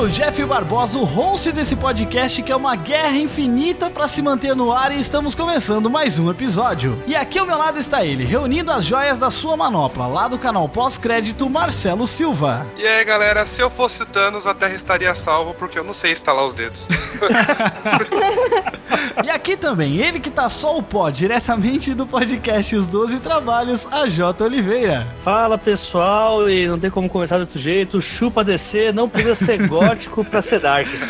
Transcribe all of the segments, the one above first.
Sou Jeff Barbosa, o host desse podcast que é uma guerra infinita para se manter no ar e estamos começando mais um episódio. E aqui ao meu lado está ele, reunindo as joias da sua manopla, lá do canal pós-crédito Marcelo Silva. E aí, galera, se eu fosse o Thanos, a Terra estaria salva, porque eu não sei estalar os dedos. E aqui também, ele que tá só o pó, diretamente do podcast Os 12 Trabalhos, a J. Oliveira. Fala pessoal, e não tem como começar de outro jeito. Chupa DC, não precisa ser gótico pra ser dark.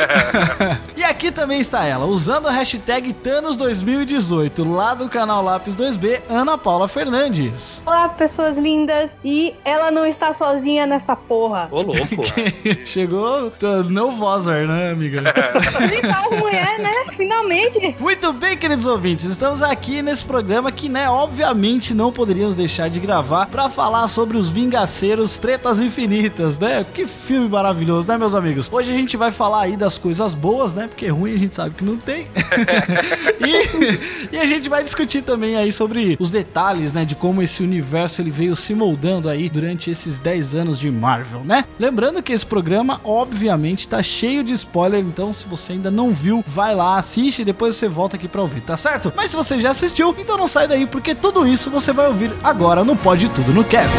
E aqui também está ela, usando a hashtag Thanos2018, lá do canal Lápis 2B, Ana Paula Fernandes. Olá, pessoas lindas. E ela não está sozinha nessa porra. Ô louco. Chegou tá, no Vozar, né, amiga? Então, mulher, né? Finalmente. Muito bem, queridos ouvintes, estamos aqui nesse programa que, né, obviamente não poderíamos deixar de gravar pra falar sobre os Vingaceiros Tretas Infinitas, né? Que filme maravilhoso, né, meus amigos? Hoje a gente vai falar aí das coisas boas, né? Porque ruim a gente sabe que não tem. e, e a gente vai discutir também aí sobre os detalhes, né, de como esse universo ele veio se moldando aí durante esses 10 anos de Marvel, né? Lembrando que esse programa, obviamente, tá cheio de spoiler, então se você ainda não viu, vai lá, assiste e depois você volta aqui pra ouvir, tá certo? Mas se você já assistiu, então não sai daí, porque tudo isso você vai ouvir agora no Pode Tudo no Cast.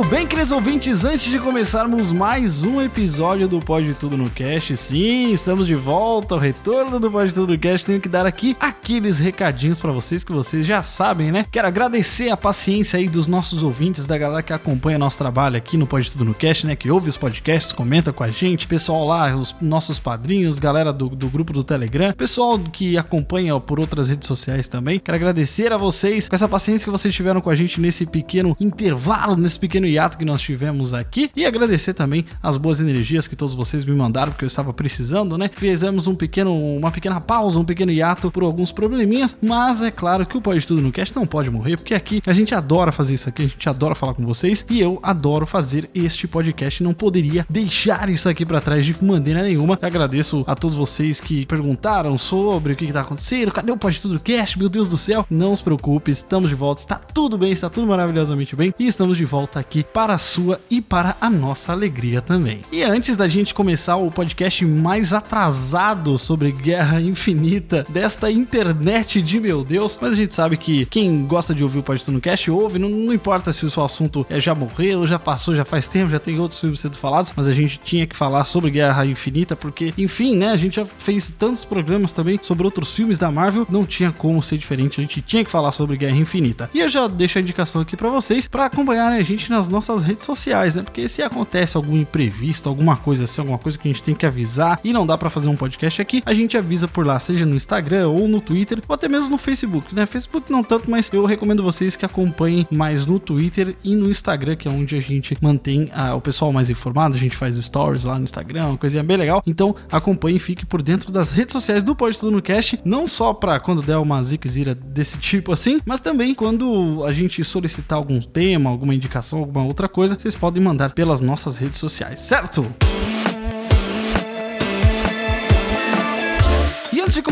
Muito bem, queridos ouvintes, antes de começarmos mais um episódio do Pode Tudo no Cast, sim, estamos de volta, o retorno do Pode Tudo no Cast, tenho que dar aqui aqueles recadinhos pra vocês que vocês já sabem, né? Quero agradecer a paciência aí dos nossos ouvintes, da galera que acompanha nosso trabalho aqui no Pode Tudo no Cast, né? Que ouve os podcasts, comenta com a gente, pessoal lá, os nossos padrinhos, galera do, do grupo do Telegram, pessoal que acompanha por outras redes sociais também. Quero agradecer a vocês com essa paciência que vocês tiveram com a gente nesse pequeno intervalo, nesse pequeno hiato que nós tivemos aqui e agradecer também as boas energias que todos vocês me mandaram porque eu estava precisando, né? Fizemos um pequeno, uma pequena pausa, um pequeno hiato por alguns probleminhas, mas é claro que o Pode Tudo no Cast não pode morrer porque aqui a gente adora fazer isso aqui, a gente adora falar com vocês e eu adoro fazer este podcast, não poderia deixar isso aqui para trás de maneira nenhuma. Agradeço a todos vocês que perguntaram sobre o que, que tá acontecendo, cadê o Pode Tudo Cast? Meu Deus do céu, não se preocupe, estamos de volta, está tudo bem, está tudo maravilhosamente bem e estamos de volta aqui para a sua e para a nossa alegria também. E antes da gente começar o podcast mais atrasado sobre Guerra Infinita desta internet de meu Deus, mas a gente sabe que quem gosta de ouvir o Tudo no Cast ouve, não, não importa se o seu assunto é já morreu, já passou, já faz tempo, já tem outros filmes sendo falados, mas a gente tinha que falar sobre Guerra Infinita porque, enfim, né, a gente já fez tantos programas também sobre outros filmes da Marvel, não tinha como ser diferente, a gente tinha que falar sobre Guerra Infinita. E eu já deixo a indicação aqui para vocês para acompanharem a gente nas nossas redes sociais, né? Porque se acontece algum imprevisto, alguma coisa assim, alguma coisa que a gente tem que avisar e não dá para fazer um podcast aqui, a gente avisa por lá, seja no Instagram ou no Twitter, ou até mesmo no Facebook, né? Facebook não tanto, mas eu recomendo vocês que acompanhem mais no Twitter e no Instagram, que é onde a gente mantém ah, o pessoal mais informado, a gente faz stories lá no Instagram, uma coisinha bem legal. Então acompanhe e fique por dentro das redes sociais do Pode Tudo no Cast, não só para quando der uma ziquezira desse tipo assim, mas também quando a gente solicitar algum tema, alguma indicação, alguma outra coisa, vocês podem mandar pelas nossas redes sociais, certo?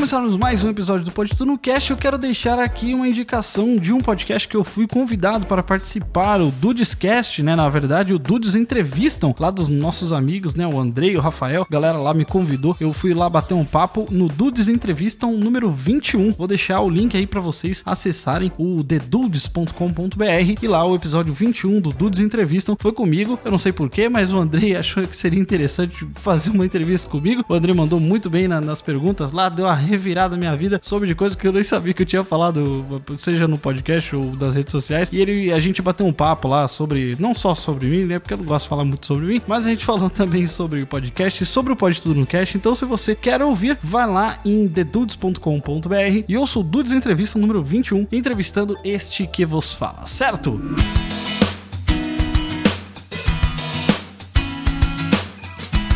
Começarmos mais um episódio do Tudo no Cast, eu quero deixar aqui uma indicação de um podcast que eu fui convidado para participar, o Dudescast, né? Na verdade, o Dudes Entrevistam, lá dos nossos amigos, né? O Andrei, o Rafael, a galera lá me convidou. Eu fui lá bater um papo no Dudes Entrevistam número 21. Vou deixar o link aí para vocês acessarem o thedudes.com.br e lá o episódio 21 do Dudes Entrevistam foi comigo. Eu não sei porquê, mas o Andrei achou que seria interessante fazer uma entrevista comigo. O Andrei mandou muito bem na- nas perguntas lá, deu a revirada minha vida sobre de coisas que eu nem sabia que eu tinha falado, seja no podcast ou nas redes sociais. E ele, a gente bateu um papo lá sobre, não só sobre mim, né? Porque eu não gosto de falar muito sobre mim, mas a gente falou também sobre o podcast, sobre o Pode Tudo no Cast. Então, se você quer ouvir, vai lá em thedudes.com.br e sou o Dudes Entrevista número 21, entrevistando este que vos fala, certo?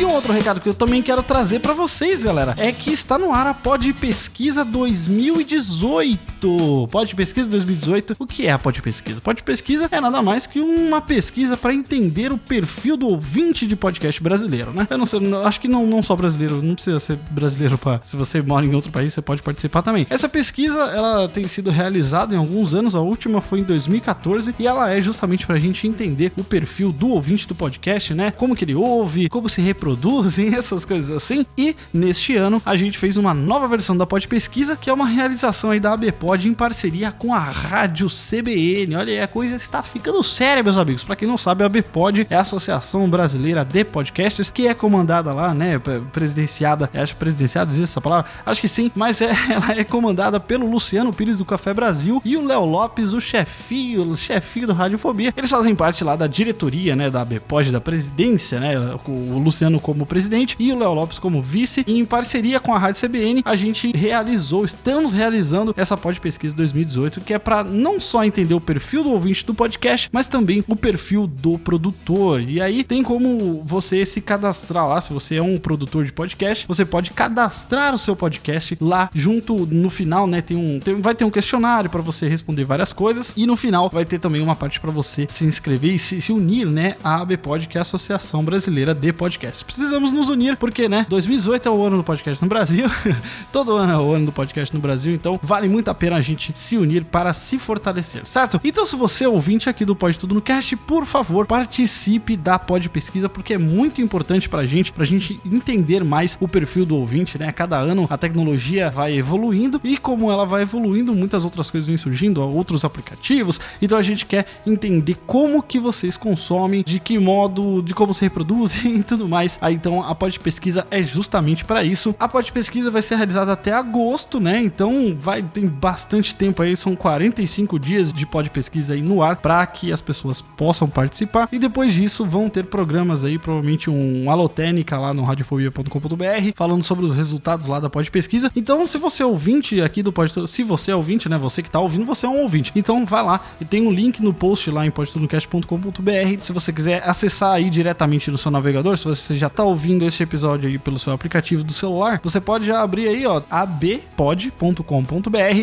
E um outro recado que eu também quero trazer pra vocês, galera, é que está no ar a Pod Pesquisa 2018. Pod Pesquisa 2018. O que é a Pod Pesquisa? Pod Pesquisa é nada mais que uma pesquisa para entender o perfil do ouvinte de podcast brasileiro, né? Eu não sei, acho que não, não só brasileiro, não precisa ser brasileiro para se você mora em outro país, você pode participar também. Essa pesquisa, ela tem sido realizada em alguns anos, a última foi em 2014 e ela é justamente pra gente entender o perfil do ouvinte do podcast, né? Como que ele ouve, como se reproduzem, essas coisas assim. E neste ano a gente fez uma nova versão da Pod Pesquisa, que é uma realização aí da ABPod em parceria com a Rádio CBN. Olha aí, a coisa está ficando séria, meus amigos. Pra quem não sabe, a ABPod é a Associação Brasileira de Podcasters, que é comandada lá, né, presidenciada, acho presidenciada, existe essa palavra? Acho que sim, mas é, ela é comandada pelo Luciano Pires do Café Brasil e o Léo Lopes, o chefinho, o chefinho do Radiofobia. Eles fazem parte lá da diretoria, né, da ABPod, da presidência, né, o Luciano como presidente e o Léo Lopes como vice. E em parceria com a Rádio CBN, a gente realizou, estamos realizando essa Pod Pesquisa 2018, que é para não só entender o perfil do ouvinte do podcast, mas também o perfil do produtor. E aí tem como você se cadastrar lá, se você é um produtor de podcast, você pode cadastrar o seu podcast lá junto no final, né? Tem um tem- vai ter um questionário para você responder várias coisas e no final vai ter também uma parte para você se inscrever e se, se unir, né, à ABPod, que é a Associação Brasileira de Podcast. Precisamos nos unir porque, né, 2018 é o ano do podcast no Brasil. Todo ano é o ano do podcast no Brasil, então vale muito a pena a gente se unir para se fortalecer, certo? Então, se você é ouvinte aqui do Pode Tudo no Cast, por favor, participe da Pod Pesquisa porque é muito importante pra gente, pra gente entender mais o perfil do ouvinte, né? Cada ano a tecnologia vai evoluindo e como ela vai evoluindo, muitas outras coisas vêm surgindo, outros aplicativos. Então a gente quer entender como que vocês consomem, de que modo, de como se reproduzem e tudo mais. Aí então a Pod Pesquisa é justamente para isso. A Pod Pesquisa vai ser realizada até agosto, né? Então vai tem bastante tempo aí, são 45 dias de Pod Pesquisa aí no ar para que as pessoas possam participar. E depois disso vão ter programas aí, provavelmente um Alotênica lá no radiofobia.com.br, falando sobre os resultados lá da Pod Pesquisa. Então, se você é ouvinte aqui do Pod se você é ouvinte, né, você que tá ouvindo, você é um ouvinte. Então, vai lá e tem um link no post lá em podtudocast.com.br. Se você quiser acessar aí diretamente no seu navegador, se você já tá ouvindo esse episódio aí pelo seu aplicativo do celular, você pode já abrir aí, ó, abpod.com.br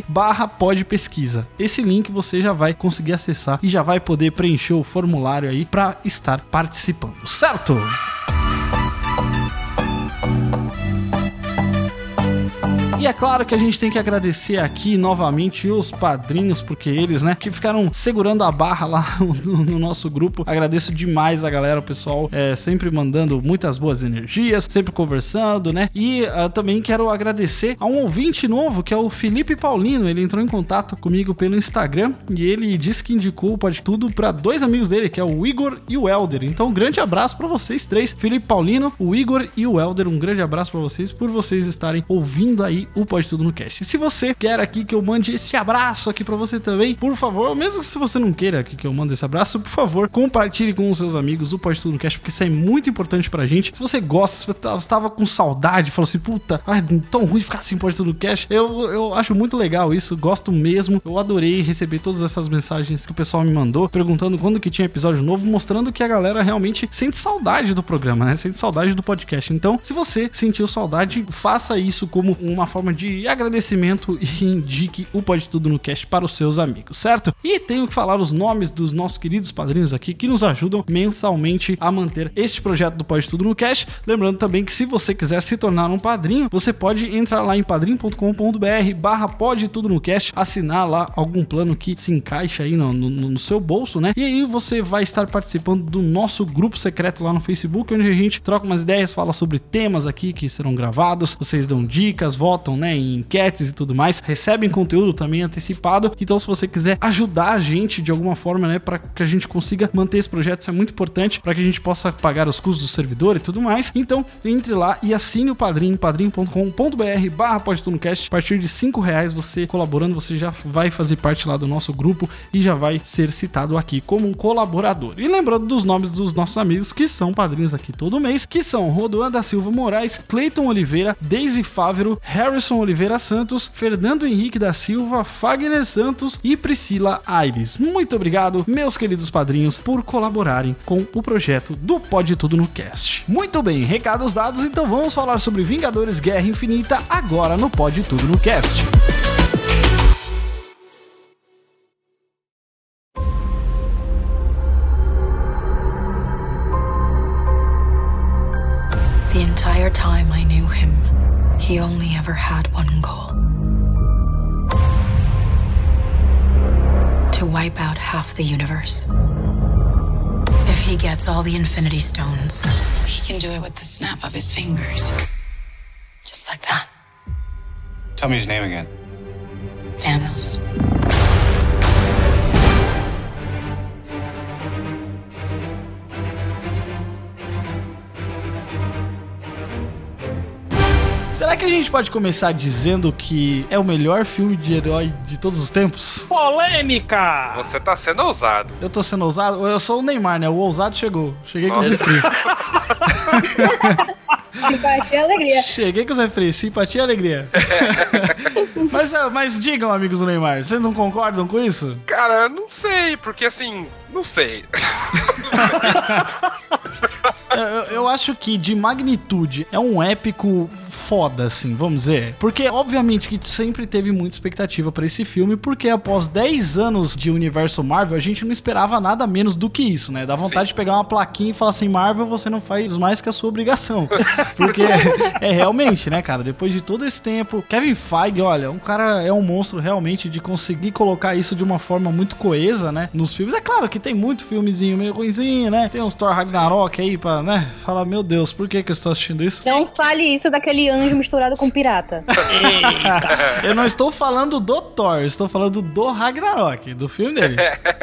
barra pod pesquisa. Esse link você já vai conseguir acessar e já vai poder preencher o formulário aí para estar participando, certo? E é claro que a gente tem que agradecer aqui novamente os padrinhos, porque eles, né, que ficaram segurando a barra lá no, no nosso grupo. Agradeço demais a galera, o pessoal é, sempre mandando muitas boas energias, sempre conversando, né? E ah, também quero agradecer a um ouvinte novo, que é o Felipe Paulino. Ele entrou em contato comigo pelo Instagram e ele disse que indicou o Pode Tudo para dois amigos dele, que é o Igor e o Elder. Então, um grande abraço para vocês três, Felipe Paulino, o Igor e o Elder. Um grande abraço para vocês por vocês estarem ouvindo aí o Pode Tudo no Cast. Se você quer aqui que eu mande esse abraço aqui para você também, por favor, mesmo se você não queira que eu mande esse abraço, por favor, compartilhe com os seus amigos o Pode Tudo no Cast, porque isso é muito importante pra gente. Se você gosta, se você tá- estava com saudade, falou assim, puta, ai, tão ruim ficar sem Pode Tudo no Cast, eu, eu acho muito legal isso, gosto mesmo. Eu adorei receber todas essas mensagens que o pessoal me mandou, perguntando quando que tinha episódio novo, mostrando que a galera realmente sente saudade do programa, né? Sente saudade do podcast. Então, se você sentiu saudade, faça isso como uma forma de agradecimento e indique o Pode Tudo no Cast para os seus amigos, certo? E tenho que falar os nomes dos nossos queridos padrinhos aqui que nos ajudam mensalmente a manter este projeto do Pode Tudo no Cast. Lembrando também que se você quiser se tornar um padrinho, você pode entrar lá em padrim.com.br barra Pode Tudo no Cast, assinar lá algum plano que se encaixa aí no, no- no seu bolso, né? E aí você vai estar participando do nosso grupo secreto lá no Facebook, onde a gente troca umas ideias, fala sobre temas aqui que serão gravados, vocês dão dicas, votam votam, né, em enquetes e tudo mais, recebem conteúdo também antecipado. Então, se você quiser ajudar a gente de alguma forma, né, para que a gente consiga manter esse projeto, isso é muito importante para que a gente possa pagar os custos do servidor e tudo mais. Então, entre lá e assine o Padrim, padrim.com.br barra Cast. A partir de 5 reais você colaborando, você já vai fazer parte lá do nosso grupo e já vai ser citado aqui como um colaborador. E lembrando dos nomes dos nossos amigos que são padrinhos aqui todo mês, que são Rodoan da Silva Moraes, Cleiton Oliveira, Daisy Fávero, Harrison Oliveira Santos, Fernando Henrique da Silva, Fagner Santos e Priscila Aires. Muito obrigado, meus queridos padrinhos, por colaborarem com o projeto do Pode Tudo no Cast. Muito bem, recados dados, então vamos falar sobre Vingadores Guerra Infinita agora no Pode Tudo no Cast. The entire time I knew him, he only ever had one goal to wipe out half the universe. If he gets all the Infinity Stones, he can do it with the snap of his fingers. Just like that. Tell me his name again. Thanos. Será que a gente pode começar dizendo que é o melhor filme de herói de todos os tempos? Polêmica! Você tá sendo ousado. Eu tô sendo ousado? Eu sou o Neymar, né? O ousado chegou. Cheguei com os Nossa. refri. Simpatia e alegria. Cheguei com os refri. Simpatia e alegria. mas, ah, mas digam, amigos do Neymar, vocês não concordam com isso? Cara, eu não sei, porque assim, não sei. Eu- eu acho que de magnitude é um épico foda, assim, vamos dizer. Porque, obviamente, que sempre teve muita expectativa pra esse filme, porque após 10 anos de universo Marvel, a gente não esperava nada menos do que isso, né? Dá vontade Sim. de pegar uma plaquinha e falar assim: Marvel, você não faz mais que a sua obrigação. Porque é realmente, né, cara? Depois de todo esse tempo, Kevin Feige, olha, um cara é um monstro realmente de conseguir colocar isso de uma forma muito coesa, né? Nos filmes. É claro que tem muito filmezinho meio ruimzinho, né? Tem uns Thor Ragnarok aí pra, né? Falar, meu Deus, por que que eu estou assistindo isso? Não fale isso daquele anjo misturado com pirata. eu não estou falando do Thor, estou falando do Ragnarok, do filme dele.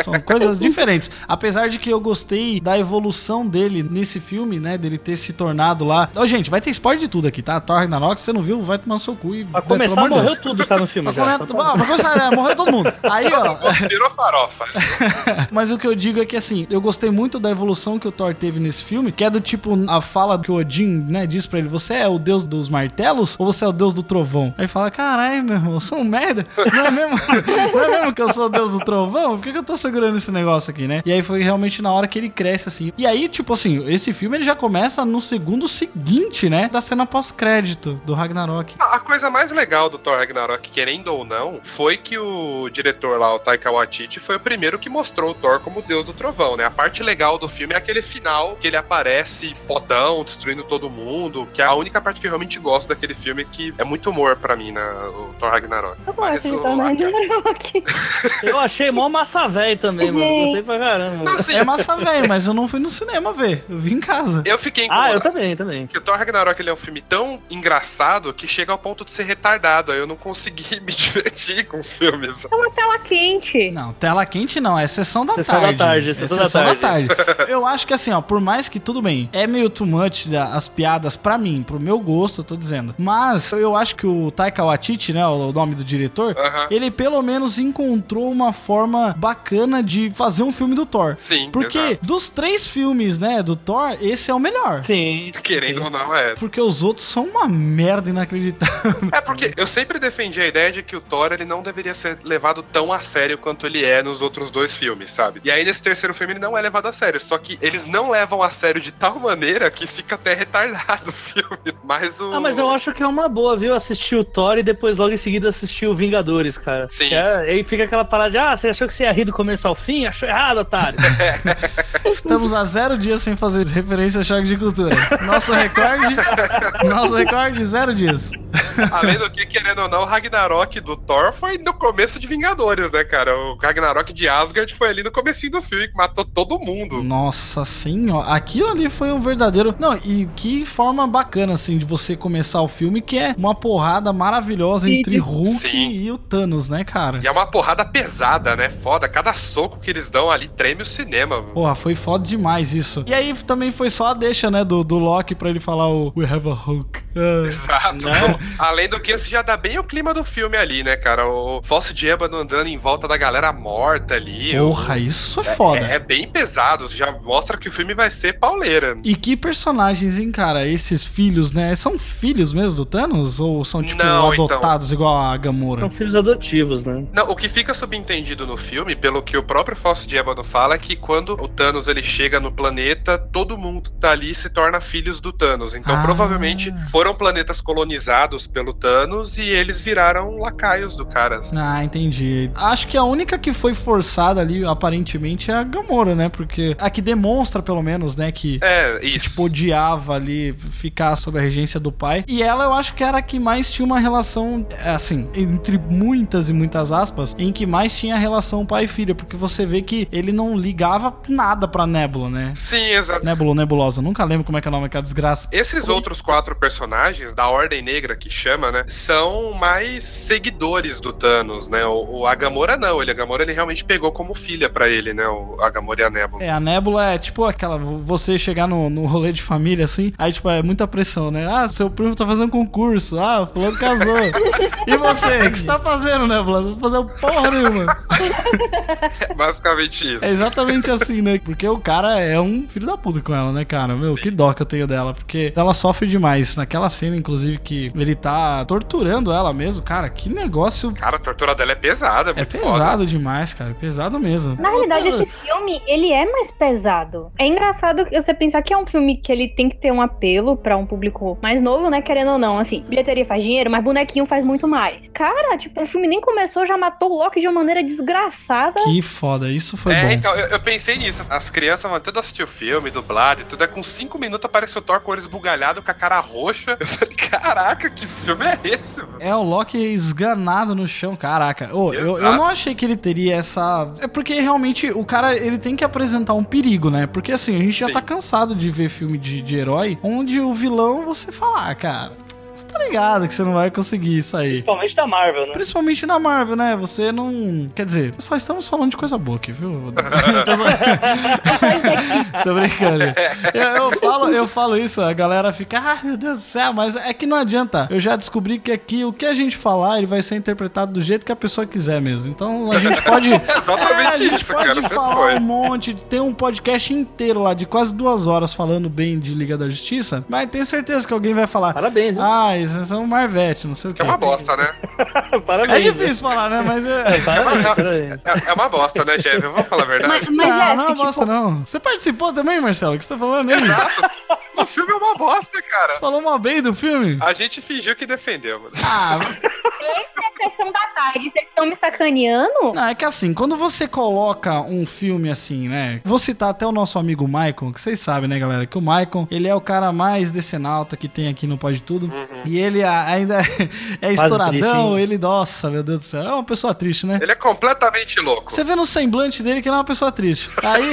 São coisas diferentes. Apesar de que eu gostei da evolução dele nesse filme, né? Dele ter se tornado lá. Ó, gente, vai ter spoiler de tudo aqui, tá? Thor Ragnarok, você não viu, vai tomar no seu cu e. Pra começar, morreu tudo que tá no filme Pra, já. ah, pra começar, né? morreu todo mundo. Aí, ó. Virou farofa. Mas o que eu digo é que assim, eu gostei muito da evolução que o Thor teve nesse filme, que é do tipo a fala que o Odin, né, diz pra ele: Você é o deus dos martelos ou você é o deus do trovão? Aí fala: Caralho, meu irmão, eu sou um merda. Não é mesmo, não é mesmo que eu sou o deus do trovão? Por que, que eu tô segurando esse negócio aqui, né? E aí foi realmente na hora que ele cresce, assim. E aí, tipo assim, esse filme ele já começa no segundo seguinte, né? Da cena pós-crédito do Ragnarok. A coisa mais legal do Thor Ragnarok, querendo ou não, foi que o diretor lá, o Taika Waititi, foi o primeiro que mostrou o Thor como o deus do trovão, né? A parte legal do filme é aquele final que ele aparece fodão, destruindo todo mundo, que é a única parte que eu realmente gosto daquele filme, que é muito humor pra mim, né? O Thor Ragnarok. Eu Mas gosto de Thor Ragnarok. Eu achei mó massa velho também, mano. Gostei pra caramba. Assim, É massa velho, mas eu não fui no cinema ver. Eu vi em casa. eu fiquei Ah, eu também, também. Que o Thor Ragnarok ele é um filme tão engraçado que chega ao ponto de ser retardado. Aí eu não consegui me divertir com o filme. sabe? É uma tela quente. Não, tela quente não, é sessão da Sessão tarde. da tarde, é sessão da tarde. Eu acho que assim, ó, por mais que tudo bem, é meio too much da- as piadas pra mim, pro meu gosto, eu tô dizendo. Mas eu acho que o Taika Waititi, né, o nome do diretor, ele pelo menos encontrou uma forma bacana de fazer um filme do Thor. Sim, Porque exato. dos três filmes, né, do Thor, esse é o melhor. Sim. Querendo ou não, é. Porque os outros são uma merda inacreditável. É porque eu sempre defendi a ideia de que o Thor ele não deveria ser levado tão a sério quanto ele é nos outros dois filmes, sabe? E aí nesse terceiro filme ele não é levado a sério, só que eles não levam a sério de tal maneira que fica até retardado o filme. Mas o Ah, mas eu acho que é uma boa, viu? Assistir o Thor e depois logo em seguida assistir o Vingadores, cara. Sim. É- aí fica aquela parada de, ah, você achou que você ia rir do começo ao fim? Achou errado, otário. Estamos a zero dias sem fazer referência a choque de cultura. Nosso recorde. Nosso recorde, zero dias. Além do que, querendo ou não, o Ragnarok do Thor foi no começo de Vingadores, né, cara? O Ragnarok de Asgard foi ali no comecinho do filme, que matou todo mundo. Nossa senhora, aquilo ali foi um verdadeiro. Não, e que forma bacana, assim, de você começar começar o filme, que é uma porrada maravilhosa Sim. entre Hulk Sim. e o Thanos, né, cara? E é uma porrada pesada, né? Foda. Cada soco que eles dão ali treme o cinema. Porra, foi foda demais isso. E aí também foi só a deixa, né, do, do Loki pra ele falar o We have a Hulk. Ah. Exato. Né? Além do que, isso já dá bem o clima do filme ali, né, cara? O Falso de Ébano andando em volta da galera morta ali. Porra, isso é foda. É, é bem pesado. Já mostra que o filme vai ser pauleira. E que personagens, hein, cara? Esses filhos, né? São filhos mesmo do Thanos? Ou são, tipo, Não, então. adotados igual a Gamora? São filhos adotivos, né? Não, o que fica subentendido no filme, pelo que o próprio Falso de Ébano fala, é que quando o Thanos ele chega no planeta, todo mundo que tá ali se torna filhos do Thanos. Então, Ah. provavelmente, foram planetas colonizados pelo Thanos e eles viraram lacaios do cara. assim. Ah, entendi. Acho que a única que foi forçada ali, aparentemente, é a Gamora, né? Porque a que demonstra, pelo menos, né, que É, que, isso. tipo, odiava ali ficar sob a regência do pai. E ela, eu acho que era a que mais tinha uma relação, é, assim, entre muitas e muitas aspas, em que mais tinha a relação pai e filha. Porque você vê que ele não ligava nada pra Nebula, né? Sim, exato. Nébula ou Nebulosa, nunca lembro como é que é o nome daquela desgraça. Esses outros quatro personagens da Ordem Negra que chama, né, são mais seguidores do Thanos, né? O, o Agamora não, ele a Gamora ele realmente pegou como filha pra ele, né? O Agamora e a Nebula. É, a Nébula é tipo aquela, você chegar no, no rolê de família assim, aí tipo, é muita pressão, né? Ah, seu primo tá fazendo concurso, ah, o fulano casou. e você, o que você tá fazendo, Nébula? Você não fazer porra nenhuma. Basicamente isso. É exatamente assim, né? Porque o cara é um filho da puta com ela, né, cara? Meu, que dó que eu tenho dela. Porque ela sofre demais. Naquela cena, inclusive, que ele tá torturando ela mesmo. Cara, que negócio. Cara, a tortura dela é pesada, é É pesado foda. demais, cara. É pesado mesmo. Na realidade, esse filme, ele é mais pesado. É engraçado você pensar que é um filme que ele tem que ter um apelo pra um público mais novo, né? Querendo ou não, assim. Bilheteria faz dinheiro, mas bonequinho faz muito mais. Cara, tipo, o filme nem começou, já matou o Loki de uma maneira desgraçada. Que foda. Isso foi é, bom. então, eu, eu pensei nisso. As crianças vão tudo assistir o filme, dublado e tudo. É com cinco minutos aparece o Thor com o olho esbugalhado, com a cara roxa. Eu falei, caraca, que filme é esse, mano? É o Loki esganado no chão, caraca. Ô, eu, eu não achei que ele teria essa. É porque realmente o cara ele tem que apresentar um perigo, né? Porque assim, a gente já Sim. tá cansado de ver filme de, de herói onde o vilão você fala, ah, cara, Dakar. Você tá ligado que você não vai conseguir isso aí. Principalmente da Marvel, né? Principalmente na Marvel, né? Você não. Quer dizer, só estamos falando de coisa boa aqui, viu? Tô brincando. Eu, eu falo, eu falo isso, a galera fica, ah, meu Deus do céu, mas é que não adianta. Eu já descobri que aqui o que a gente falar, ele vai ser interpretado do jeito que a pessoa quiser mesmo. Então a gente pode. Exatamente É, a gente isso, pode cara, falar um monte, tem um podcast inteiro lá de quase duas horas falando bem de Liga da Justiça, mas tenho certeza que alguém vai falar. Parabéns, viu? Ah, isso é um Marvete, não sei o Que é uma bosta, né? É Parabéns. difícil falar, né? Mas é. Parabéns, parabéns. É, é uma bosta, né, Jeff? Vamos falar a verdade. Mas, mas não, é, não é tipo, bosta, não. Você participou também, Marcelo? O que você tá falando aí? Exato. O filme é uma bosta, cara. Você falou mal bem do filme? A gente fingiu que defendeu, mano. Ah, essa é a sessão da tarde. Vocês estão me sacaneando? não, é que assim, quando você coloca um filme assim, né? Vou citar até o nosso amigo Maicon, que vocês sabem, né, galera? Que o Maicon, ele é o cara mais decenalta que tem aqui no Pode Tudo. E ele ainda é estouradão, triste, ele, nossa, meu Deus do céu, é uma pessoa triste, né? Ele é completamente louco. Você vê no semblante dele que ele é uma pessoa triste. Aí.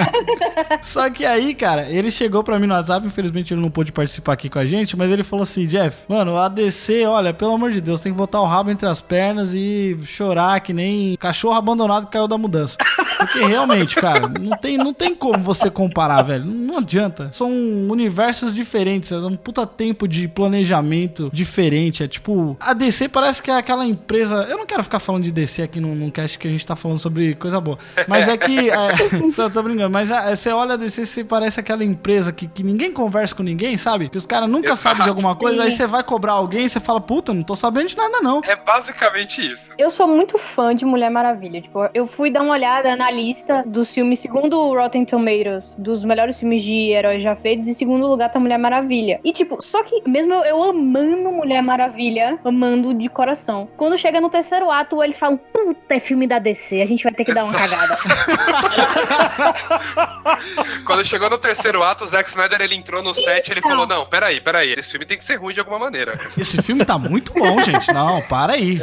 Só que aí, cara, ele chegou pra mim no WhatsApp, infelizmente ele não pôde participar aqui com a gente, mas ele falou assim: Jeff, mano, a DC, olha, pelo amor de Deus, tem que botar o rabo entre as pernas e chorar que nem cachorro abandonado que caiu da mudança. Porque realmente, cara, não tem, não tem como você comparar, velho. Não adianta. São universos diferentes, é um puta tempo de planejamento diferente. É tipo, a DC parece que é aquela empresa. Eu não quero ficar falando de DC aqui num, num cast que a gente tá falando sobre coisa boa. Mas é que. É, só tô brincando. Mas é, você olha a DC, você parece aquela empresa que, que ninguém conversa com ninguém, sabe? Que os caras nunca Exato. sabem de alguma coisa. Aí você vai cobrar alguém e você fala, puta, não tô sabendo de nada, não. É basicamente isso. Eu sou muito fã de Mulher Maravilha. Tipo, eu fui dar uma olhada na lista dos filmes, segundo o Rotten Tomatoes, dos melhores filmes de heróis já feitos. Em segundo lugar tá Mulher Maravilha. E, tipo, só que, mesmo eu, eu amando Mulher Maravilha, amando de coração, quando chega no terceiro ato, eles falam: puta, é filme da DC, a gente vai ter que dar uma cagada. Quando chegou no terceiro ato, o Zack Snyder ele entrou no set e ele falou: Não, peraí, peraí, esse filme tem que ser ruim de alguma maneira. Esse filme tá muito bom, gente. Não, para aí.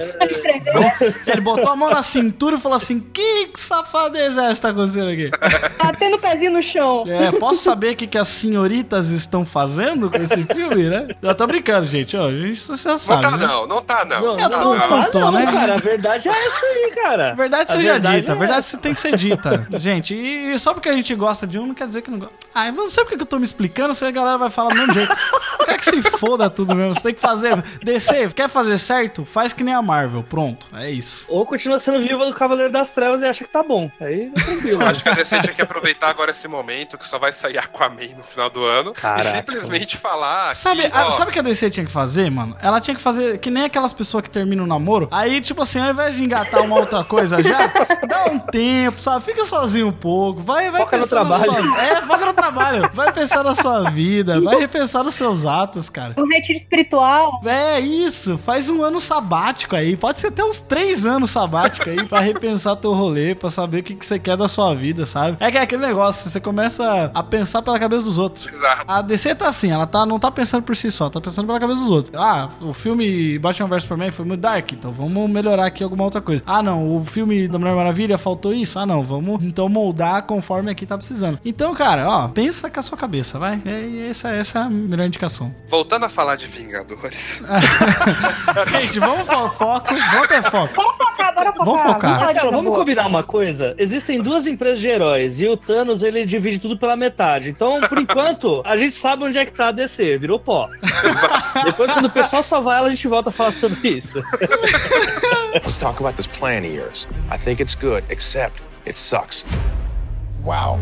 Ele botou a mão na cintura e falou assim: Que safadeza Zé, tá acontecendo aqui? Batendo o pezinho no chão. É, posso saber o que, que as senhoritas estão fazendo com esse filme, né? Eu tô brincando, gente. Ó, a gente você já Não sabe, tá né? não, não tá não. Não, não, tô- não, não tô, não, né? cara. A verdade é essa aí, cara. A verdade A seja verdade dita, a é verdade essa. você tem que ser dita. Gente, e só porque a gente gosta de um, não quer dizer que não gosta. Ah, eu não sei porque que eu tô me explicando, se a galera vai falar do mesmo jeito. Quer que se foda tudo mesmo. Você tem que fazer. Descer, quer fazer certo? Faz que nem a Marvel. Pronto, é isso. Ou continua sendo viúva do Cavaleiro das Trevas e acha que tá bom. Aí é tranquilo. Eu acho que a DC tinha que aproveitar agora esse momento que só vai sair Aquaman no final do ano Caraca. e simplesmente falar. Sabe, que, a- ó, sabe o que a DC tinha que fazer, mano? Ela tinha que fazer que nem aquelas pessoas que terminam o namoro. Aí, tipo assim, ao invés de engatar uma outra coisa já, dá um tempo, sabe? Fica sozinho um pouco. Vai, vai Foca no trabalho. sua- É, foca no trabalho. Vai pensar na sua vida. Vai repensar nos seus atos, cara. Um retiro espiritual. É isso, faz um ano sabático aí. Pode ser até uns três anos sabático aí pra repensar teu rolê, pra saber o que, que você quer da sua vida, sabe? É que é aquele negócio, você começa a pensar pela cabeça dos outros. Exato. A DC tá assim, ela tá, não tá pensando por si só, tá pensando pela cabeça dos outros. Ah, o filme Batman vs Superman foi muito dark, então vamos melhorar aqui alguma outra coisa. Ah, não, o filme da Mulher Maravilha faltou isso? Ah, não, vamos então moldar conforme aqui tá precisando. Então, cara, ó, pensa com a sua cabeça, vai? É, essa, essa é a melhor indicação. Voltando a falar de Vingadores. Gente, vamos fo foco, vamos ter foco. Bora focar, bora focar. Vamos focar. Marcelo, vamos combinar uma coisa? Existem duas empresas de heróis e o Thanos ele divide tudo pela metade. Então, por enquanto, a gente sabe onde é que tá a DC, virou pó. Depois, quando o pessoal salvar ela, a gente volta a falar sobre isso. Let's talk about this plan of yours. I think it's good, except it sucks. Wow.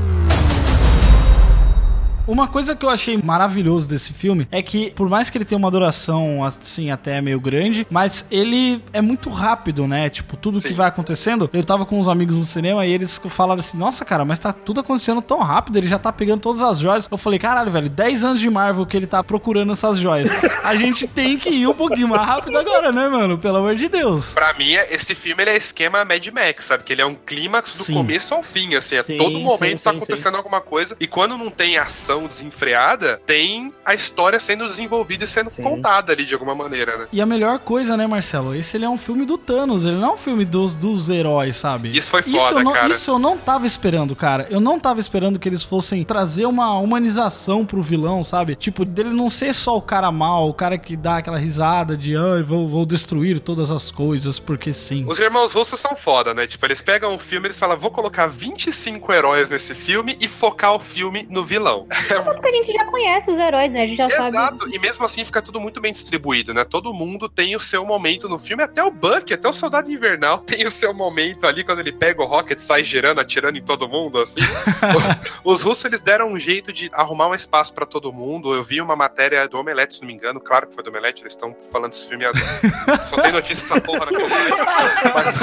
Uma coisa que eu achei maravilhoso desse filme é que, por mais que ele tenha uma duração, assim, até meio grande, mas ele é muito rápido, né? Tipo, tudo que Sim. vai acontecendo. Eu tava com uns amigos no cinema e eles falaram assim: Nossa, cara, mas tá tudo acontecendo tão rápido, ele já tá pegando todas as joias. Eu falei: Caralho, velho, 10 anos de Marvel que ele tá procurando essas joias. A gente tem que ir um pouquinho mais rápido agora, né, mano? Pelo amor de Deus. Pra mim, esse filme ele é esquema Mad Max, sabe? Que ele é um clímax do Sim. começo ao fim, assim. A Sim, todo momento sim, tá sim, acontecendo alguma coisa. E quando não tem ação desenfreada, tem a história sendo desenvolvida e sendo Sim. contada ali de alguma maneira, né? E a melhor coisa, né, Marcelo? Esse ele é um filme do Thanos, ele não é um filme dos, dos heróis, sabe? Isso foi isso foda, eu não, cara. Isso eu não tava esperando, cara. Eu não tava esperando que eles fossem trazer uma humanização pro vilão, sabe? Tipo, dele não ser só o cara mal, o cara que dá aquela risada de, ai, vou, vou destruir todas as coisas, porque sim. Os irmãos russos são foda, né? Tipo, eles pegam um filme, eles falam, vou colocar 25 heróis nesse filme e focar o filme no vilão. Porque a gente já conhece os heróis, né? A gente já sabe. Exato, e mesmo assim fica tudo muito bem distribuído, né? Todo mundo tem o seu momento no filme, até o Buck, até o Soldado Invernal tem o seu momento ali quando ele pega o Rocket, sai girando, atirando em todo mundo, assim. Os russos, eles deram um jeito de arrumar um espaço pra todo mundo. Eu vi uma matéria do Omelete, se não me engano, claro que foi do Omelete, eles estão falando desse filme há... Só tem notícia dessa porra naquele Mas...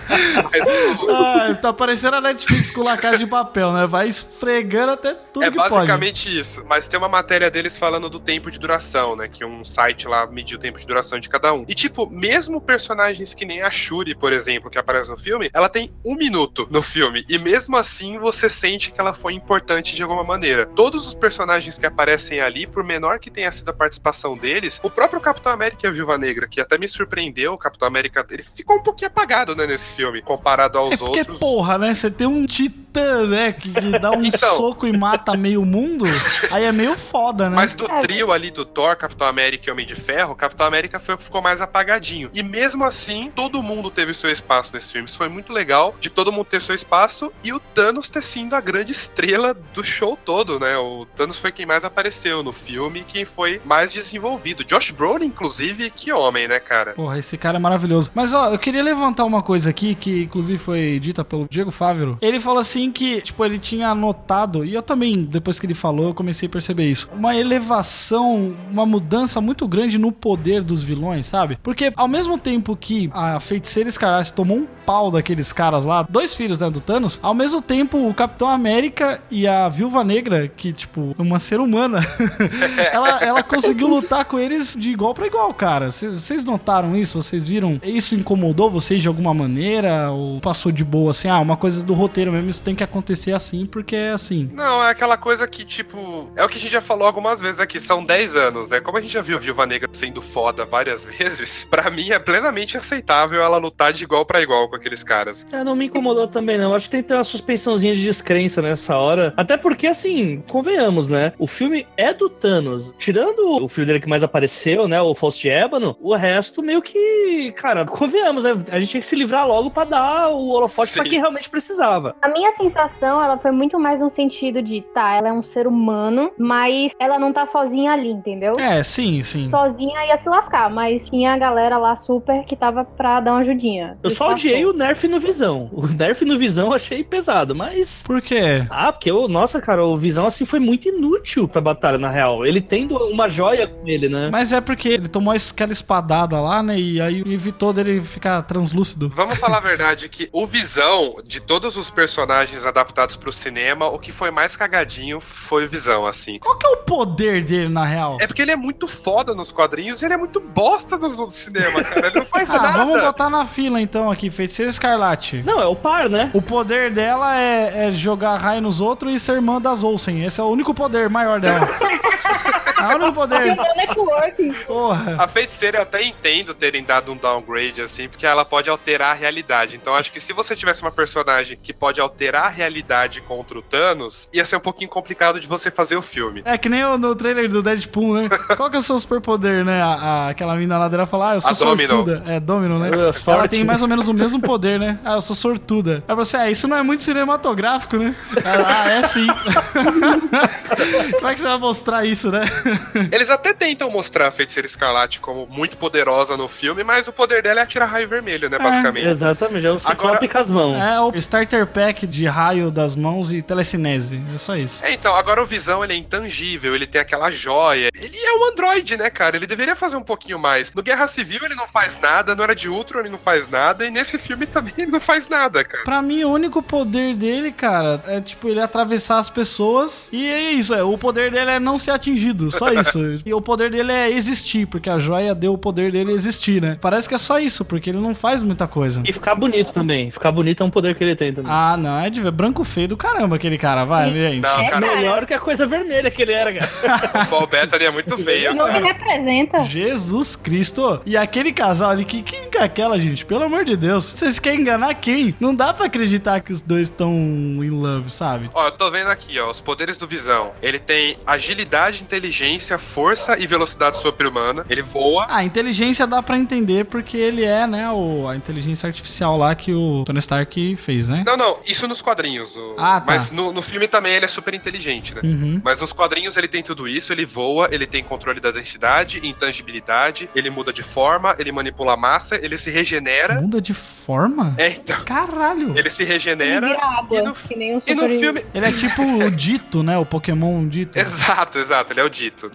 Mas Ah, tá parecendo a Netflix com La Casa de Papel, né? Vai esfregando até tudo é que pode. Basicamente isso. Mas tem uma matéria deles falando do tempo de duração, né? Que um site lá mediu o tempo de duração de cada um. E, tipo, mesmo personagens que nem a Shuri, por exemplo, que aparece no filme, ela tem um minuto no filme. E mesmo assim você sente que ela foi importante de alguma maneira. Todos os personagens que aparecem ali, por menor que tenha sido a participação deles, o próprio Capitão América e a Viúva Negra, que até me surpreendeu, o Capitão América, ele ficou um pouquinho apagado, né, nesse filme, comparado aos É porque, outros. porra, né? Você tem um titã, né? Que, que dá um Então. soco e mata meio mundo. Aí é meio foda, né? Mas do É. trio ali do Thor, Capitão América e Homem de Ferro, o Capitão América foi o que ficou mais apagadinho. E mesmo assim, todo mundo teve seu espaço nesse filme. Isso foi muito legal de todo mundo ter seu espaço e o Thanos ter sido a grande estrela do show todo, né? O Thanos foi quem mais apareceu no filme e quem foi mais desenvolvido. Josh Brolin, inclusive, que homem, né, cara? Porra, esse cara é maravilhoso. Mas ó, eu queria levantar uma coisa aqui que inclusive foi dita pelo Diego Fávero. Ele falou assim que, tipo, ele tinha notado, e eu também, depois que ele falou, eu comecei a perceber isso. Uma elevação, uma mudança muito grande no poder dos vilões, sabe? Porque ao mesmo tempo que a feiticeira Escarlate tomou um pau daqueles caras lá, dois filhos né, do Thanos, ao mesmo tempo o Capitão América e a Viúva Negra, que, tipo, é uma ser humana, ela, ela conseguiu lutar com eles de igual pra igual, cara. Vocês notaram isso? Vocês viram? Isso incomodou vocês de alguma maneira? Ou passou de boa assim? Ah, uma coisa do roteiro mesmo, isso tem que acontecer assim porque é assim. Não, é aquela coisa que, tipo, é o que a gente já falou algumas vezes aqui, são 10 anos, né? Como a gente já viu Viúva Negra sendo foda várias vezes, pra mim é plenamente aceitável ela lutar de igual pra igual com aqueles caras. É, não me incomodou também, não. Acho que tem que ter uma suspensãozinha de descrença nessa hora. Até porque, assim, convenhamos, né? O filme é do Thanos. Tirando o filho dele que mais apareceu, né? O Faust de Ébano, o resto meio que. Cara, convenhamos, né? A gente tinha que se livrar logo pra dar o holofote pra Sim. quem realmente precisava. A minha sensação, ela foi muito mais no sentido de, tá, ela é um ser humano, mas ela não tá sozinha ali, entendeu? É, sim, sim. Sozinha ia se lascar, mas tinha a galera lá super que tava pra dar uma ajudinha. Eu só odiei o nerf no Visão. O nerf no Visão eu achei pesado, mas. Por quê? Ah, porque, o nossa, cara, o Visão assim foi muito inútil pra batalha, na real. Ele tendo uma joia com ele, né? Mas é porque ele tomou aquela espadada lá, né? E aí evitou dele ficar translúcido. Vamos falar a verdade que o Visão, de todos os personagens adaptados pro cinema, o que foi mais cagadinho foi Visão, assim. Qual que é o poder dele, na real? É porque ele é muito foda nos quadrinhos e ele é muito bosta no, no cinema, cara. Ele não faz Ah, nada. vamos botar na fila então aqui, Feiticeira Escarlate. Não, é o par, né? O poder dela é, é jogar raio nos outros e ser irmã das Olsen. Esse é o único poder maior dela. é o único poder. Porra. A feiticeira eu até entendo terem dado um downgrade, assim, porque ela pode alterar a realidade. Então acho que se você tivesse uma personagem que pode alterar a realidade contra o Thanos, ia ser um pouquinho complicado de você fazer o filme. É que nem o- no trailer do Deadpool, né? Qual que é o seu superpoder, né? A, a- aquela mina lá dela fala, ah, eu sou A Domino. sortuda. É, Domino, né? É, Ela tem mais ou menos o mesmo poder, né? Ah, eu sou sortuda. Aí você, ah, isso não é muito cinematográfico, né? Ela, ah, é sim. Como é que você vai mostrar isso, né? Eles até tentam mostrar a feiticeira escarlate como muito poderosa no filme, mas o poder dela é atirar raio vermelho, né, basicamente. Exatamente, é o Ciclope Agora- com as mãos. É o starter pack de raio das mãos e telecinese. É só isso. É, então, agora o Visão, ele é intangível, ele tem aquela joia. Ele é um androide, né, cara? Ele deveria fazer um pouquinho mais. No Guerra Civil ele não faz nada, no Era de Ultron ele não faz nada, e nesse filme também ele não faz nada, cara. Pra mim, o único poder dele, cara, é tipo ele atravessar as pessoas. E é isso, é. O poder dele é não ser atingido, só isso. e o poder dele é existir, porque a joia deu o poder dele existir, né? Parece que é só isso, porque ele não faz muita coisa. E ficar bonito também. Ficar bonito é um poder que ele tem também. Ah, não, é de ver. Branco feio do caramba aquele cara, vai, gente. Não, É, cara, Melhor que a coisa vermelha que ele era, cara. o Paul Bettany é muito feio, Não me representa. Jesus Cristo. E aquele casal ali, que quem que é aquela, gente? Pelo amor de Deus. Vocês querem enganar quem? Não dá pra acreditar que os dois estão in love, sabe? Ó, eu tô vendo aqui, ó, os poderes do Visão. Ele tem agilidade, inteligência, força e velocidade sobre-humana. Ele voa. A inteligência dá pra entender porque ele é, né, o, a inteligência artificial lá que o Tony Stark fez, né? Não, não, isso nos quadrinhos. o- Ah, tá. Mas no, no filme também ele é super inteligente, né? Uhum. Mas nos quadrinhos ele tem tudo isso, ele voa, ele tem controle da densidade, intangibilidade, ele muda de forma, ele manipula a massa, ele se regenera. Muda de forma? É, então. Caralho! Ele se Ele regenera. vira água, e no, que nem um e no filme. Ele é tipo o Dito, né? O Pokémon Dito. Exato, exato, ele é o dito.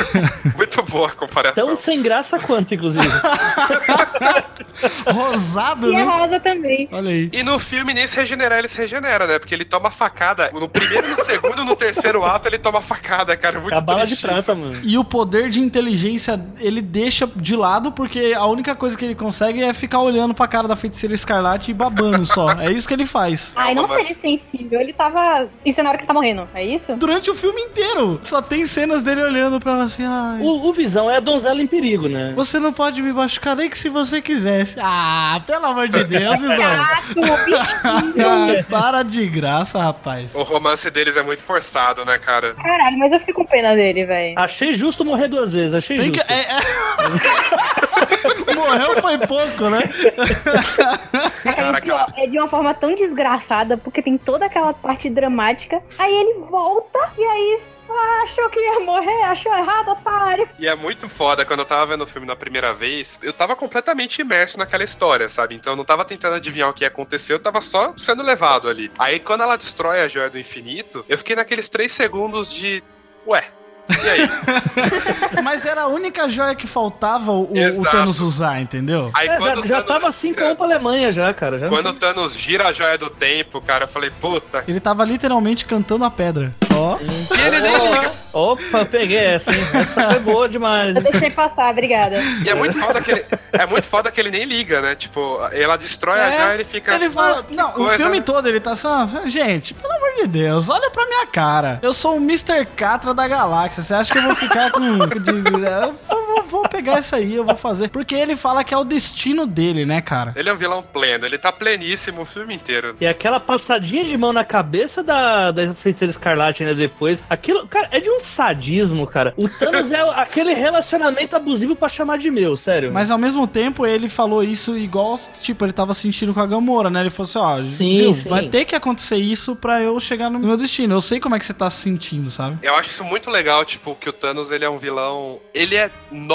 Muito boa a comparação. Tão sem graça quanto, inclusive. Rosado, E é né? rosa também. Olha aí. E no filme, nem se regenerar, ele se regenera, né? Porque ele toma facada. No primeiro, no segundo, no terceiro ato, ele toma facada, cara. Muito a bala de prata, mano. E o poder de inteligência ele deixa de lado porque a única coisa que ele consegue é ficar olhando pra cara da feiticeira escarlate e babando só. É isso que ele faz. Ai, não mas- seria sensível. Ele tava. Isso é na hora que tá morrendo, é isso? Durante o filme inteiro. Só tem cenas dele olhando pra ela assim, ai. O, o Visão é a donzela em perigo, né? Você não pode me machucar nem que se você quisesse. Ah, pelo amor de Deus, Isão. Gato, bichinho. Para de graça, rapaz. O romance deles é muito forçado, né, cara? Caralho, mas eu fiquei com pena dele, velho. Achei justo morrer duas vezes, achei Tem que. justo. é- é- Morreu foi pouco, né? Cara, é de uma forma tão desgraçada, porque tem toda aquela parte dramática. Aí ele volta e aí achou que ia morrer, achou errado, otário. E é muito foda, quando eu tava vendo o filme na primeira vez, eu tava completamente imerso naquela história, sabe? Então eu não tava tentando adivinhar o que ia acontecer, eu tava só sendo levado ali. Aí quando ela destrói a joia do infinito, eu fiquei naqueles três segundos de. Ué. E aí? Mas era a única joia que faltava o, o. Thanos usar, entendeu? Aí É, já, o já Thanos tava assim gira- como pra Alemanha já, cara. Já Quando o Thanos gira a joia do tempo, cara, eu falei, puta. Ele tava literalmente cantando a pedra. Ó. E ele nem liga. Opa, peguei essa, hein? Essa foi boa demais. Eu deixei passar, obrigada. E é muito foda que ele, é muito foda que ele nem liga, né? Tipo, ela destrói a joia e ele fica. Ele fala. "Ah, que Não, o coisa, filme né?" todo ele tá só. Gente, pelo amor de Deus, olha pra minha cara. Eu sou o Mr. Catra da galáxia. Você acha que eu vou ficar com. vou, pegar isso aí, eu vou fazer. Porque ele fala que é o destino dele, né, cara? Ele é um vilão pleno, ele tá pleníssimo o filme inteiro. E aquela passadinha de mão na cabeça da, da feiticeira escarlate, né, depois. Aquilo, cara, é de um sadismo, cara. O Thanos é aquele relacionamento abusivo pra chamar de meu, sério. Mas ao mesmo tempo ele falou isso igual, tipo, ele tava sentindo com a Gamora, né? Ele falou assim, ó, Sim, viu, sim. vai ter que acontecer isso pra eu chegar no meu destino. Eu sei como é que você tá se sentindo, sabe? Eu acho isso muito legal, tipo, que o Thanos ele é um vilão. Ele é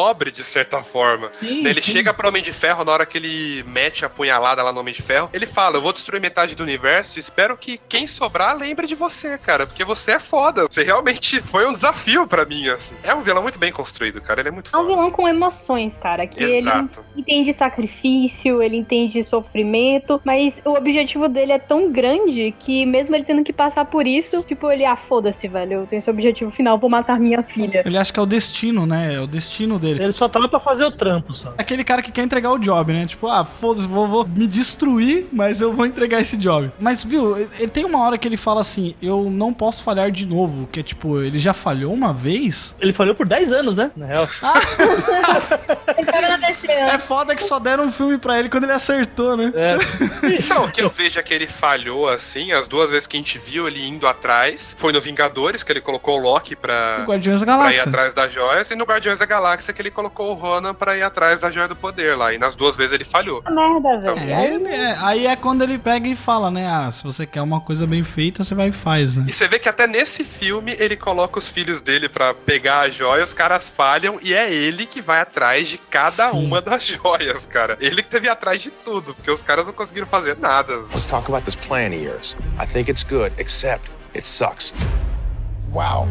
nobre de certa forma. Sim, ele sim. chega pro Homem de Ferro, na hora que ele mete a punhalada lá no Homem de Ferro, ele fala: Eu vou destruir metade do universo, espero que quem sobrar lembre de você, cara, porque você é foda. Você realmente foi um desafio pra mim, assim. É um vilão muito bem construído, cara. Ele é muito É um foda. vilão com emoções, cara, que Exato. ele entende sacrifício, ele entende sofrimento, mas o objetivo dele é tão grande que mesmo ele tendo que passar por isso, tipo, ele, ah, foda-se, velho, eu tenho esse objetivo final, vou matar minha filha. Ele acha que é o destino, né? É o destino dele. Ele só tava pra fazer o trampo, só. Aquele cara que quer entregar o job, né? Tipo, ah, foda-se, vou, vou me destruir, mas eu vou entregar esse job. Mas, viu, ele tem uma hora que ele fala assim: eu não posso falhar de novo. Que é tipo, ele já falhou uma vez. Ele falhou por 10 anos, né? Na real. Ele tava na DC É foda que só deram um filme pra ele quando ele acertou, né? É. Então, o que eu vejo é que ele falhou, assim, as duas vezes que a gente viu ele indo atrás. Foi no Vingadores, que ele colocou o Loki pra, O Guardiões da pra ir Galáxia. atrás das joias, e no Guardiões da Galáxia que ele colocou o Ronan pra ir atrás da joia do poder lá. E nas duas vezes ele falhou. Puta merda, velho. É, é, aí é quando ele pega e fala, né? Ah, se você quer uma coisa bem feita, você vai e faz, né? E você vê que até nesse filme ele coloca os filhos dele pra pegar as joias, os caras falham e é ele que vai atrás de cada Sim. uma das joias, cara. Ele que teve atrás de tudo, porque os caras não conseguiram fazer nada. Let's talk about this plan of yours. I think it's good, except it sucks. Wow.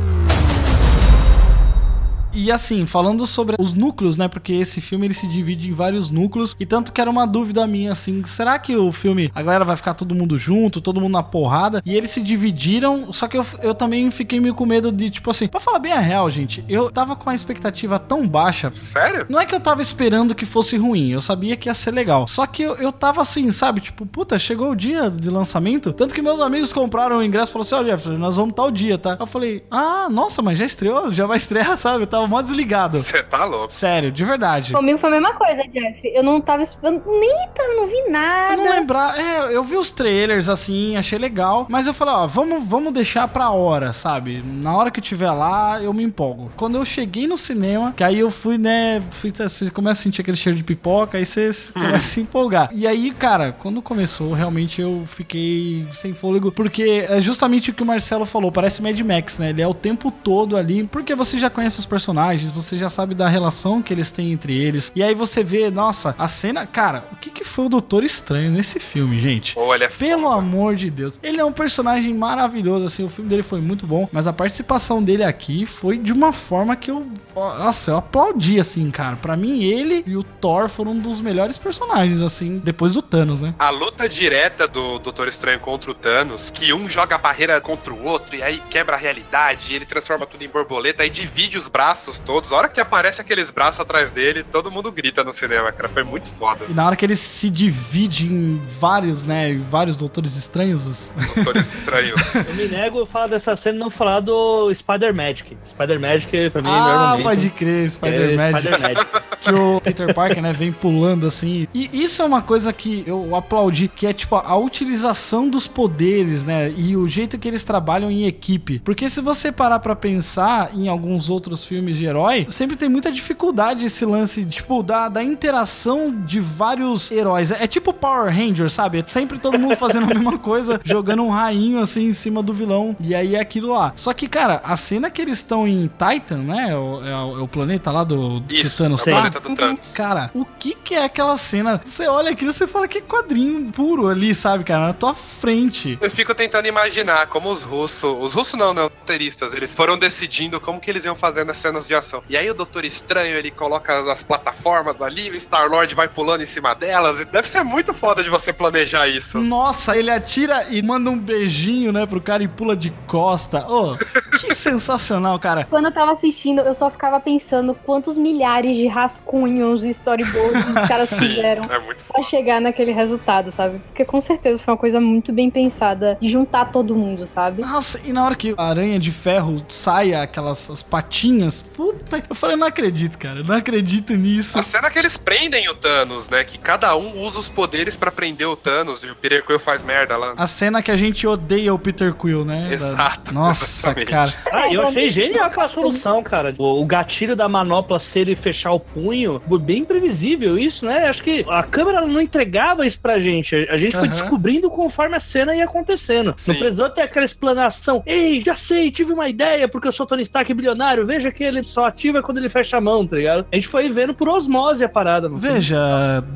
E assim, falando sobre os núcleos, né? Porque esse filme ele se divide em vários núcleos. E tanto que era uma dúvida minha, assim, será que o filme, a galera vai ficar todo mundo junto, todo mundo na porrada? E eles se dividiram, só que eu, eu também fiquei meio com medo de, tipo assim, pra falar bem a real, gente, eu tava com uma expectativa tão baixa. Sério? Não é que eu tava esperando que fosse ruim, eu sabia que ia ser legal. Só que eu, eu tava assim, sabe? Tipo, puta, chegou o dia de lançamento. Tanto que meus amigos compraram o ingresso e falaram assim: Ó, Jeff, nós vamos tal dia, tá? Eu falei, ah, nossa, mas já estreou? Já vai estrear, sabe? Eu tava mó desligado. Você tá louco. Sério, de verdade. Comigo foi a mesma coisa, Jeff. Eu não tava esperando, nem tava, não vi nada. Eu não lembrar, é, eu vi os trailers assim, achei legal, mas eu falei, ó, vamos, vamos deixar pra hora, sabe? Na hora que eu tiver lá, eu me empolgo. Quando eu cheguei no cinema, que aí eu fui, né, fui, você começa a sentir aquele cheiro de pipoca, aí você começa a se empolgar. E aí, cara, quando começou, realmente eu fiquei sem fôlego, porque é justamente o que o Marcelo falou, parece Mad Max, né? Ele é o tempo todo ali, porque você já conhece os personagens, você já sabe da relação que eles têm entre eles. E aí você vê, nossa, a cena, cara, o que que foi o Doutor Estranho nesse filme, gente? Ele é Pelo foda. amor de Deus. Ele é um personagem maravilhoso, assim, o filme dele foi muito bom, mas a participação dele aqui foi de uma forma que eu, nossa, eu aplaudi, assim, cara. Pra mim, ele e o Thor foram um dos melhores personagens, assim, depois do Thanos, né? A luta direta do Doutor Estranho contra o Thanos, que um joga a barreira contra o outro e aí quebra a realidade, e ele transforma tudo em borboleta e divide os braços todos. A hora que aparece aqueles braços atrás dele, todo mundo grita no cinema, cara. Foi muito foda. E na hora que ele se divide em vários, né, em vários Doutores Estranhos, os- Doutores Estranhos. Eu me nego a falar dessa cena e não falar do Spider-Magic. Spider-Magic, pra mim, é o melhor ah, pode crer, É Spider-Man. Spider-Magic. que o Peter Parker, né, vem pulando assim. E isso é uma coisa que eu aplaudi, que é tipo a utilização dos poderes, né, e o jeito que eles trabalham em equipe. Porque se você parar pra pensar em alguns outros filmes de herói, sempre tem muita dificuldade esse lance, tipo, da, da interação de vários heróis. É tipo Power Rangers, sabe? É sempre todo mundo fazendo a mesma coisa, jogando um rainho assim em cima do vilão. E aí é aquilo lá. Só que, cara, a cena que eles estão em Titan, né? É o, é o- é o planeta lá do, do Isso, Thanos é o tá? planeta do Thanos. Cara, o que que é aquela cena? Você olha aquilo e você fala que quadrinho puro ali, sabe, cara? Na tua frente. Eu fico tentando imaginar como os russos, os russos não, né, os roteiristas, eles foram decidindo como que eles iam fazer nessa cena cenas de ação. E aí o Doutor Estranho, ele coloca as, as plataformas ali, o Star-Lord vai pulando em cima delas. E deve ser muito foda de você planejar isso. Nossa, ele atira e manda um beijinho, né, pro cara e pula de costa. Ô, que sensacional, cara. Quando eu tava assistindo, eu só ficava pensando quantos milhares de rascunhos e storyboards os caras fizeram É muito pra chegar naquele resultado, sabe? Porque com certeza foi uma coisa muito bem pensada de juntar todo mundo, sabe? Nossa, e na hora que a aranha de ferro sai, aquelas as patinhas, puta, eu falei, não acredito, cara, não acredito nisso. A cena que eles prendem o Thanos, né? Que cada um usa os poderes pra prender o Thanos e o Peter Quill faz merda lá. A cena que a gente odeia o Peter Quill, né? Exato, Nossa, exatamente. cara. Ah, eu achei genial aquela solução, cara. O, o gatilho da manopla ser ele fechar o punho, foi bem previsível isso, né? Acho que a câmera não entregava isso pra gente. A gente foi Aham. descobrindo conforme a cena ia acontecendo. Sim. Não precisou ter aquela explanação. Ei, já sei, tive uma ideia, porque eu sou Tony Stark bilionário. Veja que ele só ativa quando ele fecha a mão, tá ligado? A gente foi vendo por osmose a parada. Veja,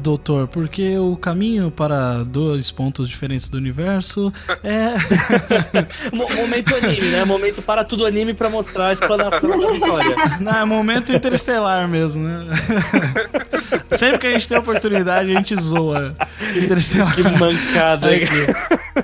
doutor, porque o caminho para dois pontos diferentes do universo é. Mo- Momento anime, né? Momento para tudo anime pra mostrar a explanação da vitória. Não, é momento interestelar mesmo, né? Sempre que a gente tem oportunidade, a gente zoa. Interestelar. Que mancada? Aqui.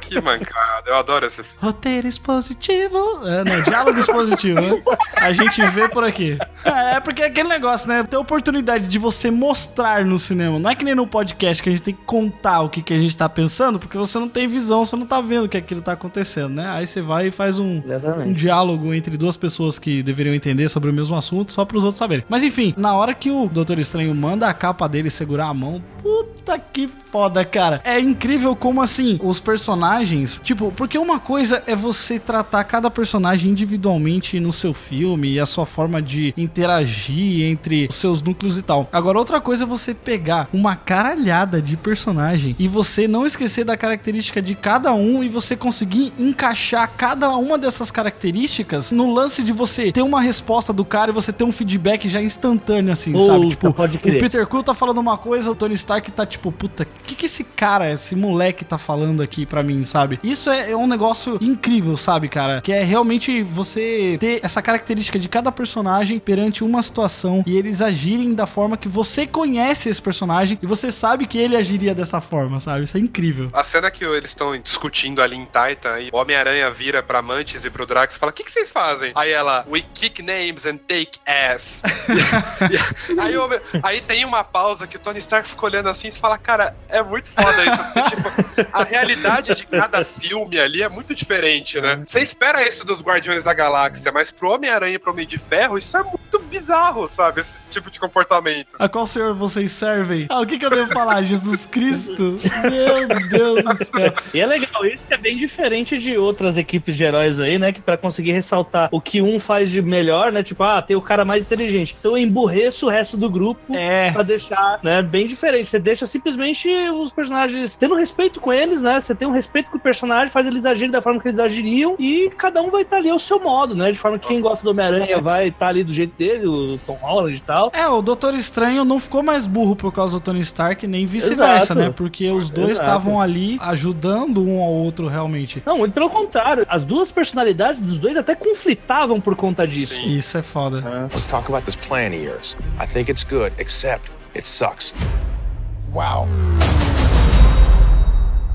Que mancada, eu adoro esse filme. Roteiro expositivo. É, não, diálogo expositivo, né? A gente vê por aqui. É, é porque é aquele negócio, né? Ter oportunidade de você mostrar no cinema. Não é que nem no podcast que a gente tem que contar o que, que a gente tá pensando, porque você não tem visão, você não tá vendo o que aquilo tá acontecendo, né? Aí você vai e faz um, um diálogo entre duas pessoas que deveriam entender sobre o mesmo assunto, só pros outros saberem. Mas enfim, na hora que o Doutor Estranho manda a capa dele segurar a mão, puta que foda, cara. É incrível como assim, os personagens, tipo, porque uma coisa é você tratar cada personagem individualmente no seu filme e a sua forma de interagir entre os seus núcleos e tal. Agora, outra coisa é você pegar uma caralhada de personagem e você não esquecer da característica de cada um e você conseguir encaixar cada uma dessas características no lance de você ter uma resposta do cara e você ter um feedback já instantâneo, assim, sabe? Tipo, pode o crer. Peter Quill tá falando uma coisa, o Tony Stark tá tipo, puta, o que que esse cara, esse moleque tá falando aqui pra mim, sabe? Isso é, é um negócio incrível, sabe, cara? Que é realmente você ter essa característica de cada personagem perante uma situação e eles agirem da forma que você conhece esse personagem e você sabe que ele agiria dessa forma, sabe? Isso é incrível. A cena que eles estão discutindo ali em Titan e o Homem-Aranha vira pra Mantis e pro Drax e fala: O que, que vocês fazem? Aí ela, we kick names and take ass. Aí, aí tem uma pausa que o Tony Stark fica olhando assim e fala: Cara, é muito foda isso. Porque, tipo, a realidade de cada filme ali é muito diferente, né? Você espera isso dos Guardiões da Galáxia, mas pro Homem-Aranha e pro Homem de Ferro, isso é muito bizarro, sabe? Esse tipo de comportamento. A qual senhor vocês servem? Ah, o que que eu devo falar? Jesus Cristo? Meu Deus do céu. E é legal isso que é bem diferente de outras equipes de heróis aí, né? Que pra conseguir ressaltar o que um faz de melhor, né? Tipo, ah, tem o cara mais inteligente. Então eu emburreço o resto do grupo É. pra deixar, né? Bem diferente. Você deixa simplesmente os personagens tendo respeito com eles, né? Você tem um respeito com o personagem, faz eles agirem da forma que eles agiriam e cada um vai estar ali ao seu modo, né? De forma que quem gosta do Homem-Aranha vai estar ali do jeito dele, o Tom Holland e tal. É, o Doutor Estranho não ficou mais burro por causa do Tony Stark, nem vice-versa, né? Porque os dois estavam ali ajudando um ao outro realmente. Não, muito pelo contrário. As duas personalidades dos dois até conflitavam por conta disso. Sim. Isso é foda. Let's talk about this plan of yours. I think it's good, except it sucks. Wow.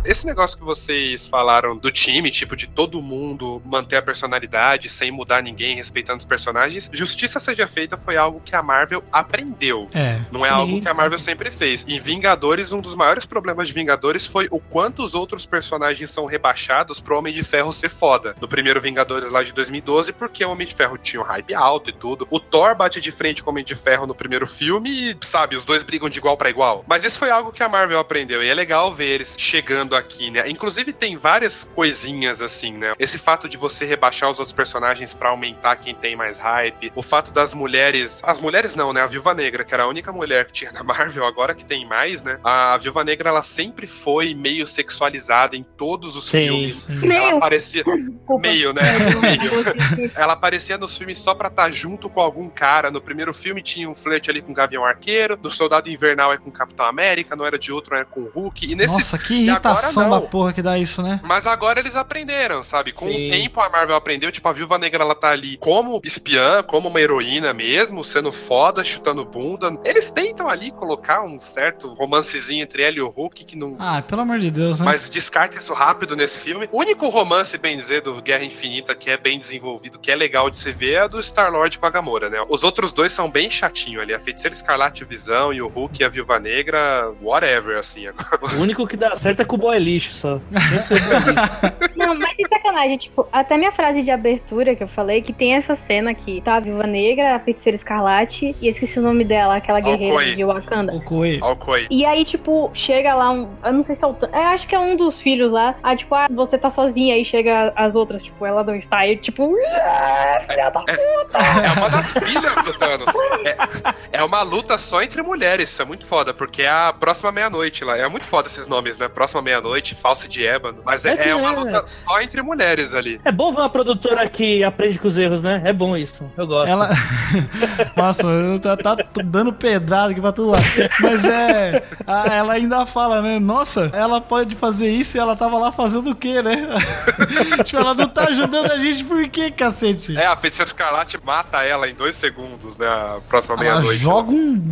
Esse negócio que vocês falaram do time, tipo, de todo mundo manter a personalidade sem mudar ninguém, respeitando os personagens, justiça seja feita foi algo que a Marvel aprendeu. É. Não é Sim. algo que a Marvel sempre fez. Em Vingadores, um dos maiores problemas de Vingadores foi o quanto os outros personagens são rebaixados pro Homem de Ferro ser foda. No primeiro Vingadores lá de 2012, porque o Homem de Ferro tinha um hype alto e tudo. O Thor bate de frente com o Homem de Ferro no primeiro filme e, sabe, os dois brigam de igual pra igual. Mas isso foi algo que a Marvel aprendeu e é legal ver eles chegando aqui, né? Inclusive tem várias coisinhas assim, né? Esse fato de você rebaixar os outros personagens pra aumentar quem tem mais hype, o fato das mulheres, as mulheres não, né? A Viúva Negra, que era a única mulher que tinha na Marvel, agora que tem mais, né? A Viúva Negra ela sempre foi meio sexualizada em todos os Sim, filmes. sim. Ela Meio. aparecia meio, né? Meio. Ela aparecia nos filmes só pra estar junto com algum cara. No primeiro filme tinha um flerte ali com o Gavião Arqueiro, no Soldado Invernal é com o Capitão América, no Era de Outro era com o Hulk. E nesse Nossa, que e agora Não. da porra que dá isso, né? Mas agora eles aprenderam, sabe? Com Sim. o tempo a Marvel aprendeu, tipo, a Viúva Negra ela tá ali como espiã, como uma heroína mesmo, sendo foda, chutando bunda. Eles tentam ali colocar um certo romancezinho entre ela e o Hulk que não. Ah, pelo amor de Deus, né? Mas descarta isso rápido nesse filme. O único romance, bem dizer, do Guerra Infinita que é bem desenvolvido, que é legal de se ver, é do Star-Lord com a Gamora, né? Os outros dois são bem chatinhos ali. A Feiticeira Escarlate e Visão e o Hulk e a Viúva Negra, whatever, assim. O único que dá certo é com o boy lixo só. Não, mas sacanagem, tipo, até minha frase de abertura que eu falei, que tem essa cena que tá a Viúva Negra, a Feiticeira Escarlate, e eu esqueci o nome dela, aquela guerreira Alcoy. de Wakanda. O. Alcoy. E aí, tipo, chega lá um. Eu não sei se é o. É, acho que é um dos filhos lá. Ah, tipo, ah, você tá sozinha. Aí chega as outras, tipo, ela não está. E tipo. "Ah, Filha da É uma das filhas do Thanos. É, é uma luta só entre mulheres, isso é muito foda, porque é a próxima meia-noite lá. É muito foda esses nomes, né? Próxima meia-noite, falsa de ébano. Mas é, É, é uma é. luta só entre mulheres ali. É bom ver uma produtora que aprende com os erros, né? É bom isso. Eu gosto. Ela. Nossa, eu tá, tá dando pedrada aqui pra todo lado. Mas é. a- ela ainda fala, né? Nossa, ela pode fazer isso e ela tava lá fazendo o quê, né? tipo, ela não tá ajudando a gente por quê, cacete? É, a Feiticeira Escarlate mata ela em dois segundos, né? A próxima Ela meia-noite. joga um,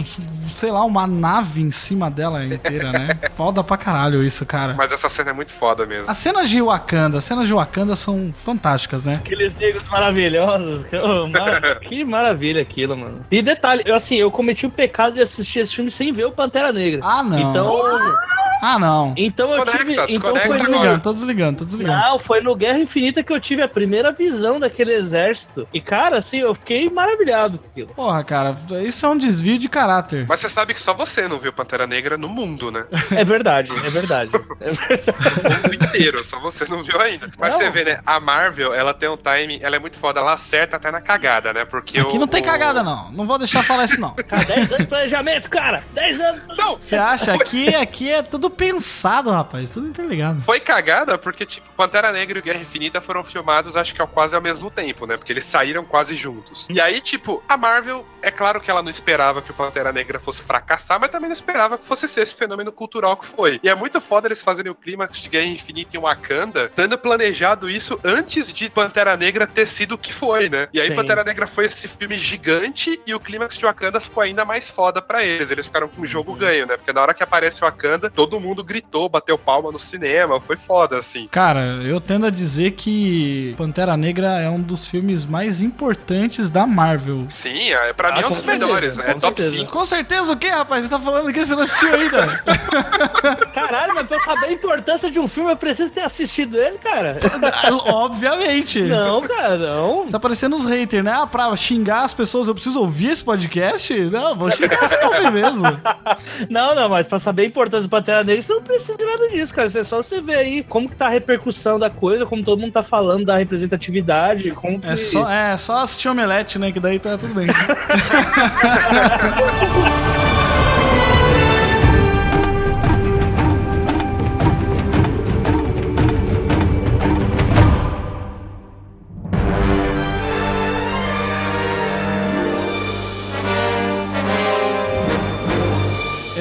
sei lá, uma nave em cima dela inteira, né? Foda pra caralho isso, cara. Mas essa cena é muito foda mesmo. As cenas de Wakanda, as cenas de Wakanda são fantásticas, né? Aqueles negros maravilhosos. Oh, mar- que maravilha aquilo, mano. E detalhe, eu, assim, eu cometi o pecado de assistir esse filme sem ver o Pantera Negra. Ah, não. Então, Ah, não. então eu tive. Desconecta, Então desconecta foi desligando, tô desligando, tô desligando. não, foi no Guerra Infinita que eu tive a primeira visão daquele exército. E, cara, assim, eu fiquei maravilhado com aquilo. Porra, cara, isso é um desvio de caráter. Mas você sabe que só você não viu Pantera Negra no mundo, né? É verdade, é verdade. É verdade. O mundo inteiro, só você não viu ainda. Mas Não. você vê, né? A Marvel, ela tem um timing, ela é muito foda, ela acerta até na cagada, né? Porque Aqui o- não tem o- cagada, não. Não vou deixar falar isso, não. Cara, 10 anos de planejamento, cara! 10 anos! Não, Você acha? Aqui, aqui é tudo pensado, rapaz. Tudo interligado. Foi cagada porque, tipo, Pantera Negra e Guerra Infinita foram filmados, acho que ao quase ao mesmo tempo, né? Porque eles saíram quase juntos. E aí, tipo, a Marvel, é claro que ela não esperava que o Pantera Negra fosse fracassar, mas também não esperava que fosse ser esse fenômeno cultural que foi. E é muito foda eles fazerem o clímax de Guerra Infinita em Wakanda, tendo planejado isso antes de Pantera Negra ter sido o que foi, né? E aí, Sim. Pantera Negra foi esse filme gigante e o clímax de Wakanda ficou ainda mais foda pra eles. Eles ficaram com o jogo ganho, né? Porque na hora que aparece o Wakanda, todo mundo gritou, bateu palma no cinema, foi foda, assim. Cara, eu tendo a dizer que Pantera Negra é um dos filmes mais importantes da Marvel. Sim, é, pra Ah, mim é um com dos certeza, melhores, né? É top certeza. 5. Com certeza o quê, rapaz? Você tá falando que você não assistiu ainda? Caralho, mas pra eu saber a importância de um filme, eu preciso ter assistido ele, cara. Obviamente. Não, cara, não. Você tá parecendo uns haters, né? Ah, pra xingar as pessoas, eu preciso ouvir esse podcast? Não, vou xingar esse nome mesmo. Não, não, mas pra saber a importância do Pantera Negra, você não precisa de nada disso, cara. Isso é só você ver aí como que tá a repercussão da coisa, como todo mundo tá falando da representatividade, como que... É só, é só assistir Omelete, né? Que daí tá tudo bem.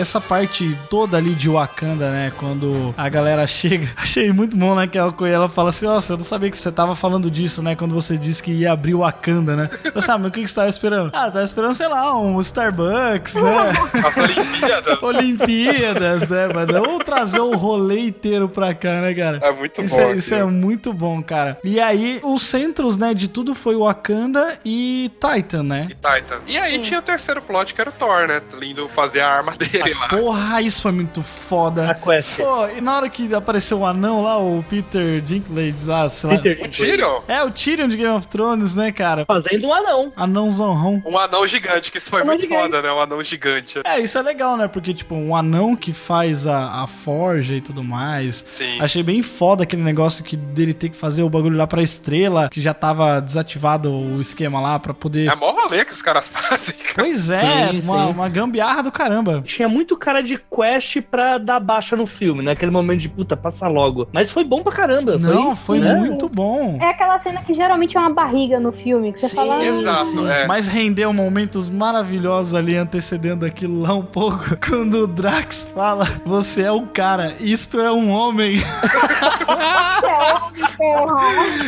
essa parte toda ali de Wakanda, né? Quando a galera chega. Achei muito bom, né? Que a Okoye, ela fala assim: Nossa, eu não sabia que você tava falando disso, né? Quando você disse que ia abrir o Wakanda, né? Eu sabe, mas o que que você tava esperando? Ah, tava esperando, sei lá, um Starbucks, né? As Olimpíadas. Olimpíadas, né? Mas não trazer o rolê inteiro pra cá, né, cara? É muito Isso, bom. é, isso é muito bom, cara. E aí, os centros, né, de tudo foi Wakanda e Titan, né? E Titan. E aí tinha o terceiro plot, que era o Thor, né? Lindo fazer a arma dele lá. Porra, isso foi muito A foda. quest. Pô, e na hora que apareceu o anão lá, o Peter Dinklage lá, sei lá. Peter O Tyrion, É, o Tyrion de Game of Thrones, né, cara? Fazendo um anão. Anãozão. um anão gigante, que isso foi Anão muito gigante. foda, né? Um anão gigante. É, isso é legal, né? Porque, tipo, um anão que faz a, a forja e tudo mais. Sim. Achei bem foda aquele negócio que dele ter que fazer o bagulho lá pra estrela, que já tava desativado o esquema lá pra poder. É mó rolê que os caras fazem, cara. Pois é, Sim, uma, sim. uma gambiarra do caramba. Tinha muito cara de quest pra dar baixa no filme, né? Aquele momento de puta, passa logo. Mas foi bom pra caramba. Não, isso, foi né? muito bom. É aquela cena que geralmente é uma barriga no filme, que você Sim, fala. "Ah, Exato, é. Mas rendeu momentos maravilhosos ali antecedendo aquilo lá um pouco. Quando o Drax fala: Você é um cara, isto é um homem.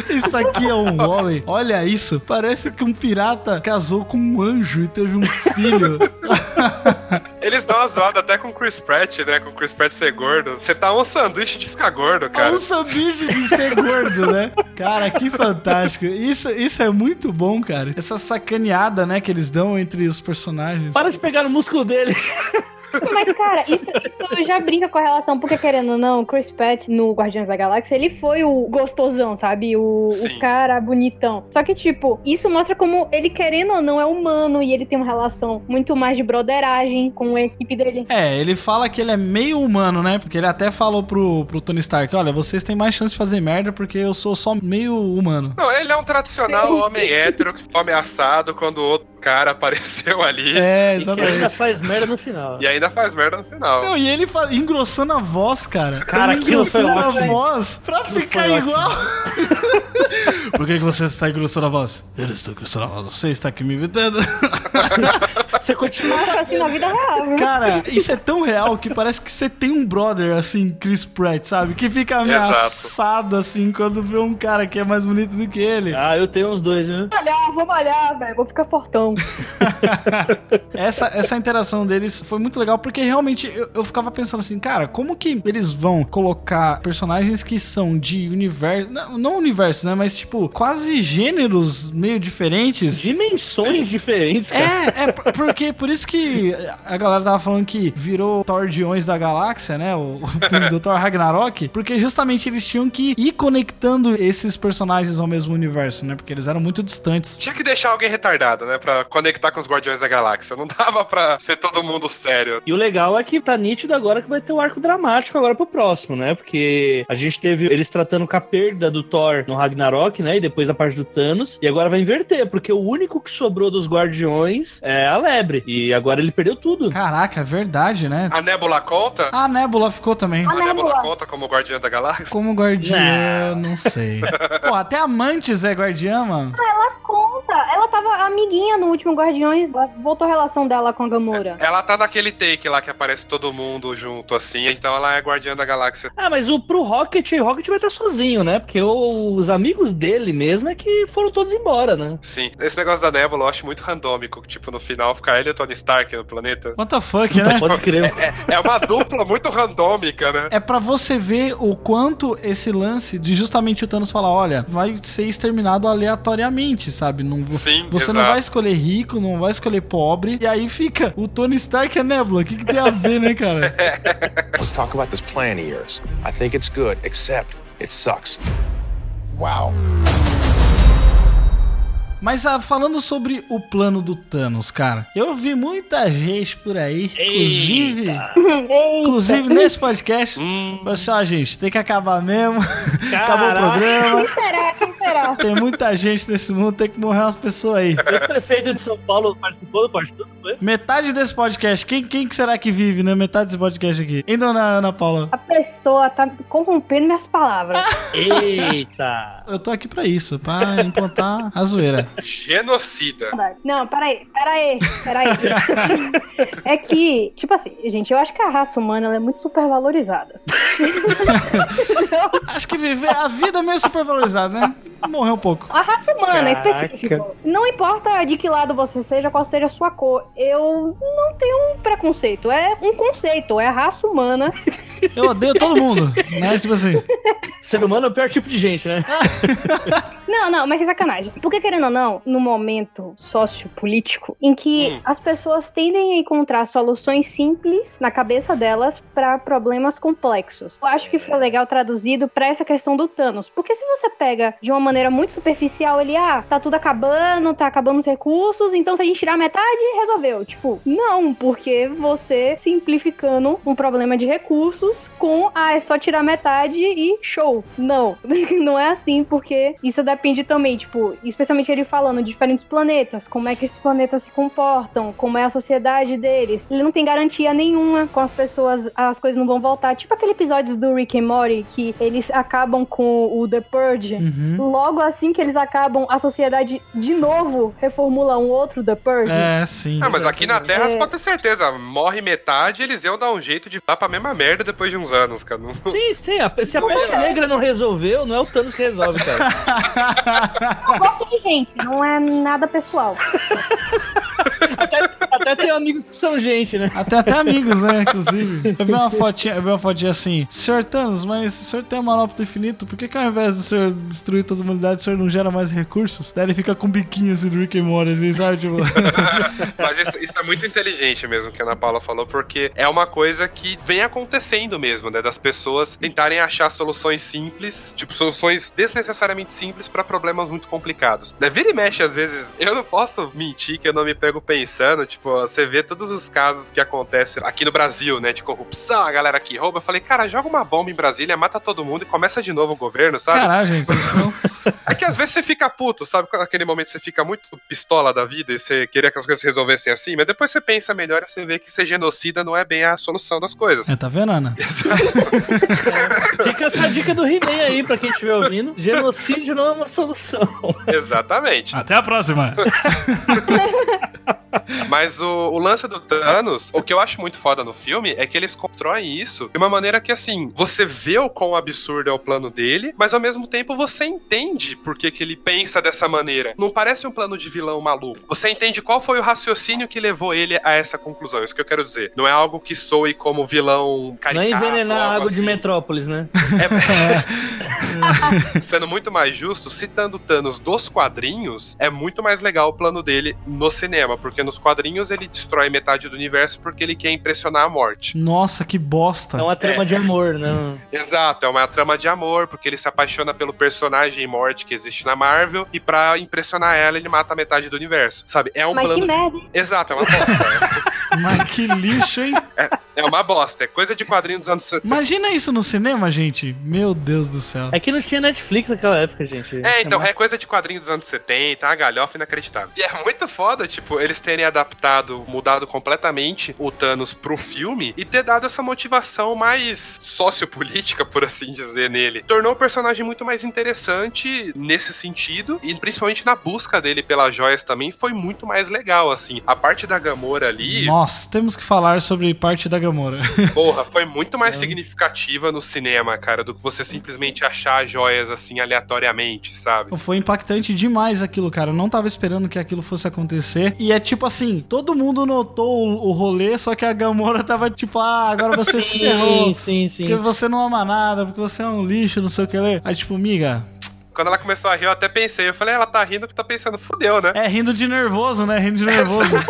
Isso aqui é um homem. Olha isso. Parece que um pirata casou com um anjo e teve um filho. Eles dão uma zoada até com o Chris Pratt, né? Com o Chris Pratt ser gordo. Você tá um sanduíche de ficar gordo, É cara. um sanduíche de ser gordo, né? Cara, que fantástico. Isso, isso é muito bom, cara. Essa sacaneada, né, que eles dão entre os personagens. Para de pegar no músculo dele. Mas, cara, isso, isso já brinca com a relação, porque querendo ou não, o Chris Pratt no Guardiões da Galáxia, ele foi o gostosão, sabe? O, o cara bonitão. Só que, tipo, isso mostra como ele, querendo ou não, é humano e ele tem uma relação muito mais de broderagem com a equipe dele. É, ele fala que ele é meio humano, né? Porque ele até falou pro, pro Tony Stark: olha, vocês têm mais chance de fazer merda porque eu sou só meio humano. Não, ele é um tradicional homem hétero que ficou ameaçado quando o outro cara apareceu ali. É, E que ainda exatamente. faz merda no final. E ainda faz merda no final. Não, e ele fa- engrossando a voz, cara. Cara, engrossando a ótimo. voz pra ficar igual. Por que, que você está engrossando a voz? Eu não estou engrossando a voz, você está aqui me imitando. Você continua assim na vida real, viu? Cara, isso é tão real que parece que você tem um brother, assim, Chris Pratt, sabe? Que fica ameaçado, assim, quando vê um cara que é mais bonito do que ele. Ah, eu tenho uns dois, né? Vou malhar, vou malhar, velho. Vou ficar fortão. Essa, essa interação deles foi muito legal, porque realmente eu, eu ficava pensando assim, cara, como que eles vão colocar personagens que são de universo. Não, não universo, né? Mas tipo, quase gêneros meio diferentes. Dimensões diferentes, cara. É, é por- porque por isso que a galera tava falando que virou Thor Diões da Galáxia, né? O, o filme do Thor Ragnarok, porque justamente eles tinham que ir conectando esses personagens ao mesmo universo, né? Porque eles eram muito distantes. Tinha que deixar alguém retardado, né? Pra conectar com os Guardiões da Galáxia. Não dava pra ser todo mundo sério. E o legal é que tá nítido agora que vai ter o arco dramático agora pro próximo, né? Porque a gente teve eles tratando com a perda do Thor no Ragnarok, né? E depois a parte do Thanos. E agora vai inverter, porque o único que sobrou dos Guardiões é a Lebre. E agora ele perdeu tudo. Caraca, é verdade, né? A Nebula conta? A Nebula ficou também. A A Nebula Nebula. conta como Guardiã da Galáxia? Como guardiã, não sei. Pô, até a Mantis é guardiã, mano. Ela conta. Ela tava amiguinha no último Guardiões. Ela voltou a relação dela com a Gamora. Ela tá naquele take lá que aparece todo mundo junto, assim. Então ela é Guardiã da Galáxia. Ah, mas o pro Rocket, o Rocket vai estar sozinho, né? Porque o- os amigos dele mesmo é que foram todos embora, né? Sim. Esse negócio da Nebula eu acho muito randômico. Tipo, no final ficar ele e o Tony Stark no planeta. What the fuck, né? Pode crer. É uma dupla muito randômica, né? É pra você ver o quanto esse lance de justamente o Thanos falar, olha, vai ser exterminado aleatoriamente, sabe? Não, Sim, você não exato. vai escolher rico, não vai escolher pobre. E aí fica o Tony Stark e a Nebula. O que, que tem a ver, né, cara? Let's talk about this plan of yours. I think it's good, except it sucks. Wow. Mas ah, falando sobre o plano do Thanos, cara, eu vi muita gente por aí, inclusive, Eita. inclusive nesse podcast, Hum. falou assim, ó, gente, tem que acabar mesmo. Acabou o programa. Quem será? Quem será? Tem muita gente nesse mundo, tem que morrer umas pessoas aí. O ex-prefeito de São Paulo participou do partido, foi? Metade desse podcast, quem, quem que será que vive, né? Metade desse podcast aqui. Hein, dona Ana Paula? A pessoa tá corrompendo minhas palavras. Eita! Eu tô aqui pra isso, pra implantar a zoeira. Genocida. Não, peraí, peraí, peraí. É que, tipo assim, gente, eu acho que a raça humana ela é muito supervalorizada. Acho que viver a vida é meio supervalorizada, né? Morrer um pouco. A raça humana, Caraca. específico. Não importa de que lado você seja, qual seja a sua cor. Eu não tenho um preconceito. É um conceito. É a raça humana. Eu odeio todo mundo, né? Tipo assim. Ser humano é o pior tipo de gente, né? Não, não, mas sem sacanagem. Porque, querendo ou não, no momento sociopolítico em que Hum. as pessoas tendem a encontrar soluções simples na cabeça delas pra problemas complexos. Eu acho que foi legal traduzido pra essa questão do Thanos. Porque se você pega de uma maneira muito superficial, ele, ah, tá tudo acabando, tá acabando os recursos, então se a gente tirar metade, resolveu. Tipo, não, porque você simplificando um problema de recursos com, ah, é só tirar metade e show. Não, não é assim, porque isso depende depende também, tipo, especialmente ele falando de diferentes planetas, como é que esses planetas se comportam, como é a sociedade deles. Ele não tem garantia nenhuma com as pessoas, as coisas não vão voltar. Tipo aquele episódio do Rick and Morty que eles acabam com o The Purge. Uhum. Logo assim que eles acabam, a sociedade de novo reformula um outro The Purge. É, sim. Ah, mas aqui na Terra É. você pode ter certeza, morre metade, eles iam dar um jeito de dar pra mesma merda depois de uns anos, cara. Não- Sim, sim. a- se a peste negra não resolveu, não é o Thanos que resolve, cara. Eu gosto de gente, não é nada pessoal. até, tem amigos que são gente, né? Até até amigos, né? Inclusive. Eu vi uma fotinha, eu vi uma fotinha assim, Senhor Thanos, mas o senhor tem a manopla do infinito, por que, que ao invés do senhor destruir toda a humanidade, o senhor não gera mais recursos? Daí ele fica com um biquinho assim do Rick and Morty, assim, sabe? Tipo, Mas isso, isso é muito inteligente mesmo que a Ana Paula falou, porque é uma coisa que vem acontecendo mesmo, né? Das pessoas tentarem achar soluções simples, tipo, soluções desnecessariamente simples pra problemas muito complicados. Né? Vira e mexe, às vezes, eu não posso mentir que eu não me pego pensando, tipo, você vê todos os casos que acontecem aqui no Brasil, né? De corrupção, a galera que rouba. Eu falei, cara, joga uma bomba em Brasília, mata todo mundo e começa de novo o governo, sabe? caralho, gente, não... É que às vezes você fica puto, sabe? Quando Naquele momento você fica muito pistola da vida e você queria que as coisas se resolvessem assim, mas depois você pensa melhor e você vê que ser genocida não é bem a solução das coisas. É, tá vendo, Ana? Fica essa dica do He-Man aí pra quem estiver ouvindo. Genocídio não é uma solução. Exatamente. Até a próxima! Mas o, o lance do Thanos, o que eu acho muito foda no filme é que eles constroem isso de uma maneira que, assim, você vê o quão absurdo é o plano dele, mas ao mesmo tempo você entende por que, que ele pensa dessa maneira. Não parece um plano de vilão maluco. Você entende qual foi o raciocínio que levou ele a essa conclusão. É Isso que eu quero dizer. Não é algo que soe como vilão Não é caricato. envenenar a água de assim. Metrópolis, né? É- Sendo muito mais justo, citando Thanos dos quadrinhos, é muito mais legal o plano dele no cinema, porque nos quadrinhos ele destrói metade do universo porque ele quer impressionar a morte. Nossa, que bosta. É uma trama de amor, né? Exato, é uma trama de amor, porque ele se apaixona pelo personagem morte que existe na Marvel, e pra impressionar ela, ele mata metade do universo. Sabe? É um Mas plano. que merda, hein? Exato, é uma bosta. Mas que lixo, hein? é uma bosta. É coisa de quadrinho dos anos 70. Imagina isso no cinema, gente. Meu Deus do céu. É que não tinha Netflix naquela época, gente. É, então, é coisa de quadrinho dos anos 70, a galhofa inacreditável. E é muito foda, tipo, eles terem adaptado, mudado completamente o Thanos pro filme e ter dado essa motivação mais sociopolítica, por assim dizer, nele. Tornou o personagem muito mais interessante nesse sentido e principalmente na busca dele pelas joias também foi muito mais legal, assim. A parte da Gamora ali, Nossa, temos que falar sobre parte da Gamora. porra, foi muito mais significativa no cinema, cara, do que você simplesmente achar joias assim aleatoriamente, sabe? Foi impactante demais aquilo, cara. Eu não tava esperando que aquilo fosse acontecer. E é tipo assim, todo mundo notou o, o rolê, só que a Gamora tava tipo, ah, agora você se ferrou. Sim, sim, sim. Porque você não ama nada, porque você é um lixo, não sei o que. Aí, tipo, miga, Quando ela começou a rir, eu até pensei, eu falei, ela tá rindo porque tá pensando, fudeu, né? é rindo de nervoso, né? Rindo de nervoso.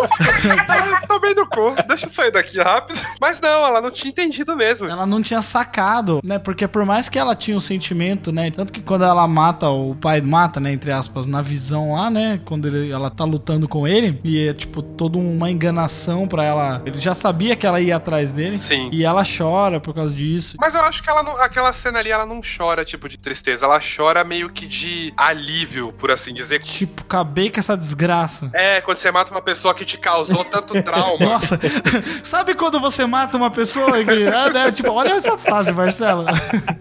Ah, Tomei no cu, deixa eu sair daqui rápido. Mas não, ela não tinha entendido mesmo. ela não tinha sacado, né? Porque por mais que ela tinha o sentimento, né? Tanto que quando ela mata, o pai mata, né? Entre aspas, na visão lá, né? Quando ele- ela tá lutando com ele. E é tipo toda uma enganação pra ela. Ele já sabia que ela ia atrás dele. Sim. E ela chora por causa disso. Mas eu acho que ela não, aquela cena ali, ela não chora, tipo, de tristeza. Ela chora meio que de alívio, por assim dizer. Tipo, acabei com essa desgraça. É, quando você mata uma pessoa que te causou tanto trauma. Nossa, sabe quando você mata uma pessoa que. Ah, né? Tipo, olha essa frase, Marcelo.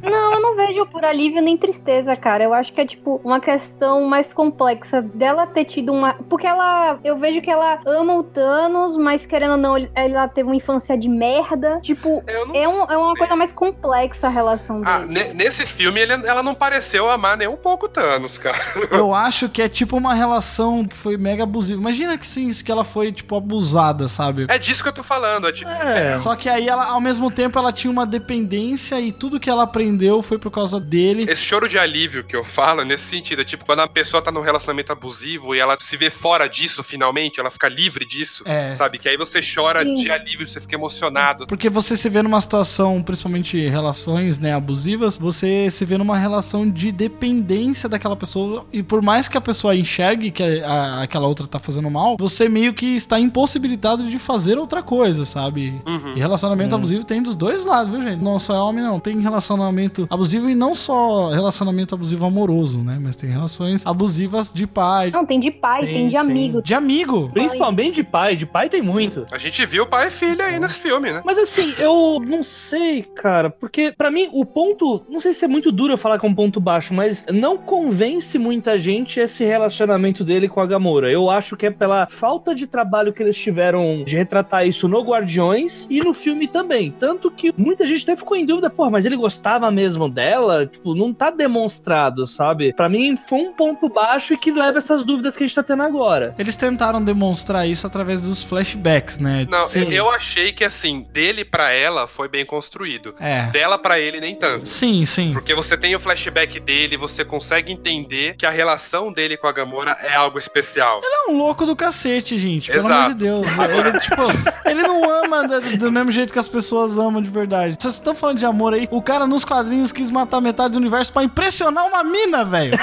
Não, eu não vejo por alívio nem tristeza, cara. Eu acho que é, tipo, uma questão mais complexa dela ter tido uma. Porque ela. Eu vejo que ela ama o Thanos, mas querendo ou não, ela teve uma infância de merda. Tipo, é, um- é uma coisa mais complexa a relação Ah, dele. ne- nesse filme ele- ela não pareceu amar nem um pouco Thanos, cara. Eu acho que é tipo uma relação que foi mega abusiva. Imagina que sim, que ela foi, tipo, abusada, sabe? É disso que eu tô falando. É tipo, É. Só que aí ela, ao mesmo tempo, ela tinha uma dependência e tudo que ela aprendeu foi por causa dele. Esse choro de alívio que eu falo é nesse sentido. É tipo, quando a pessoa tá num relacionamento abusivo e ela se vê fora disso finalmente, ela fica livre disso. É. Sabe? Que aí você chora Sim. de alívio, você fica emocionado. Porque você se vê numa situação, principalmente relações, né, abusivas, você se vê numa relação de dependência daquela pessoa e por mais que a pessoa enxergue que a- a- aquela outra tá fazendo mal, você meio que está impossibilitado de fazer outra coisa, sabe? Uhum. E relacionamento abusivo tem dos dois lados, viu, gente? Não só é homem, não. Tem relacionamento abusivo e não só relacionamento abusivo amoroso, né? Mas tem relações abusivas de pai, Não, tem de pai, Sim, tem de sim. amigo. de amigo. Principalmente de pai, de pai tem muito. A gente viu pai e filha aí nesse filme, né? Mas assim, eu não sei, cara, porque pra mim o ponto, não sei se é muito duro eu falar que é um ponto baixo, mas não convence muita gente esse relacionamento dele com a Gamora. Eu acho que é pela falta de trabalho que eles tiveram de retratar isso no Guardiões e no filme também. Tanto que muita gente até ficou em dúvida, porra, mas ele gostava mesmo dela? Tipo, não tá demonstrado, sabe? Pra mim foi um ponto baixo e que leva essas dúvidas que a gente tá tendo agora. Eles tentaram demonstrar isso através dos flashbacks, né? Não, Sim. eu achei que assim, dele pra ela foi bem construído. É. Dela pra ele nem tanto. Sim, sim. Porque você tem o flashback dele, você consegue entender que a relação dele com a Gamora é algo especial. Ele é um louco do cacete, gente. Pelo Exato. amor de Deus. Ele, tipo, ele não ama do, do mesmo jeito que as pessoas amam de verdade. Se vocês estão falando de amor aí, o cara nos quadrinhos quis matar metade do universo pra impressionar uma mina, velho.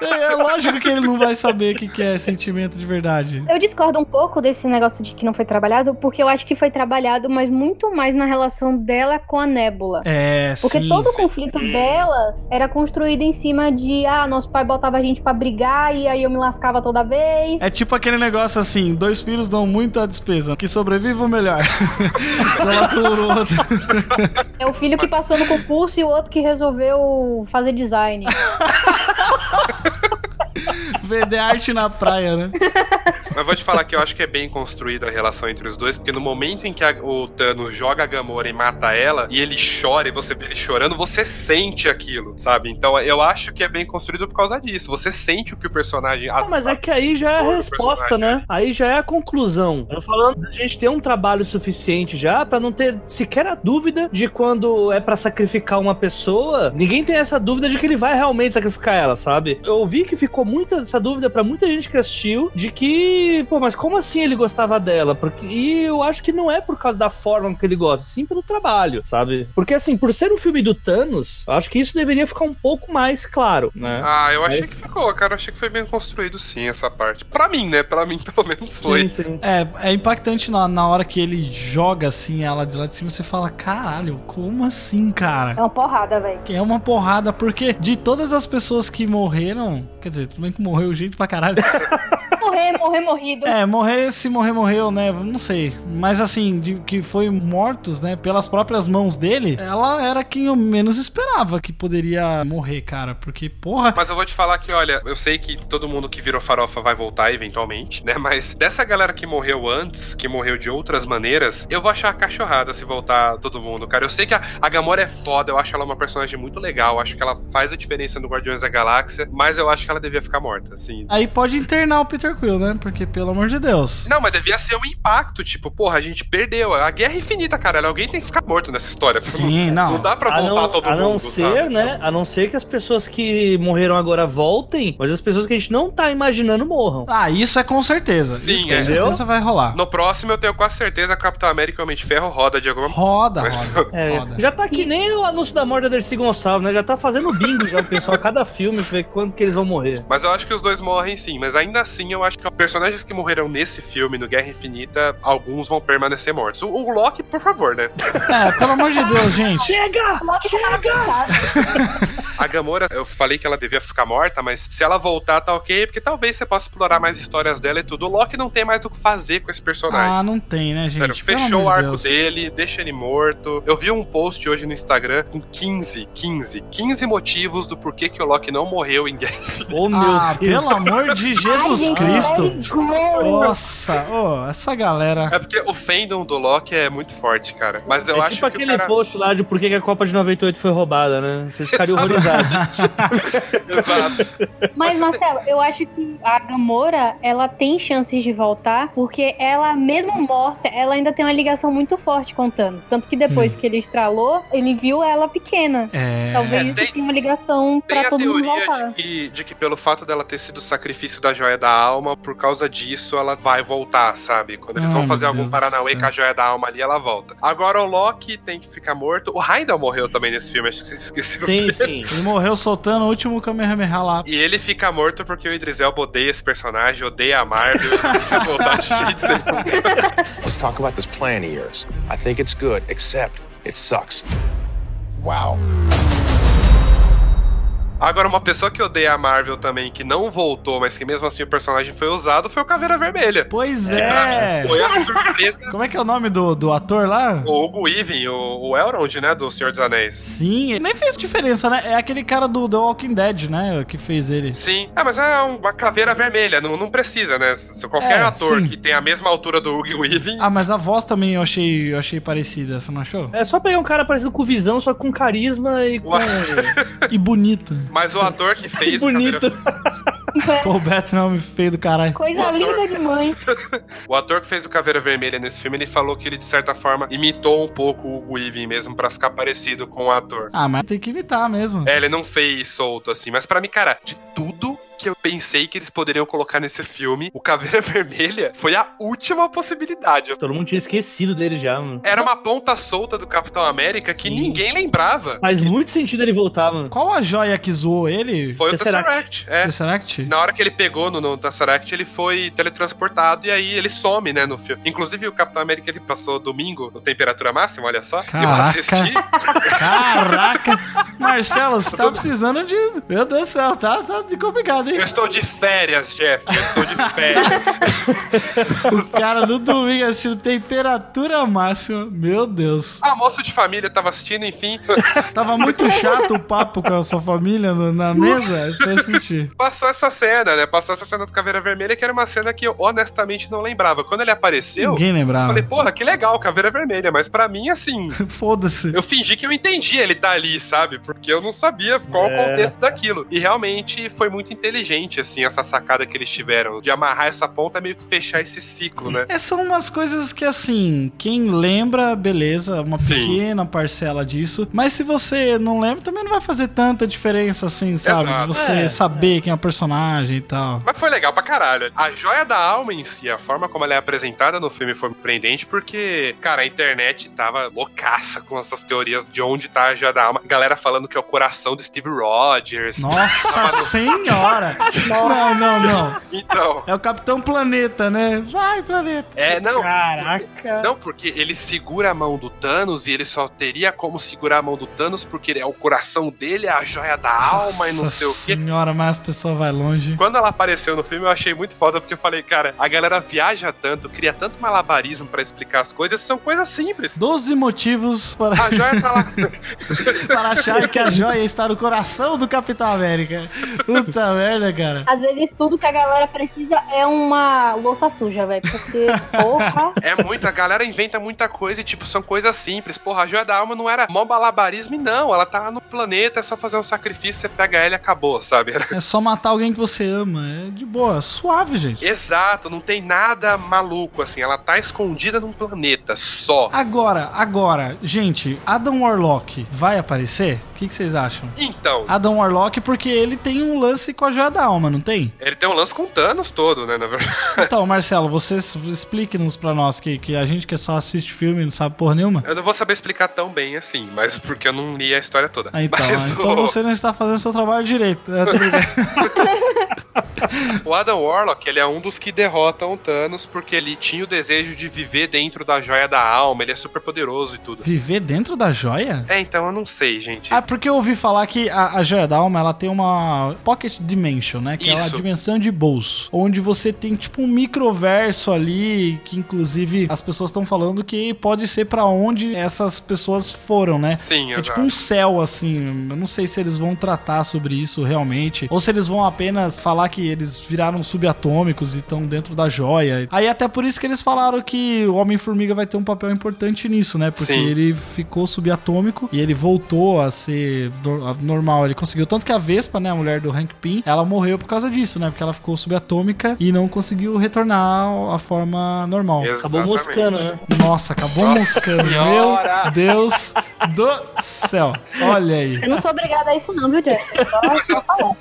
É, é lógico que ele não vai saber o que, que é sentimento de verdade. Eu discordo um pouco desse negócio de que não foi trabalhado, porque eu acho que foi trabalhado, mas muito mais na relação dela com a Nébula. É, Porque sim. todo o conflito delas era construído em cima de, ah, nosso pai botava a gente pra brigar e aí eu me lascava toda vez. É tipo aquele negócio assim, dois filhos dão muita despesa. Que sobreviva o melhor. Coloca outro. É o filho que passou no concurso e o outro que resolveu fazer design. Vender arte na praia, né? Mas vou te falar que eu acho que é bem construída a relação entre os dois, porque no momento em que a- o Thanos joga a Gamora e mata ela, e ele chora, e você vê ele chorando, você sente aquilo, sabe? Então eu acho que é bem construído por causa disso. Você sente o que o personagem. Ah, mas é que aí já é a resposta, né? Aí já é a conclusão. Eu tô falando da gente ter um trabalho suficiente já pra não ter sequer a dúvida de quando é pra sacrificar uma pessoa, ninguém tem essa dúvida de que ele vai realmente sacrificar ela, sabe? Eu ouvi que ficou muita essa dúvida pra muita gente que assistiu de que, pô, mas como assim ele gostava dela? Porque e eu acho que não é por causa da forma que ele gosta, sim pelo trabalho, sabe? Porque assim, por ser um filme do Thanos, eu acho que isso deveria ficar um pouco mais claro, né? Ah, eu achei Mas- que ficou, cara. Eu achei que foi bem construído sim, essa parte. Pra mim, né? Pra mim, pelo menos foi. Sim, sim. É, é impactante na, na hora que ele joga assim ela de lá de cima, você fala, caralho, como assim, É cara? uma porrada, velho. É uma porrada, porque de todas as pessoas que morreram, quer dizer, tudo bem que morreu gente pra caralho. Morrer, morrer, morrido. É, morrer, se morrer, morreu, né? Não sei. Mas assim, de que foi mortos, né? Pelas próprias mãos dele, ela era quem eu menos esperava que poderia morrer, cara. Porque, porra. Mas eu vou te falar que, olha, eu sei que todo mundo que virou farofa vai voltar eventualmente, né? Mas dessa galera que morreu antes, que morreu de outras maneiras, eu vou achar a cachorrada se voltar todo mundo, cara. Eu sei que a, a Gamora é foda, eu acho ela uma personagem muito legal, acho que ela faz a diferença no Guardiões da Galáxia, mas eu acho que ela devia ficar morta, assim. Aí pode internar o Peter Quill, né? Porque, pelo amor de Deus. Não, mas devia ser um impacto, tipo, porra, a gente perdeu. A guerra é infinita, cara. Alguém tem que ficar morto nessa história. Sim, não. Não dá pra A voltar não, todo a mundo. não ser, sabe? né? A não ser que as pessoas que morreram agora voltem, mas as pessoas que a gente não tá imaginando morram. Ah, isso é com certeza. Sim, isso com é. certeza vai rolar. No próximo eu tenho quase certeza que a Capitão América e o Homem de Ferro roda de alguma Roda, Mas- roda, É, roda. já tá que nem o anúncio da morte da Dercy Gonçalves, né? Já tá fazendo bingo já o pessoal, cada filme, pra ver quando que eles vão morrer. Mas eu acho que os dois morrem sim. Mas ainda assim, eu acho que os personagens que morreram nesse filme, no Guerra Infinita, alguns vão permanecer mortos. O, o Loki, por favor, né? É, pelo amor de Deus, gente. Chega! A Gamora, eu falei que ela devia ficar morta, mas se ela voltar, tá ok, porque talvez você possa explorar mais histórias dela e tudo. O Loki não tem mais o que fazer com esse personagem. Ah, não tem, né, gente? Sério, fechou o arco Deus. dele, deixa ele morto. Eu vi um post hoje no Instagram com 15, 15, 15 motivos do porquê que o Loki não morreu em Guerra Infinita. Oh, meu Ah, Deus. Pelo amor de Jesus Cristo. Nossa, ô, essa galera. É porque o fandom do Loki é muito forte, cara. Mas eu é acho tipo que aquele o cara... post lá de por que a Copa de 98 foi roubada, né? Vocês ficariam horrorizados. Exato. Mas, Marcelo, eu acho que a Gamora, ela tem chances de voltar, porque ela, mesmo morta, ela ainda tem uma ligação muito forte com o Thanos. Tanto que depois que ele estralou, ele viu ela pequena. É. Talvez É, tem- tenha uma ligação pra todo mundo voltar. de que, de que pelo fato dela ter sido o sacrifício da joia da alma, por causa disso ela vai voltar, sabe? Quando eles Ai, vão fazer algum Deus Paranauê com a joia da alma ali, ela volta. Agora o Loki tem que ficar morto. O Heimdall morreu também nesse filme, acho que vocês esqueceram sim, dele. sim. Ele morreu soltando o último Kamehameha lá. E ele fica morto porque o Idris Elba odeia esse personagem, odeia a Marvel. Let's talk about this plan of yours. I think it's good, except it sucks. Wow. Agora, uma pessoa que odeia a Marvel também, que não voltou, mas que mesmo assim o personagem foi usado, foi o Caveira Vermelha. Pois é. Foi a surpresa. Como é que é o nome do, do ator lá? O Hugo Weaving, o, o Elrond, né, do Senhor dos Anéis. Sim, nem fez diferença, né? É aquele cara do The Walking Dead, né? Que fez ele. Sim. Ah, mas é uma caveira vermelha, não, não precisa, né? Se qualquer É, ator sim. que tem a mesma altura do Hugo Weaving... Ah, mas a voz também eu achei, eu achei parecida, você não achou? É só pegar um cara parecido com visão, só com carisma e com. E bonita. Mas o ator que fez... o Bonito. Caveira- Pô, o Beto não é um feio do caralho. Coisa ator- linda de mãe. O ator que fez o Caveira Vermelha nesse filme, ele falou que ele, de certa forma, imitou um pouco o Hugo Weaving mesmo pra ficar parecido com o ator. Ah, mas tem que imitar mesmo. É, ele não fez solto assim, mas pra mim, cara, de tudo que eu pensei que eles poderiam colocar nesse filme, o Caveira Vermelha foi a última possibilidade. Todo mundo tinha esquecido dele já, mano. Era uma ponta solta do Capitão América que Sim. ninguém lembrava. Faz muito sentido ele voltar, mano. Qual a joia que zoou ele? Foi o Tesseract. Tesseract. É. Tesseract? Na hora que ele pegou no, no Tesseract, ele foi teletransportado e aí ele some, né, no filme. Inclusive, o Capitão América, ele passou domingo no temperatura máxima, olha só. Eu Caraca. assisti. Caraca! Marcelo, você tá precisando de. Meu Deus do céu, tá, tá de complicado, hein? Eu estou de férias, Jeff. Eu estou de férias. O cara no domingo assistindo temperatura máxima. Meu Deus. Almoço de família, tava assistindo, enfim. Tava muito chato o papo com a sua família no- na mesa. Aí Você foi assistir. Passou essa cena, né? Passou essa cena do Caveira Vermelha, que era uma cena que eu honestamente não lembrava. Quando ele apareceu, Ninguém eu lembrava. falei, porra, que legal, Caveira Vermelha. Mas pra mim, assim, Foda-se. eu fingi que eu entendi ele tá ali, sabe? Porque eu não sabia qual o É. contexto daquilo. E realmente foi muito inteligente, assim, essa sacada que eles tiveram. De amarrar essa ponta meio que fechar esse ciclo, né? É, são umas coisas que, assim, quem lembra, beleza, uma Sim. pequena parcela disso. Mas se você não lembra, também não vai fazer tanta diferença, assim, sabe? De Exato. você É. saber quem é o personagem e tal. Mas foi legal pra caralho. A joia da alma em si, a forma como ela é apresentada no filme foi prendente, porque, cara, a internet tava loucaça com essas teorias de onde tá a joia da alma. Galera falando que é o coração do Steve Rogers. Nossa senhora! Não, não, não. Então, É o Capitão Planeta, né? Vai, Planeta. é, não. Caraca. Não, porque ele segura a mão do Thanos e ele só teria como segurar a mão do Thanos porque é o coração dele, é a joia da alma e não Nossa sei o quê. senhora, mas a pessoa vai longe. Quando ela apareceu no filme, eu achei muito foda, porque eu falei, cara, a galera viaja tanto, cria tanto malabarismo pra explicar as coisas, são coisas simples. 12 motivos para, A joia tá lá. para achar que a joia está no coração do Capitão América. Puta merda, cara. Às vezes tudo que a galera precisa é uma louça suja, velho. Porque, porra. É muito, a galera inventa muita coisa e, tipo, são coisas simples. Porra, a joia da alma não era mó malabarismo e não. Ela tá lá no planeta, é só fazer um sacrifício, você pega ela e acabou, sabe? É só matar alguém que você ama. É de boa, suave, gente. Exato, não tem nada maluco, assim. Ela tá escondida num planeta só. Agora, agora, gente, Adam Warlock vai aparecer? O que, que vocês acham? Então, Adam Warlock, porque ele tem um lance com a joia da alma, não tem? ele tem um lance com Thanos todo, né, na verdade. Então, Marcelo, você explique-nos pra nós que, que a gente que só assiste filme não sabe porra nenhuma. Eu não vou saber explicar tão bem assim, mas porque eu não li a história toda. Ah, então, Mas então o- você não está fazendo seu trabalho direito. É, tô brincando. O Adam Warlock, ele é um dos que derrotam o Thanos porque ele tinha o desejo de viver dentro da joia da alma, ele é super poderoso e tudo. Viver dentro da joia? É, então eu não sei, gente. Ah, porque eu ouvi falar que a, a joia da alma ela tem uma pocket dimension, né? Que é uma Isso. dimensão de bolso. Onde você tem tipo um microverso ali, que inclusive as pessoas estão falando que pode ser pra onde essas pessoas foram, né? Sim, é exato. tipo um céu, assim. Eu não sei se eles vão tratar sobre isso realmente. Ou se eles vão apenas falar que eles viraram subatômicos e estão dentro da joia. Aí até por isso que eles falaram que o Homem-Formiga vai ter um papel importante nisso, né? Porque Sim. ele ficou subatômico e ele voltou a ser normal. Ele conseguiu. Tanto que a Vespa, né? A mulher do Hank Pym, ela morreu por causa disso, né? Porque ela ficou subatômica e não conseguiu retornar à forma normal. Acabou Exatamente. moscando, né? Nossa, acabou moscando. Meu! Deus do céu. Olha aí. Eu não sou obrigada a isso, não, viu, Jeff? Só, só falar.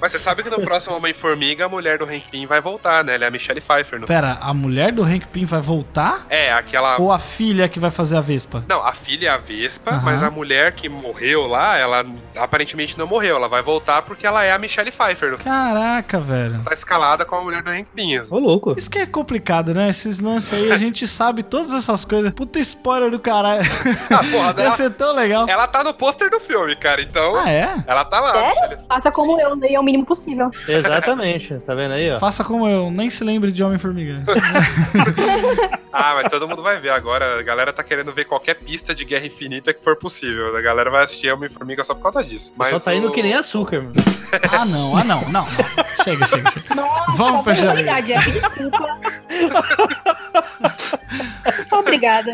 Mas você sabe que no próximo Homem-Formiga a mulher do Hank Pym vai voltar, né? Ela é a Michelle Pfeiffer. No... Pera, a mulher do Hank Pym vai voltar? É, aquela. Ou a filha que vai fazer a Vespa? Não, a filha é a Vespa, Aham. mas a mulher que morreu lá, ela aparentemente não morreu. Ela vai voltar porque ela é a Michelle Pfeiffer. Caraca, velho. Tá escalada com a mulher do Hank Pym. Ô, louco. Isso que é complicado, né? Esses lances aí, a gente sabe todas essas coisas. Puta spoiler do caralho. Ah, porra, Ia ela, ser tão legal. ela tá no pôster do filme, cara, então. Ah, é? Ela tá lá. Sério? Michelle- Faça como eu, leia o mínimo possível. Exatamente. Tá vendo aí, ó? Faça como eu, nem se lembre de Homem-Formiga. Ah, mas todo mundo vai ver agora. A galera tá querendo ver qualquer pista de Guerra Infinita que for possível. A galera vai assistir Homem-Formiga só por causa disso. Mas Só tá indo o- que nem açúcar, mano. ah, não, ah, não, não, não. Chega, chega, chega. Nossa, Vamos fechar. muito obrigada. Desculpa. Sou obrigada.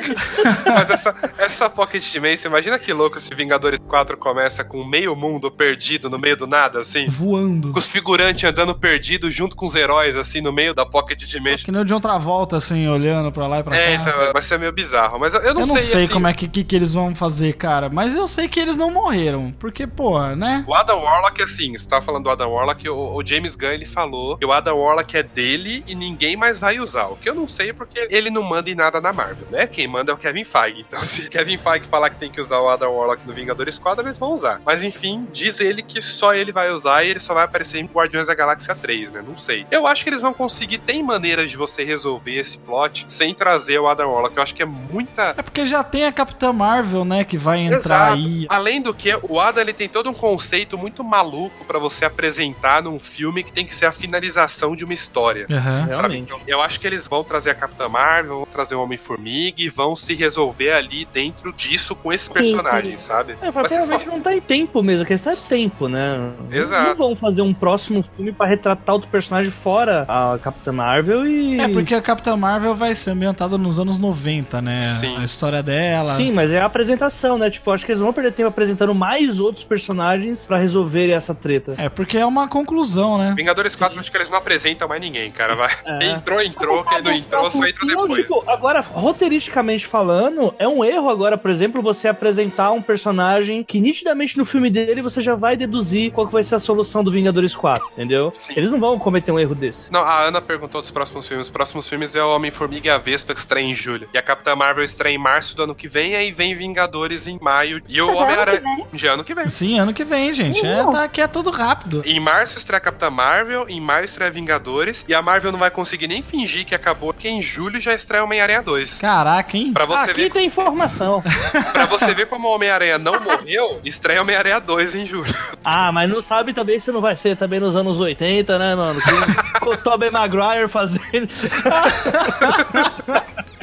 Mas essa, essa Pocket Dimension, imagina que louco se Vingadores 4 começa com meio mundo perdido no meio do nada, assim. Voando. Com os figurantes andando perdidos junto com os heróis, assim, no meio da Pocket Dimension. Que nem o de outra volta, assim, olhando pra lá e pra É, cá. então, vai ser meio bizarro. Mas eu, eu não eu não sei, sei, assim, como é que, que, que eles vão fazer, cara. Mas eu sei que eles não morreram. Porque, porra, né? O Adam Warlock, assim, você tava falando do Adam Warlock, o, o James Gunn, ele falou que o Adam Warlock é dele e ninguém mais vai usar. O que eu não sei é porque ele não manda em nada na Marvel, né? Quem manda é o Kevin Feige. Então, se Kevin Feige falar que tem que usar o Adam Warlock no Vingadores 4, eles vão usar. Mas, enfim, diz ele que só ele vai usar e ele só vai aparecer em Guardiões da Galáxia 3, né? Não sei. Eu acho que eles vão conseguir, tem maneiras de você resolver esse plot sem trazer o Adam Warlock. Eu acho que é muita É porque já tem a Capitã Marvel, né? Que vai entrar Exato. aí. Além do que, o Adam ele tem todo um conceito muito maluco pra você apresentar num filme que tem que ser a finalização de uma história. Sabe? Realmente. Então, eu acho que eles vão trazer a Capitã Marvel, vão trazer o Homem-Formiga e vão se resolver ali dentro disso com esses personagens, sabe? É, Vai ser provavelmente não tá em tempo mesmo, a questão é tempo, né? Exato. Não vão fazer um próximo filme pra retratar outro personagem fora a Capitã Marvel e. É, porque a Capitã Marvel vai ser ambientada nos anos 90, né? Sim. A história dela. Sim, mas é a apresentação, né? Tipo, acho que eles vão perder tempo apresentando mais outros personagens pra resolver essa treta. É, porque é uma conclusão, né? Vingadores 4, acho que eles não apresentam mais ninguém, cara. Vai. É. Entrou, entrou. Quem não entrou, só entra Não, depois. tipo, agora, roteiristicamente falando, é um erro agora, por exemplo, você apresentar um personagem que nitidamente no filme dele você já vai deduzir qual que vai ser a solução do Vingadores 4, entendeu? Sim. Eles não vão cometer um erro desse. Não, a Ana perguntou dos próximos filmes. Os próximos filmes é o Homem-Formiga e a Vespa que estreia em julho. E a Capitã Marvel estreia em março do ano que vem, aí vem Vingadores em maio. E o Já ano que Homem-Aranha. vem? Já ano que vem. Sim, ano que vem, gente. É, tá, aqui é tudo rápido. Em março estreia a Capitã Marvel, em maio estreia Vingadores, e a Marvel não vai conseguir nem fingir que acabou, porque em julho já estreia Homem-Aranha 2. Caraca, hein? Pra você, Aqui ver, tem informação. pra você ver como o Homem-Aranha não morreu, estreia Homem-Aranha 2 em julho. ah, mas não sabe também se não vai ser também nos anos 80, né, mano? Com, com o Tobey Maguire fazendo.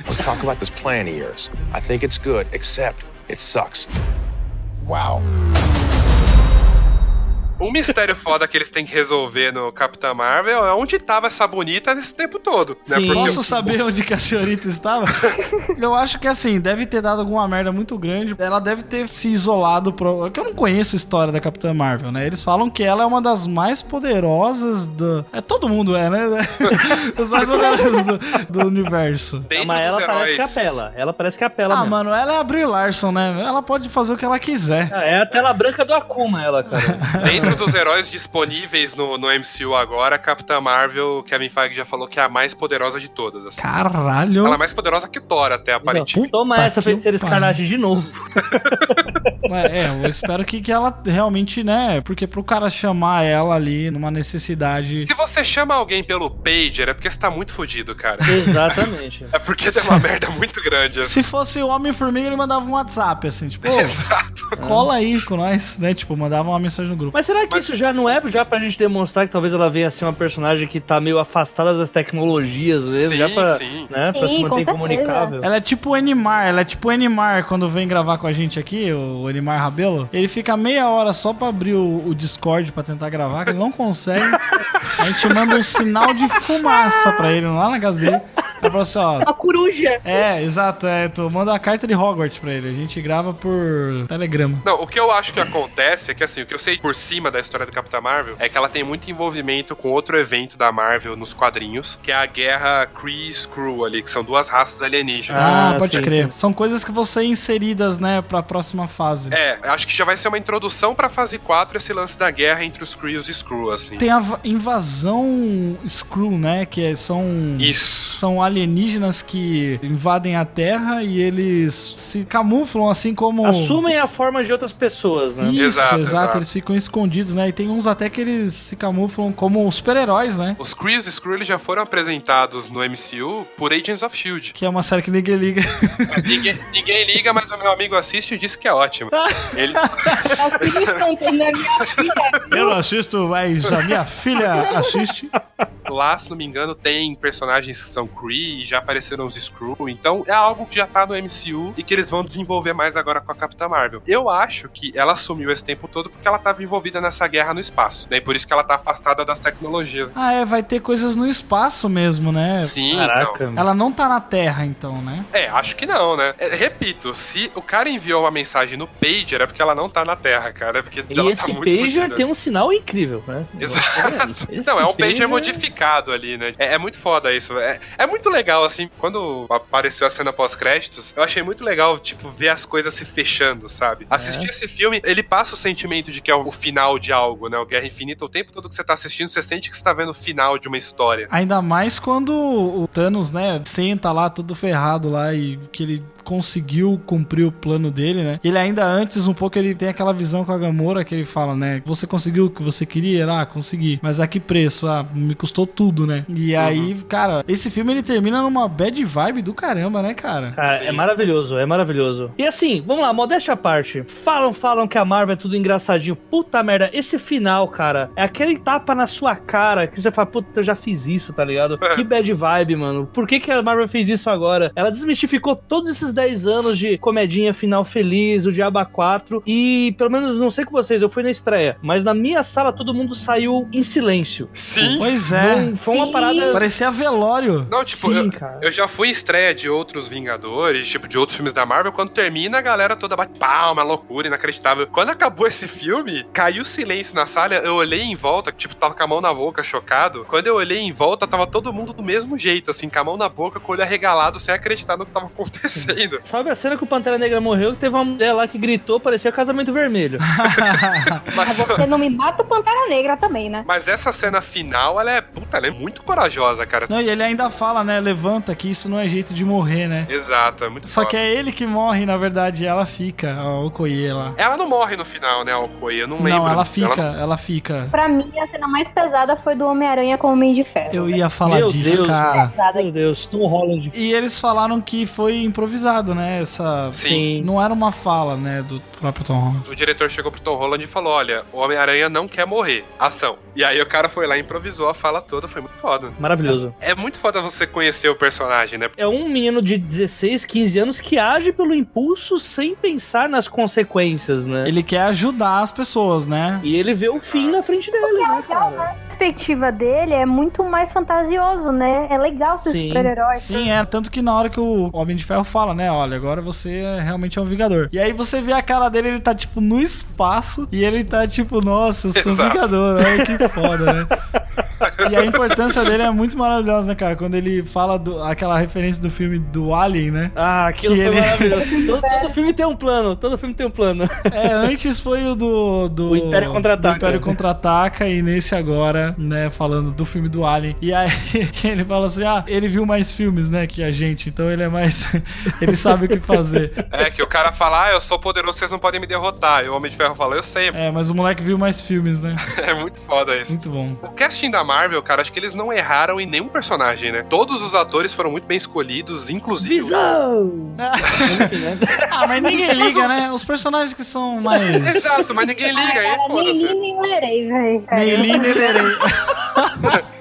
Let's talk about this plan of yours. I think it's good, except it sucks. Wow. Um mistério foda que eles têm que resolver no Capitã Marvel é onde tava essa bonita nesse tempo todo. Né? Sim. Porque Posso saber onde que a senhorita estava? eu acho que assim, deve ter dado alguma merda muito grande. Ela deve ter se isolado pro. é que eu não conheço a história da Capitã Marvel, né? Eles falam que ela é uma das mais poderosas do. É, todo mundo é, né? Os mais poderosos do, do universo. dentro mas ela dos parece heróis- que apela. Ela parece que apela Ah, mesmo. mano, ela é a Brie Larson, né? Ela pode fazer o que ela quiser. É a tela branca do Akuma, ela, cara. Dentro dos heróis disponíveis no, no MCU agora, a Capitã Marvel, Kevin Feige já falou que é a mais poderosa de todas. assim. Caralho. Ela é mais poderosa que Thor, até aparentemente. Toma Puta essa feiticeira escarlate de novo. É, eu espero que, que ela realmente, né? Porque pro cara chamar ela ali numa necessidade. Se você chama alguém pelo pager, é porque você tá muito fudido, cara. Exatamente. É porque tem uma merda muito grande. assim. Se fosse o Homem-Formiga, ele mandava um WhatsApp, assim, tipo, Exato. cola aí com nós, né? Tipo, mandava uma mensagem no grupo. Mas será que isso já não é já pra gente demonstrar que talvez ela venha a ser uma personagem que tá meio afastada das tecnologias mesmo? Sim, já pra, sim. Né, pra Sim, se com manter certeza. comunicável? Ela é tipo o Animar, ela é tipo o Animar quando vem gravar com a gente aqui, o Animar Rabelo. Ele fica meia hora só pra abrir o, o Discord pra tentar gravar, que ele não consegue. A gente manda um sinal de fumaça pra ele lá na casa dele. Ela falou assim, ó. Uma coruja. É, exato, é. Tu manda a carta de Hogwarts pra ele. A gente grava por telegrama. Não, o que eu acho que acontece é que, assim, o que eu sei por cima da história do Capitão Marvel é que ela tem muito envolvimento com outro evento da Marvel nos quadrinhos, que é a guerra Kree-Skrull ali, que são duas raças alienígenas. Ah, Ah, pode sim, crer. sim. São coisas que vão ser inseridas, né, pra próxima fase. É, acho que já vai ser uma introdução pra fase 4 esse lance da guerra entre os Kree e os Skrull, assim. Tem a va- invasão Skrull, né? Que é- são. Isso. São alienígenas que invadem a Terra e eles se camuflam assim como. Assumem a forma de outras pessoas, né? Isso, Exato, exato, exato. Eles ficam escondidos, né? E tem uns até que eles se camuflam como super-heróis, né? Os Kree e os Skrull eles já foram apresentados no MCU por Agents of S.H.I.E.L.D. Que é uma série que ninguém liga. ninguém, ninguém liga, mas o meu amigo assiste e disse que é ótimo. Ele, Assistam, tem na minha filha. Eu não assisto, mas a minha filha assiste. Lá, se não me engano, tem personagens que são Kree, já apareceram os Skrull, então é algo que já tá no MCU e que eles vão desenvolver mais agora com a Capitã Marvel. Eu acho que ela sumiu esse tempo todo porque ela tava envolvida nessa guerra no espaço, daí por isso que ela tá afastada das tecnologias. Ah, é, vai ter coisas no espaço mesmo, né? Sim, Caraca. então. Ela não tá na Terra, então, né? É, acho que não, né? É, repito, se o cara enviou uma mensagem no pager é porque ela não tá na Terra, cara, é porque E ela esse tá muito pager fugida. tem um sinal incrível, né? Exato. Não, é um pager modificado ali, né? É, é muito foda isso. É, é muito legal, assim, quando apareceu a cena pós-créditos, eu achei muito legal, tipo, ver as coisas se fechando, sabe? Assistir esse filme, ele passa o sentimento de que é o final de algo, né? O Guerra Infinita, o tempo todo que você tá assistindo, você sente que você tá vendo o final de uma história. Ainda mais quando o Thanos, né, senta lá todo ferrado lá e que ele conseguiu cumprir o plano dele, né? Ele ainda antes um pouco ele tem aquela visão com a Gamora que ele fala, né? Você conseguiu o que você queria? Ah, consegui. Mas a que preço? Ah, me custou tudo, né? E aí, cara, esse filme ele termina numa bad vibe do caramba, né, cara? Cara, Sim. é maravilhoso, é maravilhoso. E assim, vamos lá, modéstia à parte. Falam, falam que a Marvel é tudo engraçadinho. Puta merda, esse final, cara, é aquele tapa na sua cara que você fala, puta, eu já fiz isso, tá ligado? Que bad vibe, mano. Por que, que a Marvel fez isso agora? Ela desmistificou todos esses 10 anos de comedinha final feliz, o Diaba 4. E, pelo menos, não sei com vocês, eu fui na estreia, mas na minha sala todo mundo saiu em silêncio. Sim. Pois é. Não- foi uma Sim. parada. Parecia velório. Não, tipo, Sim, eu, cara. eu já fui em estreia de outros Vingadores, tipo, de outros filmes da Marvel, quando termina, a galera toda bate palma, loucura, inacreditável. Quando acabou esse filme, caiu silêncio na sala, eu olhei em volta, tipo, tava com a mão na boca, chocado. Quando eu olhei em volta, tava todo mundo do mesmo jeito, assim, com a mão na boca, com o olho arregalado, sem acreditar no que tava acontecendo. Sabe a cena que o Pantera Negra morreu, que teve uma mulher lá que gritou, parecia casamento vermelho. Mas, Você não me mata o Pantera Negra também, né? mas essa cena final, ela é, puta, ela é muito corajosa, cara. Não, e ele ainda fala, né? Levanta que isso não é jeito de morrer, né? Exato, é muito Só foda. que é ele que morre, na verdade, e ela fica, a Okoye lá. Ela não morre no final, né, Alcoy? Eu não lembro. Não, ela fica, Ela- ela fica. Pra mim, a cena mais pesada foi do Homem-Aranha com o Homem de Ferro. Eu ia falar Meu disso, Deus, cara. Pesada. Meu Deus, Tom Holland. E eles falaram que foi improvisado, né? Essa. Sim. Não era uma fala, né? Do próprio Tom Holland. O diretor chegou pro Tom Holland e falou: Olha, o Homem-Aranha não quer morrer. Ação. E aí o cara foi lá e improvisou a fala toda, foi muito foda. Maravilhoso. É muito foda você conhecer o personagem, né? É um menino de 16, 15 anos que age pelo impulso sem pensar nas consequências, né? Ele quer ajudar as pessoas, né? E ele vê o fim na frente dele, né, cara? A perspectiva dele é muito mais fantasioso, né? É legal ser super-herói. Sim, é. Tanto que na hora que o Homem de Ferro fala, né? Olha, agora você é, realmente é um Vingador. E aí você vê a cara dele, ele tá tipo no espaço e ele tá tipo, nossa, eu sou um Exato. Vingador. Olha que foda, né? E a importância dele é muito maravilhosa, né, cara? Quando ele fala do, aquela referência do filme do Alien, né? Ah, aquilo Que foi ele- maravilhoso. todo, todo filme tem um plano, todo filme tem um plano. É, antes foi o do. do O Império Contra-Ataca. Império Contra-Ataca e nesse agora, né, falando do filme do Alien. E aí ele fala assim: ah, ele viu mais filmes, né, que a gente, então ele é mais. ele sabe o que fazer. É que o cara fala, ah, eu sou poderoso, vocês não podem me derrotar. E o Homem de Ferro fala, eu sei. É, mas o moleque viu mais filmes, né? É muito foda isso. Muito bom. O casting da Marvel, cara, acho que eles não erraram em nenhum personagem, né? Todos os atores foram muito bem escolhidos, inclusive. Visão! Ah, mas ninguém liga, né? Os personagens que são mais. Exato, mas ninguém liga aí, nem li, foda-se. nem lerei, velho. Neili e Nelerei.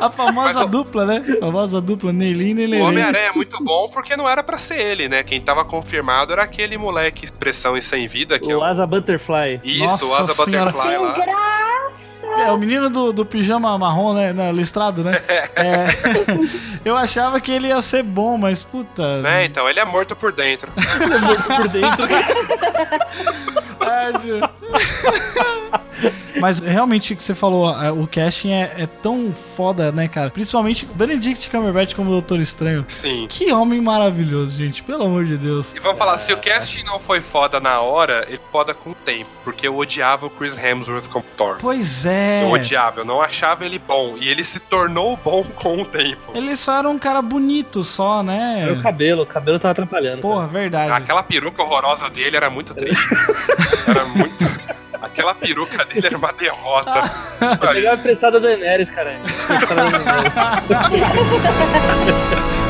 A famosa Mas o- dupla, né? A famosa dupla Neili e O Nelerei. Homem-Aranha é muito bom porque não era pra ser ele, né? Quem tava confirmado era aquele moleque expressão e sem vida, que é O o... Asa Butterfly. Isso, Nossa o Asa senhora. Butterfly Sem lá. graça! É o menino do, do pijama marrom, né? na- listrado, né? É, eu achava que ele ia ser bom, mas puta. É, então, ele é morto por dentro. por dentro. É. Mas realmente o que você falou, é, o casting é, é tão foda, né, cara? Principalmente o Benedict Cumberbatch como Doutor Estranho. Sim. Que homem maravilhoso, gente, pelo amor de Deus. E vamos falar, se o casting não foi foda na hora, ele foda com o tempo. Porque eu odiava o Chris Hemsworth como Thor. Pois é. Eu odiava, eu não achava ele bom. E ele se tornou bom com o tempo. Ele só era um cara bonito, só, né? Meu cabelo, o cabelo tava atrapalhando. Porra, verdade. Aquela peruca horrorosa dele era muito triste. era muito. Aquela peruca dele era uma derrota. cara. Pegar emprestada da Daenerys, cara.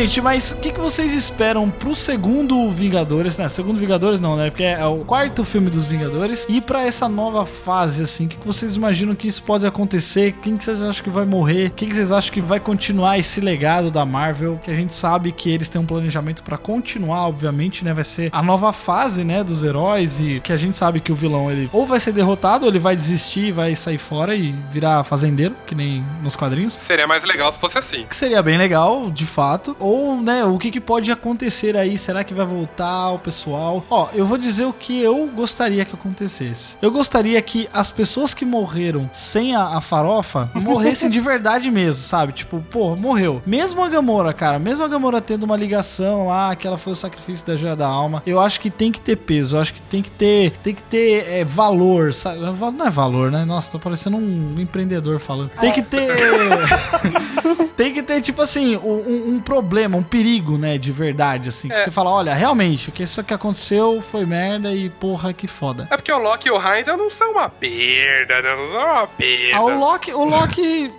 gente, mas o que, que vocês esperam pro segundo Vingadores, né? Segundo Vingadores não, né? Porque é o quarto filme dos Vingadores. E pra essa nova fase, assim, o que, que vocês imaginam que isso pode acontecer? Quem que vocês acham que vai morrer? Quem que vocês acham que vai continuar esse legado da Marvel? Que a gente sabe que eles têm um planejamento pra continuar, obviamente, né? Vai ser a nova fase, né, dos heróis e que a gente sabe que o vilão, ele ou vai ser derrotado, ou ele vai desistir, vai sair fora e virar fazendeiro, que nem nos quadrinhos. Seria mais legal se fosse assim. Que seria bem legal, de fato. Ou, né, o que, que pode acontecer aí? Será que vai voltar o pessoal? Ó, eu vou dizer o que eu gostaria que acontecesse. Eu gostaria que as pessoas que morreram sem a, a farofa morressem de verdade mesmo, sabe? Tipo, pô, morreu. Mesmo a Gamora, cara, mesmo a Gamora tendo uma ligação lá, que ela foi o sacrifício da joia da alma, eu acho que tem que ter peso, eu acho que tem que ter, tem que ter é, valor, sabe? Não é valor, né? Nossa, tô parecendo um empreendedor falando. Tem que ter. tem que ter, tipo assim, um, um problema, um perigo, né, de verdade, assim. Que É. você fala, olha, realmente, o que isso que aconteceu foi merda e porra, que foda. É porque o Loki e o Heimdall não são uma perda, né? Não são uma perda. Ah, o Loki, o Loki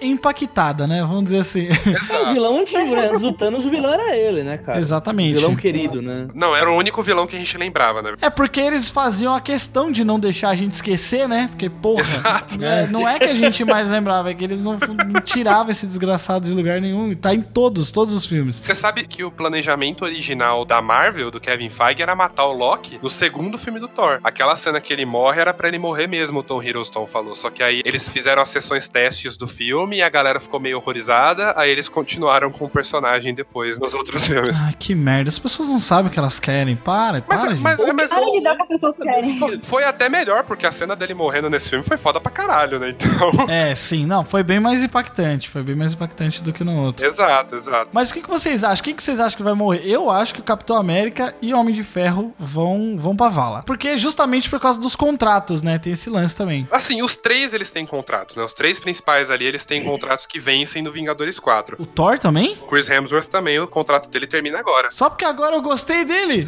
é impactada, né? Vamos dizer assim. É o vilão antigo, né? Do Thanos, o vilão era ele, né, cara? Exatamente. Vilão querido, né? Não, era o único vilão que a gente lembrava, né? É porque eles faziam a questão de não deixar a gente esquecer, né? Porque, porra, Exato. é, não é que a gente mais lembrava, é que eles não, não tiravam esse desgraçado de lugar nenhum. Tá em todos, todos os filmes. Você sabe que o planejamento original da Marvel, do Kevin Feige, era matar o Loki no segundo filme do Thor. Aquela cena que ele morre era pra ele morrer mesmo, o Tom Hiddleston falou. Só que aí eles fizeram as sessões testes do filme e a galera ficou meio horrorizada, aí eles continuaram com o personagem depois nos outros filmes. Ai, que merda. As pessoas não sabem o que elas querem. Para, para, Mas, gente. mas, mas Para de dar o que as pessoas querem. foi, foi até melhor, porque a cena dele morrendo nesse filme foi foda pra caralho, né? Então. É, sim, não, foi bem mais impactante. Foi bem mais impactante do que no outro. exato, exato. Mas o que, que vocês acham? O que, vocês acham que vai morrer? Eu acho que o Capitão América e o Homem de Ferro vão, vão pra vala. Porque justamente por causa dos contratos, né? Tem esse lance também. Assim, os três eles têm contrato, né? Os três principais ali, eles têm contratos que vencem no Vingadores 4. O Thor também? O Chris Hemsworth também, o contrato dele termina agora. Só porque agora eu gostei dele?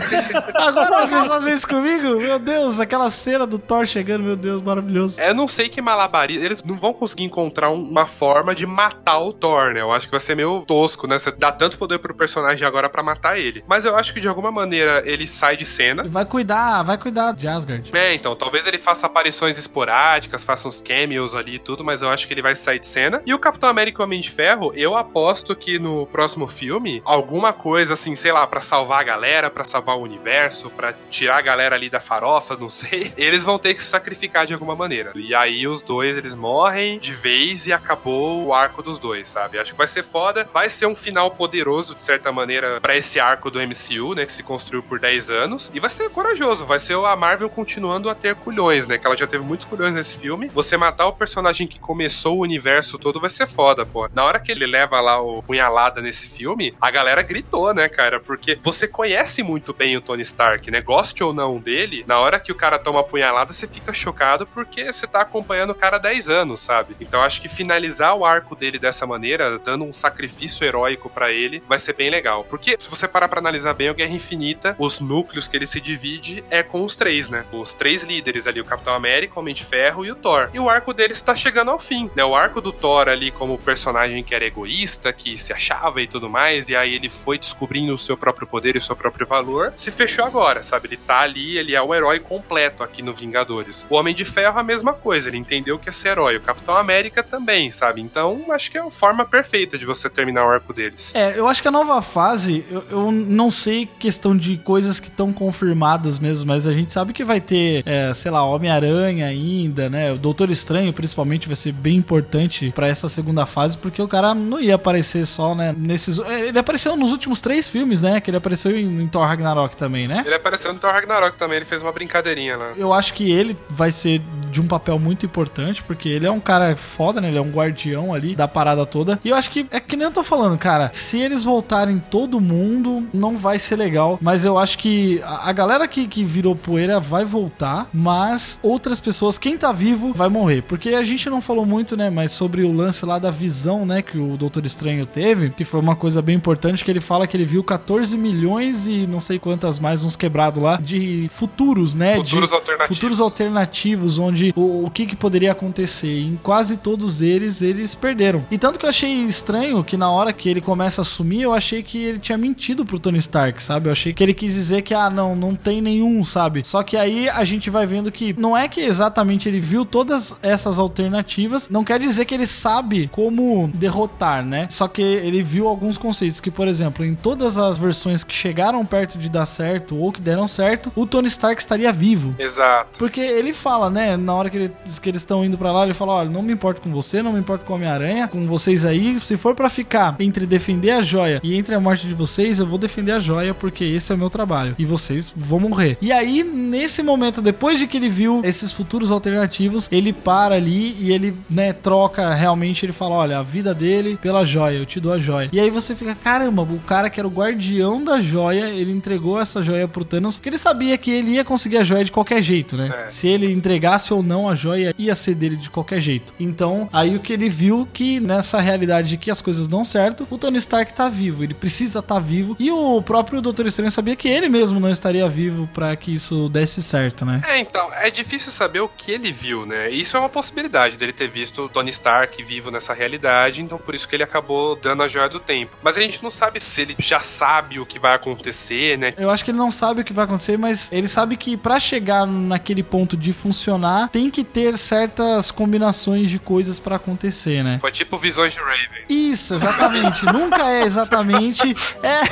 agora vocês fazem isso comigo? Meu Deus, aquela cena do Thor chegando, meu Deus, maravilhoso. É, Eu não sei que malabarismo. Eles não vão conseguir encontrar um- uma forma de matar o Thor, né? Eu acho que vai ser meio tosco, né? Você dá tanto poder pro personagem agora pra matar ele. Mas eu acho que de alguma maneira ele sai de cena. Vai cuidar, vai cuidar de Asgard. É, então, talvez ele faça aparições esporádicas, faça uns cameos ali e tudo, mas eu acho que ele vai sair de cena. E o Capitão América e o Homem de Ferro, eu aposto que no próximo filme, alguma coisa assim, sei lá, pra salvar a galera, pra salvar o universo, pra tirar a galera ali da farofa, não sei, eles vão ter que se sacrificar de alguma maneira. E aí os dois, eles morrem de vez e acabou o arco dos dois, sabe? Acho que vai ser foda, vai ser um final poderoso, de certa maneira, pra esse arco do MCU, né, que se construiu por 10 anos, e vai ser corajoso, vai ser a Marvel continuando a ter culhões, né, que ela já teve muitos culhões nesse filme. Você matar o personagem que começou o universo todo vai ser foda, pô. Na hora que ele leva lá o punhalada nesse filme, a galera gritou, né, cara, porque você conhece muito bem o Tony Stark, né, goste ou não dele, na hora que o cara toma a punhalada, você fica chocado porque você tá acompanhando o cara há 10 anos, sabe? Então acho que finalizar o arco dele dessa maneira, dando um sacrifício heróico pra ele, vai ser bem legal. Porque se você parar pra analisar bem o Guerra Infinita, os núcleos que ele se divide é com os três, né? Os três líderes ali, o Capitão América, o Homem de Ferro e o Thor. E o arco deles tá chegando ao fim, né? O arco do Thor ali como personagem que era egoísta, que se achava e tudo mais, e aí ele foi descobrindo o seu próprio poder e o seu próprio valor, se fechou agora, sabe? Ele tá ali, ele é o herói completo aqui no Vingadores. O Homem de Ferro a mesma coisa, ele entendeu que é ser herói. O Capitão América também, sabe? Então, acho que é a forma perfeita de você terminar o arco deles. É, eu acho que a nova fase, eu, eu não sei questão de coisas que estão confirmadas mesmo, mas a gente sabe que vai ter, é, sei lá, Homem-Aranha ainda, né? O Doutor Estranho, principalmente, vai ser bem importante pra essa segunda fase, porque o cara não ia aparecer só, né? Nesses. é, Ele apareceu nos últimos três filmes, né? Que ele apareceu em, em Thor Ragnarok também, né? Ele apareceu no Thor Ragnarok também, ele fez uma brincadeirinha lá. Eu acho que ele vai ser de um papel muito importante, porque ele é um cara foda, né? Ele é um guardião ali da parada toda. E eu acho que é que nem eu tô falando, cara. Se eles voltarem todo mundo, não vai ser legal. Mas eu acho que a, a galera que, que virou poeira vai voltar, mas outras pessoas, quem tá vivo, vai morrer. Porque a gente não falou muito, né? Mas sobre o lance lá da visão, né? Que o Doutor Estranho teve, que foi uma coisa bem importante, que ele fala que ele viu 14 milhões e não sei quantas mais, uns quebrados lá, de futuros, né? Futuros de, alternativos. Futuros alternativos, onde o, o que, que poderia acontecer. E em quase todos eles, eles perderam. E tanto que eu achei estranho que na hora que ele começa a sumir, eu achei que ele tinha mentido pro Tony Stark, sabe? Eu achei que ele quis dizer que, ah, não, não tem nenhum, sabe? Só que aí a gente vai vendo que não é que exatamente ele viu todas essas alternativas, não quer dizer que ele sabe como derrotar, né? Só que ele viu alguns conceitos que, por exemplo, em todas as versões que chegaram perto de dar certo ou que deram certo, o Tony Stark estaria vivo. Exato. Porque ele fala, né, na hora que, ele- que eles estão indo pra lá, ele fala: olha, não me importo com você, não me importo com o Homem-Aranha, com vocês aí. Se for pra ficar entre defender a joia e entre a morte de vocês, eu vou defender a joia porque esse é o meu trabalho. E vocês vão morrer. E aí, nesse momento, depois de que ele viu esses futuros alternativos, ele para ali e ele, né, troca realmente. Ele fala: olha, a vida dele pela joia, eu te dou a joia. E aí você fica: caramba, o cara que era o guardião da joia, ele entregou essa joia pro Thanos, porque ele sabia que ele ia conseguir a joia de qualquer jeito, né? É. Se ele entregasse ou não a joia, ia ser dele de qualquer jeito. Então, aí o que ele viu que nessa realidade de que as coisas dão certo, o Tony Stark tá vivo, ele precisa estar vivo. E o próprio Doutor Estranho sabia que ele mesmo não estaria vivo pra que isso desse certo, né? É, então, é difícil saber o que ele viu, né? Isso é uma possibilidade dele ter visto o Tony Stark vivo nessa realidade, então por isso que ele acabou dando a joia do tempo. Mas a gente não sabe se ele já sabe o que vai acontecer, né? Eu acho que ele não sabe o que vai acontecer, mas ele sabe que pra chegar naquele ponto de funcionar, tem que ter certas combinações de coisas pra acontecer, né? Foi tipo visões de Raven. Isso, exatamente. Nunca é exatamente. É.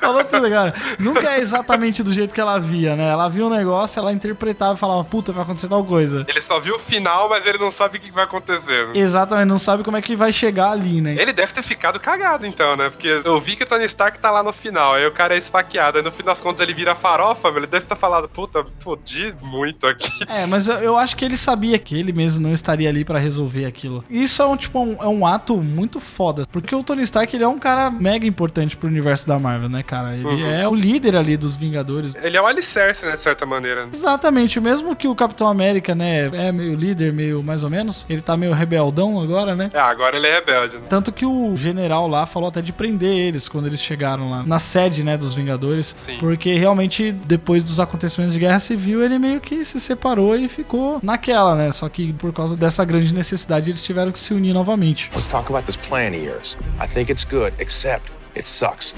Falou tudo, cara. Nunca é exatamente do jeito que ela via, né? Ela via um negócio, ela interpretava e falava, puta, vai acontecer tal coisa. Ele só viu o final, mas ele não sabe o que vai acontecer. né? Exatamente, não sabe como é que vai chegar ali, né? Ele deve ter ficado cagado, então, né? Porque eu vi que o Tony Stark tá lá no final, aí o cara é esfaqueado, aí no fim das contas ele vira farofa, ele deve ter falado, puta, fodi muito aqui. É, mas eu, eu acho que ele sabia que ele mesmo não estaria ali pra resolver aquilo. Isso é um tipo um, é um ato muito foda, porque o Tony Stark ele é um cara mega importante pro universo da Marvel, né, cara? Ele Uhum. é o líder ali dos Vingadores. Ele é o alicerce, né, de certa maneira. Exatamente, mesmo que o Capitão América, né, é meio líder, meio mais ou menos, ele tá meio rebeldão agora, né? É, agora ele é rebelde, né? Tanto que o general lá falou até de prender eles quando eles chegaram lá na sede, né, dos Vingadores. Sim. Porque realmente, depois dos acontecimentos de guerra civil, ele meio que se separou e ficou naquela, né? Só que por causa dessa grande necessidade, eles tiveram que se unir novamente. Let's talk about this plan of yours. I think it's good, except it sucks.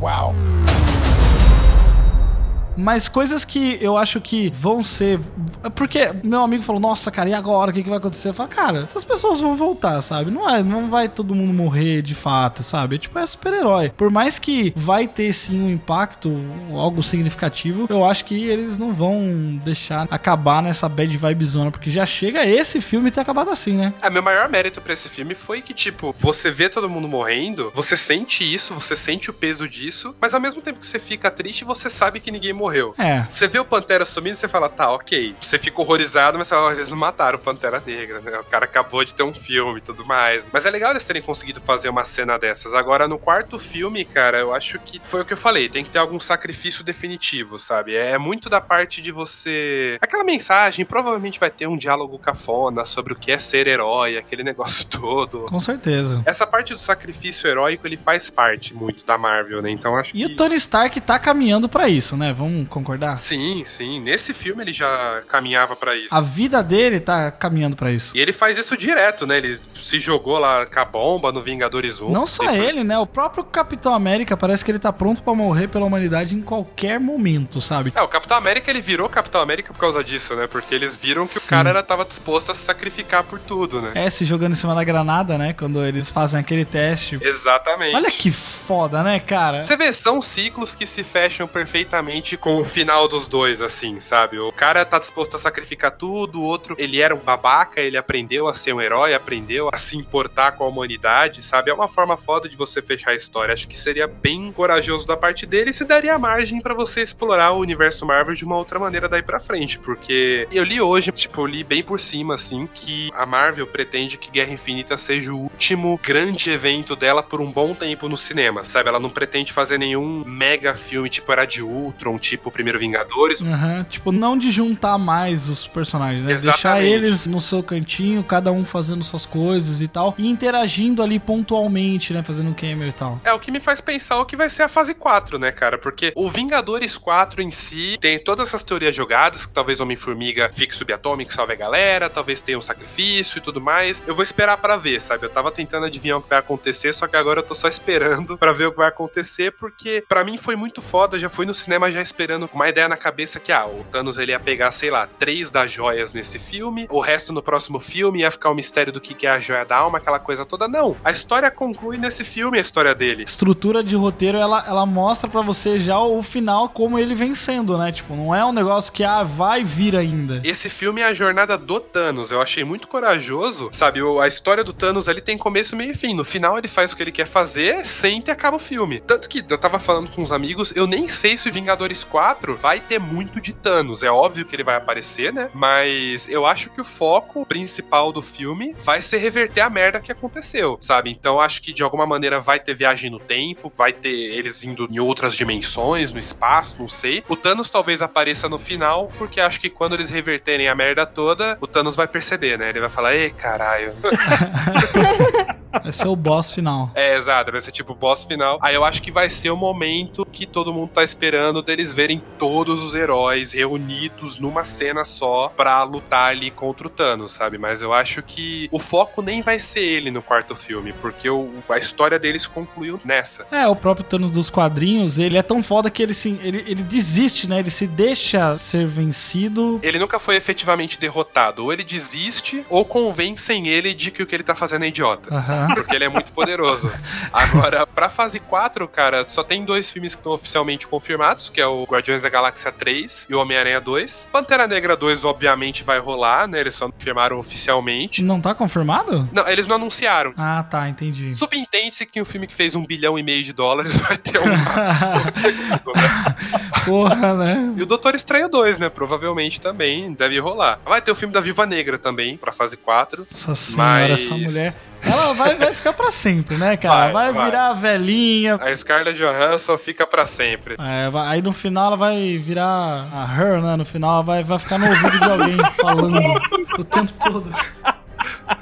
Wow. Mas coisas que eu acho que vão ser. Porque meu amigo falou, nossa, cara, e agora? O que, que vai acontecer? Eu falo, cara, essas pessoas vão voltar, sabe? Não, é, não vai todo mundo morrer de fato, sabe? É tipo, é super-herói. Por mais que vai ter sim um impacto, algo significativo, eu acho que eles não vão deixar acabar nessa bad vibe zona, porque já chega esse filme ter acabado assim, né? É, meu maior mérito pra esse filme foi que, tipo, você vê todo mundo morrendo, você sente isso, você sente o peso disso, mas ao mesmo tempo que você fica triste, você sabe que ninguém morreu morreu. É. Você vê o Pantera sumindo, você fala, tá, ok. Você fica horrorizado, mas você fala, "Ah, eles não mataram o Pantera Negra, né? O cara acabou de ter um filme e tudo mais. Mas é legal eles terem conseguido fazer uma cena dessas. Agora, no quarto filme, cara, eu acho que foi o que eu falei, tem que ter algum sacrifício definitivo, sabe? É muito da parte de você. Aquela mensagem, provavelmente vai ter um diálogo cafona sobre o que é ser herói, aquele negócio todo. Com certeza. Essa parte do sacrifício heróico, ele faz parte muito da Marvel, né? Então acho E que. o Tony Stark tá caminhando pra isso, né? Vamos concordar? Sim, sim. Nesse filme ele já caminhava pra isso. A vida dele tá caminhando pra isso. E ele faz isso direto, né? Ele se jogou lá com a bomba no Vingadores 1. Não só Ele né? O próprio Capitão América parece que ele tá pronto pra morrer pela humanidade em qualquer momento, sabe? É, o Capitão América ele virou Capitão América por causa disso, né? Porque eles viram que Sim. o cara era, tava disposto a se sacrificar por tudo, né? É, se jogando em cima da granada, né? Quando eles fazem aquele teste. Exatamente. Olha que foda, né, cara? Você vê, são ciclos que se fecham perfeitamente com o final dos dois, assim, sabe? O cara tá disposto a sacrificar tudo, o outro, ele era um babaca, ele aprendeu a ser um herói, aprendeu a se importar com a humanidade, sabe? É uma forma foda de você fechar a história. Acho que seria bem corajoso da parte dele e se daria margem pra você explorar o universo Marvel de uma outra maneira daí pra frente, porque eu li hoje, tipo, eu li bem por cima, assim, que a Marvel pretende que Guerra Infinita seja o último grande evento dela por um bom tempo no cinema, sabe? Ela não pretende fazer nenhum mega filme tipo Era de Ultron, tipo Primeiro Vingadores. Aham, Tipo, não de juntar mais os personagens, né? Exatamente. Deixar eles no seu cantinho, cada um fazendo suas coisas e tal. E interagindo ali pontualmente, né? Fazendo um cameo e tal. É o que me faz pensar o que vai ser a fase 4, né, cara? Porque o Vingadores 4 em si tem todas essas teorias jogadas, que talvez Homem-Formiga fique subatômico, salve a galera, talvez tenha um sacrifício e tudo mais. Eu vou esperar pra ver, sabe? Eu tava tentando adivinhar o que vai acontecer, só que agora eu tô só esperando pra ver o que vai acontecer, porque pra mim foi muito foda, já fui no cinema já esperando com uma ideia na cabeça que, ah, o Thanos ele ia pegar, sei lá, três das joias nesse filme, o resto no próximo filme ia ficar o mistério do que que é a joia da alma, aquela coisa toda. Não, a história conclui nesse filme, a história dele. Estrutura de roteiro, ela, ela mostra pra você já o final como ele vem sendo, né? Tipo, não é um negócio que, ah, vai vir ainda. Esse filme é a jornada do Thanos. Eu achei muito corajoso, sabe? A história do Thanos ali tem começo, meio e fim. No final ele faz o que ele quer fazer, senta e acaba o filme. Tanto que eu tava falando com uns amigos, eu nem sei se o Vingadores 4 vai ter muito de Thanos. É óbvio que ele vai aparecer, né? Mas eu acho que o foco principal do filme vai ser reverter a merda que aconteceu, sabe? Então acho que de alguma maneira vai ter viagem no tempo, vai ter eles indo em outras dimensões, no espaço, não sei. O Thanos talvez apareça no final, porque acho que quando eles reverterem a merda toda, o Thanos vai perceber, né? Ele vai falar, ei, caralho. Vai ser o boss final. É, exato, vai ser tipo o boss final. Aí eu acho que vai ser o momento que todo mundo tá esperando deles verem todos os heróis reunidos numa cena só pra lutar ali contra o Thanos, sabe? Mas eu acho que o foco nem vai ser ele no quarto filme, porque o, a história deles concluiu nessa. É, o próprio Thanos dos quadrinhos, ele é tão foda que ele, se, ele, ele desiste, né? Ele se deixa ser vencido. Ele nunca foi efetivamente derrotado. Ou ele desiste, ou convencem ele de que o que ele tá fazendo é idiota. Aham. Porque ele é muito poderoso. Agora, pra fase 4, cara, só tem dois filmes que estão oficialmente confirmados, que é o Guardiões da Galáxia 3 e o Homem-Aranha 2. Pantera Negra 2, obviamente, vai rolar, né? Eles só confirmaram oficialmente. Não tá confirmado? Não, eles não anunciaram. Ah, tá, entendi. Subentende-se que um filme que fez um bilhão e meio de dólares vai ter uma... Porra, né? E o Doutor Estranho 2, né? Provavelmente também deve rolar. Vai ter o filme da Viva Negra também, pra fase 4. Nossa senhora, Mas- essa mulher. Ela vai, vai ficar pra sempre, né, cara? Vai, Vai, vai. virar velhinha. A Scarlett Johansson fica pra sempre. É, aí no final ela vai virar a her, né? No final ela vai, vai ficar no ouvido de alguém falando o tempo todo.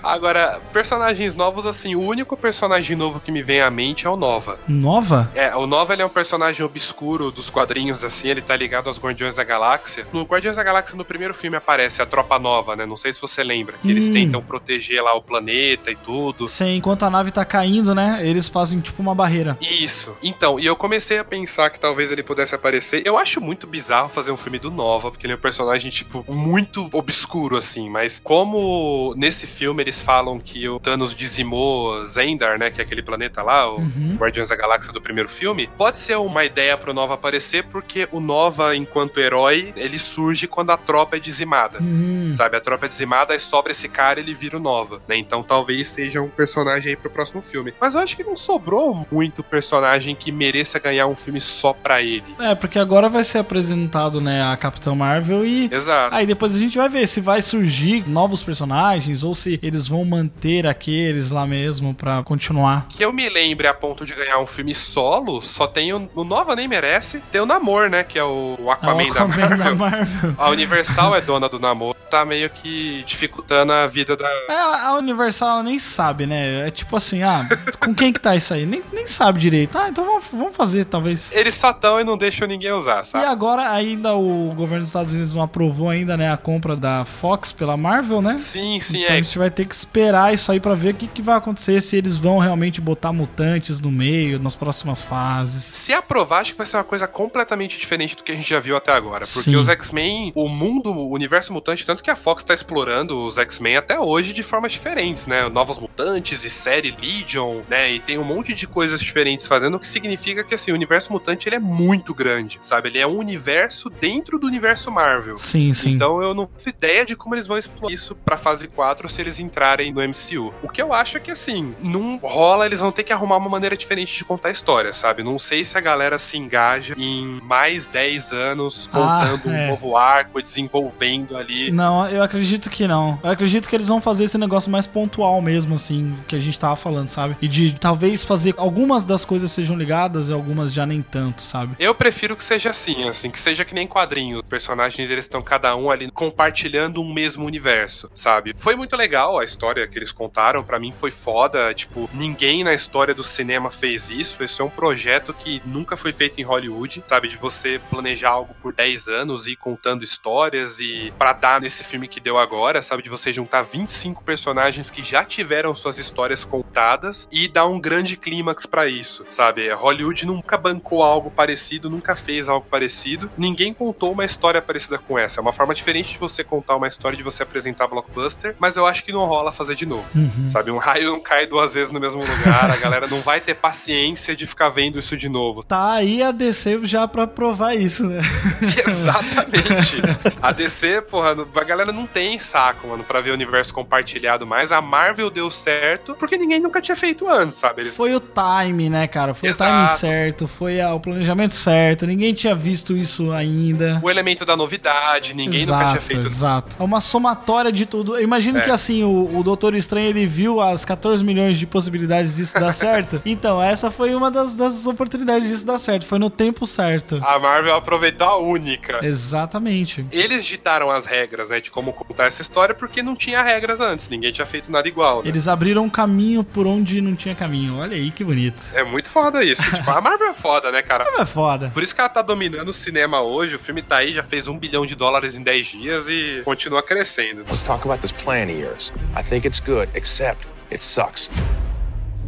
Agora, personagens novos, assim, o único personagem novo que me vem à mente é o Nova. Nova? É, o Nova ele é um personagem obscuro dos quadrinhos, assim, ele tá ligado aos Guardiões da Galáxia. No Guardiões da Galáxia, no primeiro filme, aparece a Tropa Nova, né? Não sei se você lembra, que eles Hum. tentam proteger lá o planeta e tudo. Sim, enquanto a nave tá caindo, né? Eles fazem tipo uma barreira. Isso. Então, e eu comecei a pensar que talvez ele pudesse aparecer. Eu acho muito bizarro fazer um filme do Nova, porque ele é um personagem, tipo, muito obscuro, assim. Mas como nesse filme eles falam que o Thanos dizimou Zendar, né? Que é aquele planeta lá, o Uhum. Guardiões da Galáxia do primeiro filme. Pode ser uma ideia pro Nova aparecer, porque o Nova, enquanto herói, ele surge quando a tropa é dizimada. Hum. Sabe, a tropa é dizimada, aí sobra esse cara ele vira o Nova, né? Então talvez seja um personagem aí pro próximo filme. Mas eu acho que não sobrou muito personagem que mereça ganhar um filme só pra ele. É, porque agora vai ser apresentado, né, a Capitã Marvel e Exato. Aí depois a gente vai ver se vai surgir novos personagens ou se eles vão manter aqueles lá mesmo pra continuar. Que eu me lembre a ponto de ganhar um filme solo, só tem o, o Nova nem merece, tem o Namor, né? Que é o, o É Aquaman, o Aquaman da Marvel. da Marvel. A Universal é dona do Namor, tá meio que dificultando a vida da. É, a Universal ela nem sabe, né? É tipo assim, ah, com quem que tá isso aí? Nem, nem sabe direito. Ah, então vamos, vamos fazer, talvez. Eles só tão e não deixam ninguém usar, E sabe? agora ainda o governo dos Estados Unidos não aprovou ainda, né, a compra da Fox pela Marvel, né? Sim, sim, Então é. Gente vai ter que esperar isso aí pra ver o que, que vai acontecer, se eles vão realmente botar mutantes no meio, nas próximas fases. Se aprovar, acho que vai ser uma coisa completamente diferente do que a gente já viu até agora. Porque Sim. os X-Men, o mundo, o universo mutante, tanto que a Fox tá explorando os X-Men até hoje de formas diferentes, né? Novos mutantes e série Legion, né? E tem um monte de coisas diferentes fazendo, o que significa que assim, o universo mutante ele é muito grande, sabe? Ele é um universo dentro do universo Marvel. Sim, sim. Então eu não tenho ideia de como eles vão explorar isso pra fase 4 se eles entrarem no MCU. O que eu acho é que assim, não rola, eles vão ter que arrumar uma maneira diferente de contar a história, sabe? Não sei se a galera se engaja em mais 10 anos contando Ah, é. um novo arco, desenvolvendo ali. Não, eu acredito que não. Eu acredito que eles vão fazer esse negócio mais pontual mesmo, assim, que a gente tava falando, sabe? E de talvez fazer algumas das coisas sejam ligadas e algumas já nem tanto, sabe? Eu prefiro que seja assim, assim, que seja que nem quadrinhos. Os personagens, eles estão cada um ali compartilhando um mesmo universo, sabe? Foi muito legal a história que eles contaram, pra mim foi foda, tipo, ninguém na história do cinema fez isso. Esse é um projeto que nunca foi feito em Hollywood, sabe? De você planejar algo por 10 anos e ir contando histórias e pra dar nesse filme que deu agora, sabe? De você juntar 25 personagens que já tiveram suas histórias contadas e dar um grande clímax pra isso, sabe? Hollywood nunca bancou algo parecido, nunca fez algo parecido. Ninguém contou uma história parecida com essa. É uma forma diferente de você contar uma história, de você apresentar blockbuster, mas eu acho que não rola fazer de novo. Uhum. Sabe, um raio não cai duas vezes no mesmo lugar, a galera não vai ter paciência de ficar vendo isso de novo. Tá aí a DC já pra provar isso, né? Exatamente. A DC, porra, a galera não tem saco, mano, pra ver o universo compartilhado mais. A Marvel deu certo porque ninguém nunca tinha feito antes, sabe? Eles Foi o time, né, cara? Foi Exato. o timing certo, foi ah, o planejamento certo, ninguém tinha visto isso ainda. o elemento da novidade, ninguém nunca tinha feito. Exato. É uma somatória de tudo. Eu imagino É. que assim, o, o Doutor Estranho ele viu as 14 milhões de possibilidades disso dar certo. então, essa foi uma das, das oportunidades disso dar certo. Foi no tempo certo. A Marvel aproveitou a única. Exatamente. Eles ditaram as regras, né, de como contar essa história porque não tinha regras antes, ninguém tinha feito nada igual. né? Eles abriram um caminho por onde não tinha caminho. Olha aí que bonito. É muito foda isso. tipo, a Marvel é foda, né, cara? É foda. Por isso que ela tá dominando o cinema hoje. O filme tá aí, já fez um bilhão de dólares em 10 dias e continua crescendo. Let's talk about this plan of yours. I think it's good, except it sucks.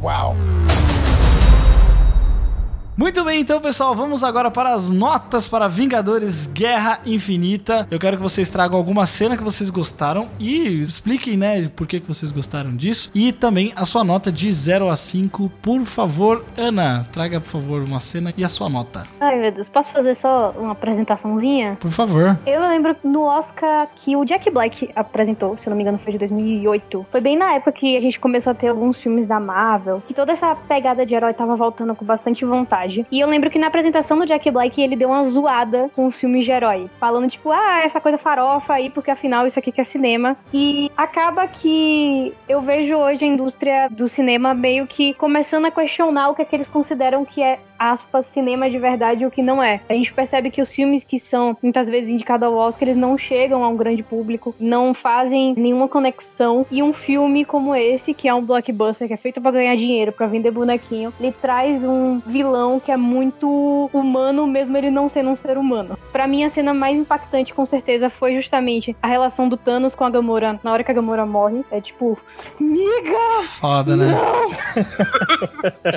Wow. Muito bem, então, pessoal, vamos agora para as notas para Vingadores Guerra Infinita. Eu quero que vocês tragam alguma cena que vocês gostaram e expliquem, né, por que, que vocês gostaram disso. E também a sua nota de 0 a 5, por favor. Ana, traga, por favor, uma cena e a sua nota. Ai, meu Deus, posso fazer só uma apresentaçãozinha? Por favor. Eu lembro no Oscar que o Jack Black apresentou, se eu não me engano foi de 2008. Foi bem na época que a gente começou a ter alguns filmes da Marvel, que toda essa pegada de herói tava voltando com bastante vontade. E eu lembro que na apresentação do Jack Black ele deu uma zoada com os filmes de herói, falando tipo, ah, essa coisa farofa aí, porque afinal isso aqui que é cinema. E acaba que eu vejo hoje a indústria do cinema meio que começando a questionar o que é que eles consideram que é aspas, cinema de verdade e o que não é. A gente percebe que os filmes que são muitas vezes indicados ao Oscar, eles não chegam a um grande público, não fazem nenhuma conexão. E um filme como esse, que é um blockbuster, que é feito pra ganhar dinheiro, pra vender bonequinho, ele traz um vilão que é muito humano, mesmo ele não sendo um ser humano. Pra mim, a cena mais impactante, com certeza, foi justamente a relação do Thanos com a Gamora na hora que a Gamora morre. É tipo, miga! Foda, né?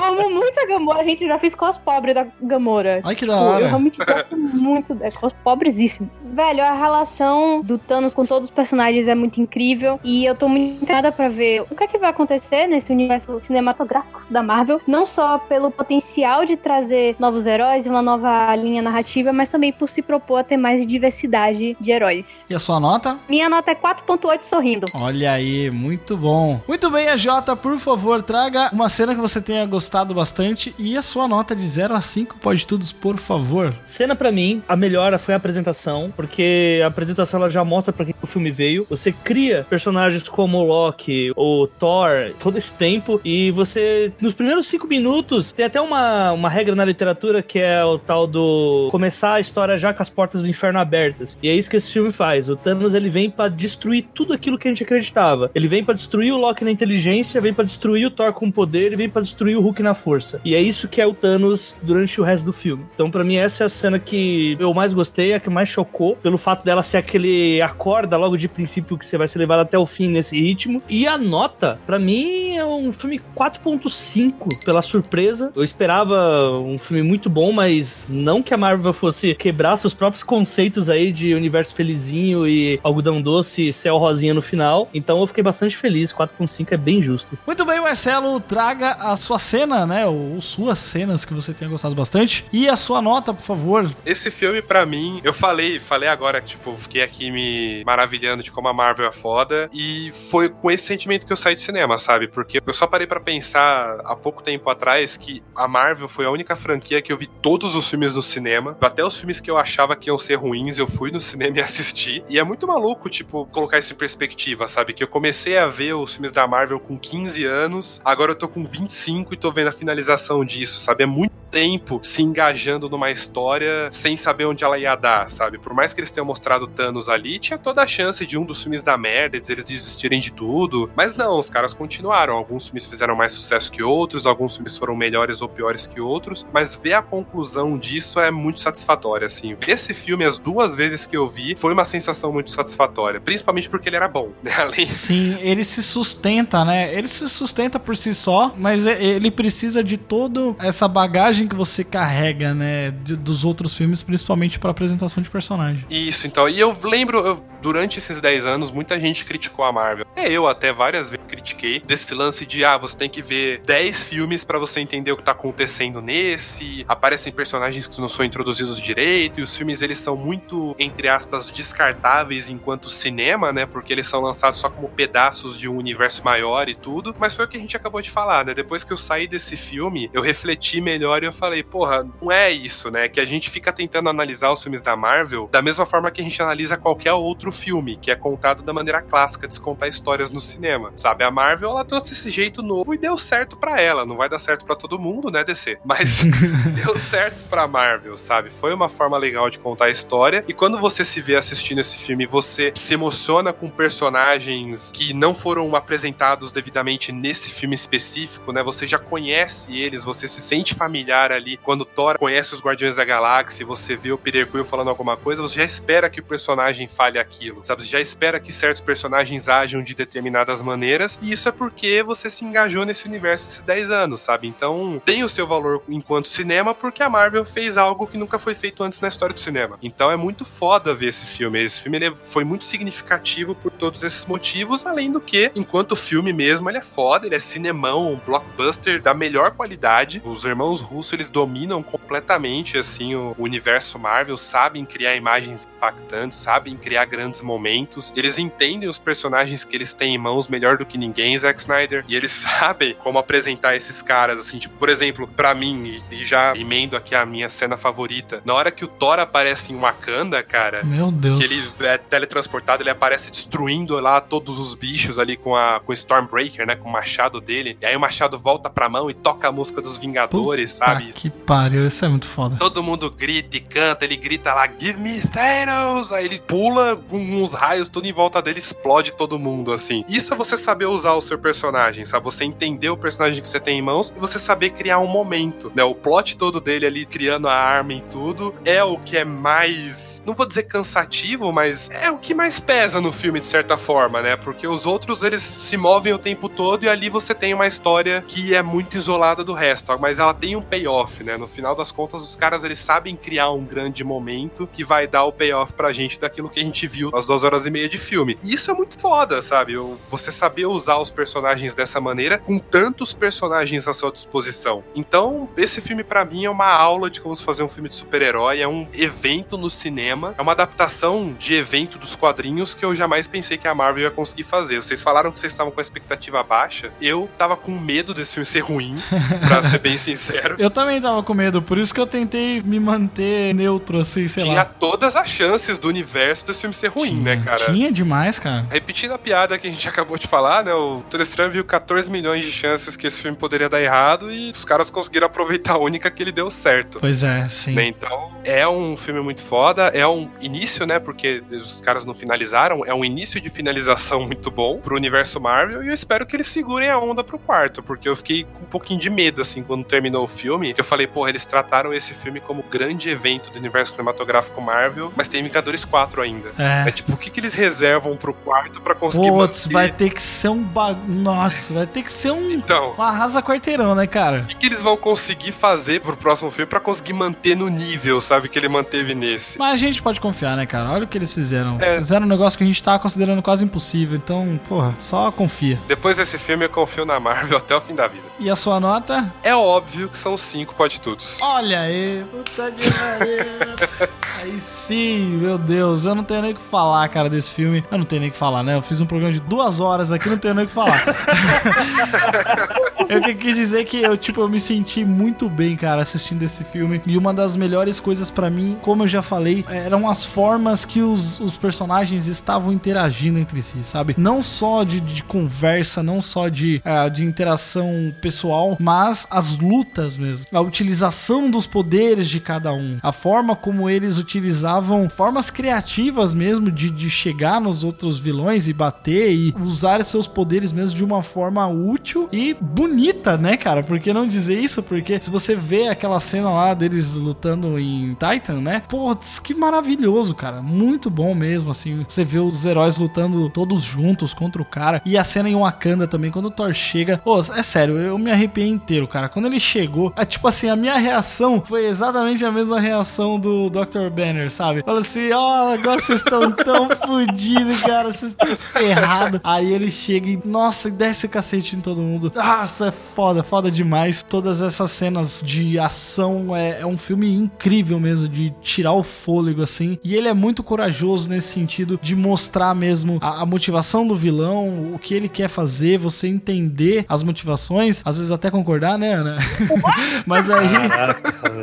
Amo muito a Gamora. A gente já fez cos pobre da Gamora. Ai, que da Tipo, hora. Eu realmente gosto muito. É cos pobrezíssimo. Velho, a relação do Thanos com todos os personagens é muito incrível. E eu tô muito encantada pra ver o que é que vai acontecer nesse universo cinematográfico da Marvel. Não só pelo potencial de trazer novos heróis e uma nova linha narrativa, mas também por se propor a ter mais diversidade de heróis. E a sua nota? Minha nota é 4.8 sorrindo. Olha aí, muito bom. Muito bem, a Jota, por favor, traga uma cena que você tenha gostado bastante e a sua nota de 0 a 5, pode todos, por favor. Cena pra mim, a melhor foi a apresentação, porque a apresentação ela já mostra pra que o filme veio. Você cria personagens como o Loki, o Thor, todo esse tempo, e você, nos primeiros cinco minutos, tem até uma, uma regra na literatura que é o tal do começar a história já com as portas do inferno abertas. E é isso que esse filme faz. O Thanos ele vem pra destruir tudo aquilo que a gente acreditava. Ele vem pra destruir o Loki na inteligência, vem pra destruir o Thor com o poder e vem pra destruir o Hulk na força. E é isso que é o Thanos durante o resto do filme. Então, pra mim, essa é a cena que eu mais gostei, a que mais chocou, pelo fato dela ser aquele acorda logo de princípio que você vai ser levado até o fim nesse ritmo. E a nota, pra mim, é um filme 4.5 pela surpresa. Eu esperava um filme muito bom, mas não que a Marvel fosse quebrar seus próprios conceitos aí de universo felizinho e algodão doce e céu rosinha no final. Então eu fiquei bastante feliz. 4.5 é bem justo. Muito bem, Marcelo, traga a sua cena, né? Ou suas cenas que você tenha gostado bastante. E a sua nota, por favor. Esse filme, pra mim, eu falei, falei agora, tipo, fiquei aqui me maravilhando de como a Marvel é foda. E foi com esse sentimento que eu saí de cinema, sabe? Porque eu só parei pra pensar há pouco tempo atrás que a Marvel foi a única franquia que eu vi todos os filmes no cinema. Até os filmes que eu achava que iam ser ruins, eu fui no cinema e assisti. E é muito maluco, tipo, colocar isso em perspectiva, sabe? Que eu comecei a ver os filmes da Marvel com 15 anos, agora eu tô com 25 e tô vendo a finalização disso, sabe? É muito tempo se engajando numa história sem saber onde ela ia dar, sabe? Por mais que eles tenham mostrado Thanos ali, tinha toda a chance de um dos filmes da merda, de eles desistirem de tudo. Mas não, os caras continuaram. Alguns filmes fizeram mais sucesso que outros, alguns filmes foram melhores ou piores que outros, mas ver a conclusão disso é muito satisfatória, assim. Ver esse filme as duas vezes que eu vi foi uma sensação muito satisfatória, principalmente porque ele era bom, né? Além Sim, ele se sustenta, né? Ele se sustenta por si só, mas ele precisa de toda essa bagagem que você carrega, né? de- dos outros filmes, principalmente pra apresentação de personagem. Isso, então. E eu lembro, eu- durante esses 10 anos, muita gente criticou a Marvel. É, eu até várias vezes critiquei desse lance de, ah, você tem que ver 10 filmes pra você entender o que tá acontecendo nesse. Aparecem personagens que não são introduzidos direito, e os filmes eles são muito, entre aspas, descartáveis enquanto cinema, né? Porque eles são lançados só como pedaços de um universo maior e tudo. Mas foi o que a gente acabou de falar, né? Depois que eu saí desse filme, eu refleti melhor e eu falei, porra, não é isso, né? Que a gente fica tentando analisar os filmes da Marvel da mesma forma que a gente analisa qualquer outro filme, que é contado da maneira clássica de se contar histórias no cinema. Sabe, a Marvel, ela trouxe esse jeito novo e deu certo pra ela. Não vai dar certo pra todo mundo, né, DC? Mas deu certo pra Marvel, sabe? Foi uma forma legal de contar a história. E quando você se vê assistindo esse filme, você se emociona com personagens que não foram apresentados devidamente nesse filme específico, né? Você já conhece eles, você se sente familiar ali. Quando Thor conhece os Guardiões da Galáxia, você vê o Peter Quill falando alguma coisa, você já espera que o personagem fale aquilo, sabe? Você já espera que certos personagens ajam de determinadas maneiras. E isso é porque você se engajou nesse universo esses 10 anos, sabe? Então tem o seu valor enquanto cinema, porque a Marvel fez algo que nunca foi feito antes na história do cinema. Então é muito foda ver esse filme. Esse filme ele foi muito significativo por todos esses motivos, além do que, enquanto filme mesmo, ele é foda, ele é cinemão, um blockbuster da melhor qualidade. Os irmãos Eles dominam completamente, assim, o universo Marvel, sabem criar imagens impactantes, sabem criar grandes momentos. Eles entendem os personagens que eles têm em mãos melhor do que ninguém, Zack Snyder, e eles sabem como apresentar esses caras, assim, tipo, por exemplo, pra mim, e já emendo aqui a minha cena favorita, na hora que o Thor aparece em Wakanda, cara, Meu Deus. que ele é teletransportado, ele aparece destruindo lá todos os bichos ali com a com o Stormbreaker, né, com o machado dele. E aí o machado volta pra mão e toca a música dos Vingadores, Tá sabe? Que pariu, isso é muito foda. Todo mundo grita e canta, ele grita lá, Give me Thanos! Aí ele pula com uns raios tudo em volta dele explode todo mundo, assim. Isso é você saber usar o seu personagem, sabe? Você entender o personagem que você tem em mãos e você saber criar um momento, né? O plot todo dele ali criando a arma e tudo é o que é mais não vou dizer cansativo, mas é o que mais pesa no filme, de certa forma, né? Porque os outros, eles se movem o tempo todo e ali você tem uma história que é muito isolada do resto, mas ela tem um payoff, né? No final das contas, os caras, eles sabem criar um grande momento que vai dar o payoff pra gente daquilo que a gente viu nas duas horas e meia de filme. E isso é muito foda, sabe? Você saber usar os personagens dessa maneira, com tantos personagens à sua disposição. Então, esse filme, para mim, é uma aula de como se fazer um filme de super-herói, é um evento no cinema cinema. É uma adaptação de evento dos quadrinhos que eu jamais pensei que a Marvel ia conseguir fazer. Vocês falaram que vocês estavam com a expectativa baixa. Eu tava com medo desse filme ser ruim, pra ser bem sincero. Eu também tava com medo, por isso que eu tentei me manter neutro, assim, sei Tinha lá. todas as chances do universo desse filme ser ruim, Tinha, né, cara? Tinha demais, cara. Repetindo a piada que a gente acabou de falar, né? O Tristram viu 14 milhões de chances que esse filme poderia dar errado e os caras conseguiram aproveitar a única que ele deu certo. Pois é, sim. Né? Então, é um filme muito foda, é um início, né? Porque os caras não finalizaram, é um início de finalização muito bom pro universo Marvel e eu espero que eles segurem a onda pro quarto, porque eu fiquei com um pouquinho de medo, assim, quando terminou o filme, que eu falei, porra, eles trataram esse filme como grande evento do universo cinematográfico Marvel, mas tem Vingadores 4 ainda. É. É tipo, o que, que eles reservam pro quarto pra conseguir Putz, manter? vai ter que ser um bagulho. Nossa, vai ter que ser um. Então, Um arrasa quarteirão, né, cara? o que, que eles vão conseguir fazer pro próximo filme pra conseguir manter no nível, sabe, que ele manteve nesse? Mas a gente pode confiar, né, cara? Olha o que eles fizeram. É. Fizeram um negócio que a gente tava considerando quase impossível. Então, porra, só confia. Depois desse filme, eu confio na Marvel até o fim da vida. E a sua nota? É óbvio que são cinco pode tudos. Olha aí, puta pariu. Aí sim, meu Deus, eu não tenho nem o que falar, cara, desse filme. Eu não tenho nem o que falar, né? Eu fiz um programa de duas horas aqui, não tenho nem o que falar. eu que quis dizer que eu, tipo, eu me senti muito bem, cara, assistindo esse filme. E uma das melhores coisas pra mim, como eu já falei, eram as formas que os, os personagens estavam interagindo entre si, sabe? Não só de, de conversa, não só de, ah, de interação pessoal, mas as lutas mesmo. A utilização dos poderes de cada um. A forma como eles utilizavam formas criativas mesmo de, de chegar nos outros vilões e bater e usar seus poderes mesmo de uma forma útil e bonita, né, cara? Por que não dizer isso? Porque se você vê aquela cena lá deles lutando em Titan, né? Putz, que maravilhoso, cara. Muito bom mesmo, assim. Você vê os heróis lutando todos juntos contra o cara. E a cena em Wakanda também, quando o Thor chega. Pô, é sério, eu me arrepiei inteiro, cara. Quando ele chegou, é tipo assim, a minha reação foi exatamente a mesma reação do Dr. Banner, sabe? Fala assim, ó, agora vocês estão tão fodidos, cara. Vocês estão ferrados. Aí ele chega e, nossa, desce o cacete em todo mundo. Nossa, é foda, foda demais. Todas essas cenas de ação é, é um filme incrível mesmo, de tirar o fôlego, assim. E ele é muito corajoso nesse sentido de mostrar mesmo a, a motivação do vilão, o que ele quer fazer, você entender as motivações, às vezes até concordar, né, Ana? Mas aí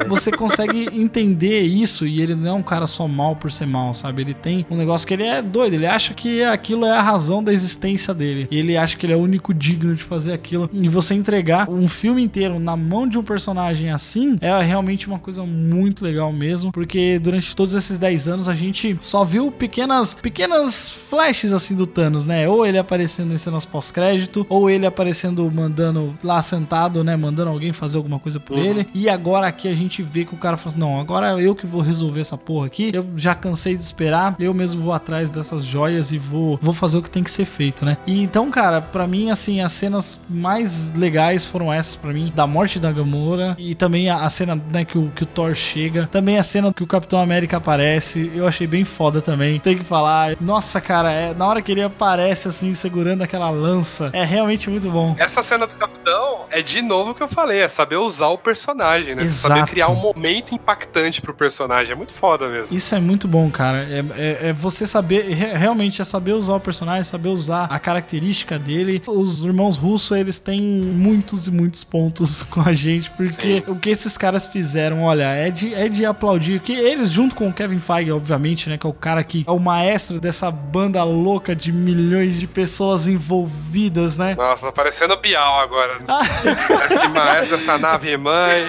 você consegue entender isso e ele não é um cara só mal por ser mal, sabe? Ele tem um negócio que ele é doido, ele acha que aquilo é a razão da existência dele. Ele acha que ele é o único digno de fazer aquilo. E você entregar um filme inteiro na mão de um personagem assim é realmente uma coisa muito legal mesmo, porque durante todos esses 10 anos a gente só viu pequenas pequenas flashes assim do Thanos, né? Ou ele aparecendo em cenas pós-crédito, ou ele aparecendo mandando lá sentado, né, mandando alguém fazer alguma coisa por ele. E agora aqui a gente vê que o cara fala assim, não, agora eu que vou resolver essa porra aqui. Eu já cansei de esperar, eu mesmo vou atrás dessas joias e vou vou fazer o que tem que ser feito, né? E então, cara, pra mim assim, as cenas mais legais foram essas pra mim, da morte da Gamora e também a, a cena, né, que o, que o Thor chega, também a cena que o Capitão América aparece, eu achei bem foda também. Tem que falar, nossa, cara, é, na hora que ele aparece assim, segurando aquela lança, é realmente muito bom. Essa cena do Capitão é de novo o que eu falei, é saber usar o personagem, né? Saber criar um momento impactante pro personagem. É muito foda mesmo. Isso é muito bom, cara. É, é- é você saber, re- realmente, é saber usar o personagem, saber usar a característica dele. Os irmãos Russo, eles têm muitos e muitos pontos com a gente, porque o que esses caras fizeram, olha, é de, é de aplaudir. Que eles, junto com o Kevin Feige, obviamente, né, que é o cara que é o maestro dessa banda louca de milhões de pessoas envolvidas, né? Nossa, tá parecendo Bial agora. Esse maestro dessa nave mãe.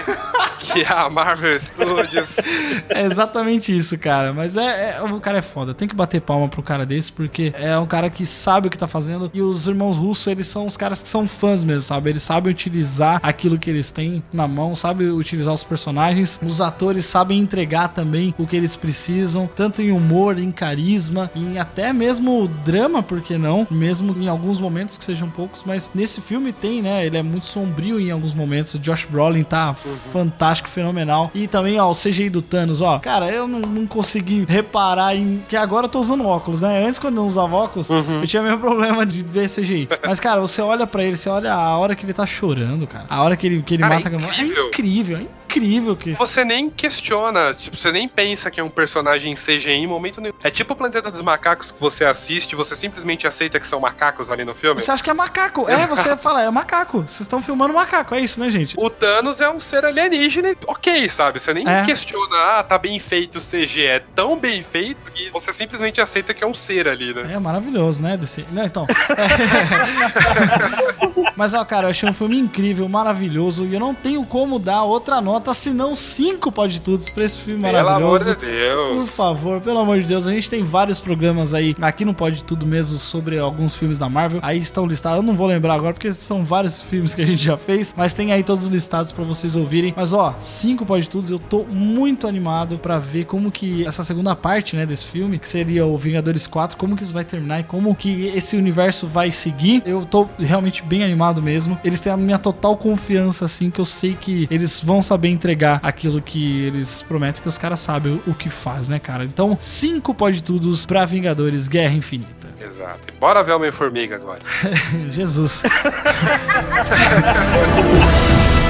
que é a Marvel Studios. É exatamente isso, cara. Mas é, é- O cara é foda. Tem que bater palma pro cara desse, porque é um cara que sabe o que tá fazendo. E os irmãos russos, eles são os caras que são fãs mesmo, sabe? Eles sabem utilizar aquilo que eles têm na mão, sabem utilizar os personagens. Os atores sabem entregar também o que eles precisam, tanto em humor, em carisma, em até mesmo drama, por que não? Mesmo em alguns momentos que sejam poucos, mas nesse filme tem, né? Ele é muito sombrio em alguns momentos. O Josh Brolin tá fantástico, fenomenal. E também, ó, o CGI do Thanos, ó. Cara, eu não, não consegui reparar em. Que agora eu tô usando óculos, né? Antes, quando eu não usava óculos, eu tinha o mesmo problema de ver CGI. Mas, cara, você olha pra ele, você olha a hora que ele tá chorando, cara. A hora que ele, que ele Cara, é mata a Gamora. É incrível. incrível, é incrível que. Você nem questiona, tipo, você nem pensa que é um personagem CGI em momento nenhum. É tipo o Planeta dos Macacos que você assiste, você simplesmente aceita que são macacos ali no filme. Você acha que é macaco? É, você fala, é macaco. Vocês estão filmando macaco, é isso, né, gente? O Thanos é um ser alienígena, ok, sabe? Você nem É. questiona, ah, tá bem feito o CG. É tão bem feito que você simplesmente aceita que é um ser ali, né? É maravilhoso, né? Desse... Não, então. É. Mas, ó, cara, eu achei um filme incrível, maravilhoso. E eu não tenho como dar outra nota senão cinco pode tudo pra esse filme Pelo amor maravilhoso. de Deus. Por favor, pelo amor de Deus, a gente tem vários programas aí, aqui no Pode Tudo mesmo, sobre alguns filmes da Marvel. Aí estão listados, eu não vou lembrar agora, porque são vários filmes que a gente já fez, mas tem aí todos listados pra vocês ouvirem. Mas ó, cinco Pode Tudo, eu tô muito animado pra ver como que essa segunda parte, né, desse filme, que seria o Vingadores 4, como que isso vai terminar e como que esse universo vai seguir. Eu tô realmente bem animado mesmo. Eles têm a minha total confiança, assim, que eu sei que eles vão saber entregar aquilo que eles prometem, porque os caras sabem o que faz, né, cara? Então, cinco pode tudos pra Vingadores Guerra Infinita. Exato. E bora ver Homem-Formiga agora. Jesus.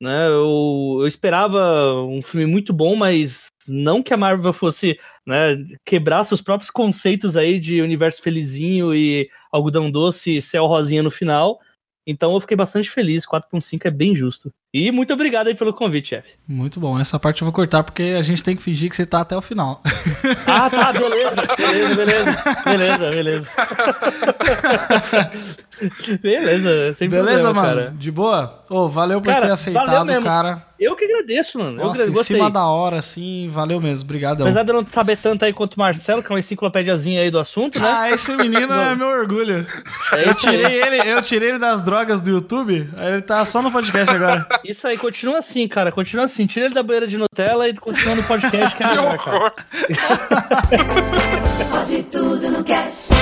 né? Eu, eu esperava um filme muito bom, mas não que a Marvel fosse né, quebrar seus próprios conceitos aí de universo felizinho e algodão doce e céu rosinha no final. Então eu fiquei bastante feliz, 4.5 é bem justo. E muito obrigado aí pelo convite, chefe. Muito bom. Essa parte eu vou cortar porque a gente tem que fingir que você tá até o final. Ah, tá, beleza, beleza, beleza, beleza, beleza. beleza, sem Beleza, problema, mano? cara. De boa? Ô, valeu por Cara, ter aceitado, cara. Eu que agradeço, mano. Nossa, eu em gostei. cima da hora, assim, valeu mesmo. Obrigadão. Apesar de eu não saber tanto aí quanto o Marcelo, que é uma enciclopédiazinha aí do assunto, né? Ah, esse menino é meu orgulho. É Eu tirei ele, eu tirei ele das drogas do YouTube, aí ele tá só no podcast agora. Isso aí, continua assim, cara. Continua assim. Tira ele da banheira de Nutella e continua no podcast que é melhor, cara. Pode tudo no cast.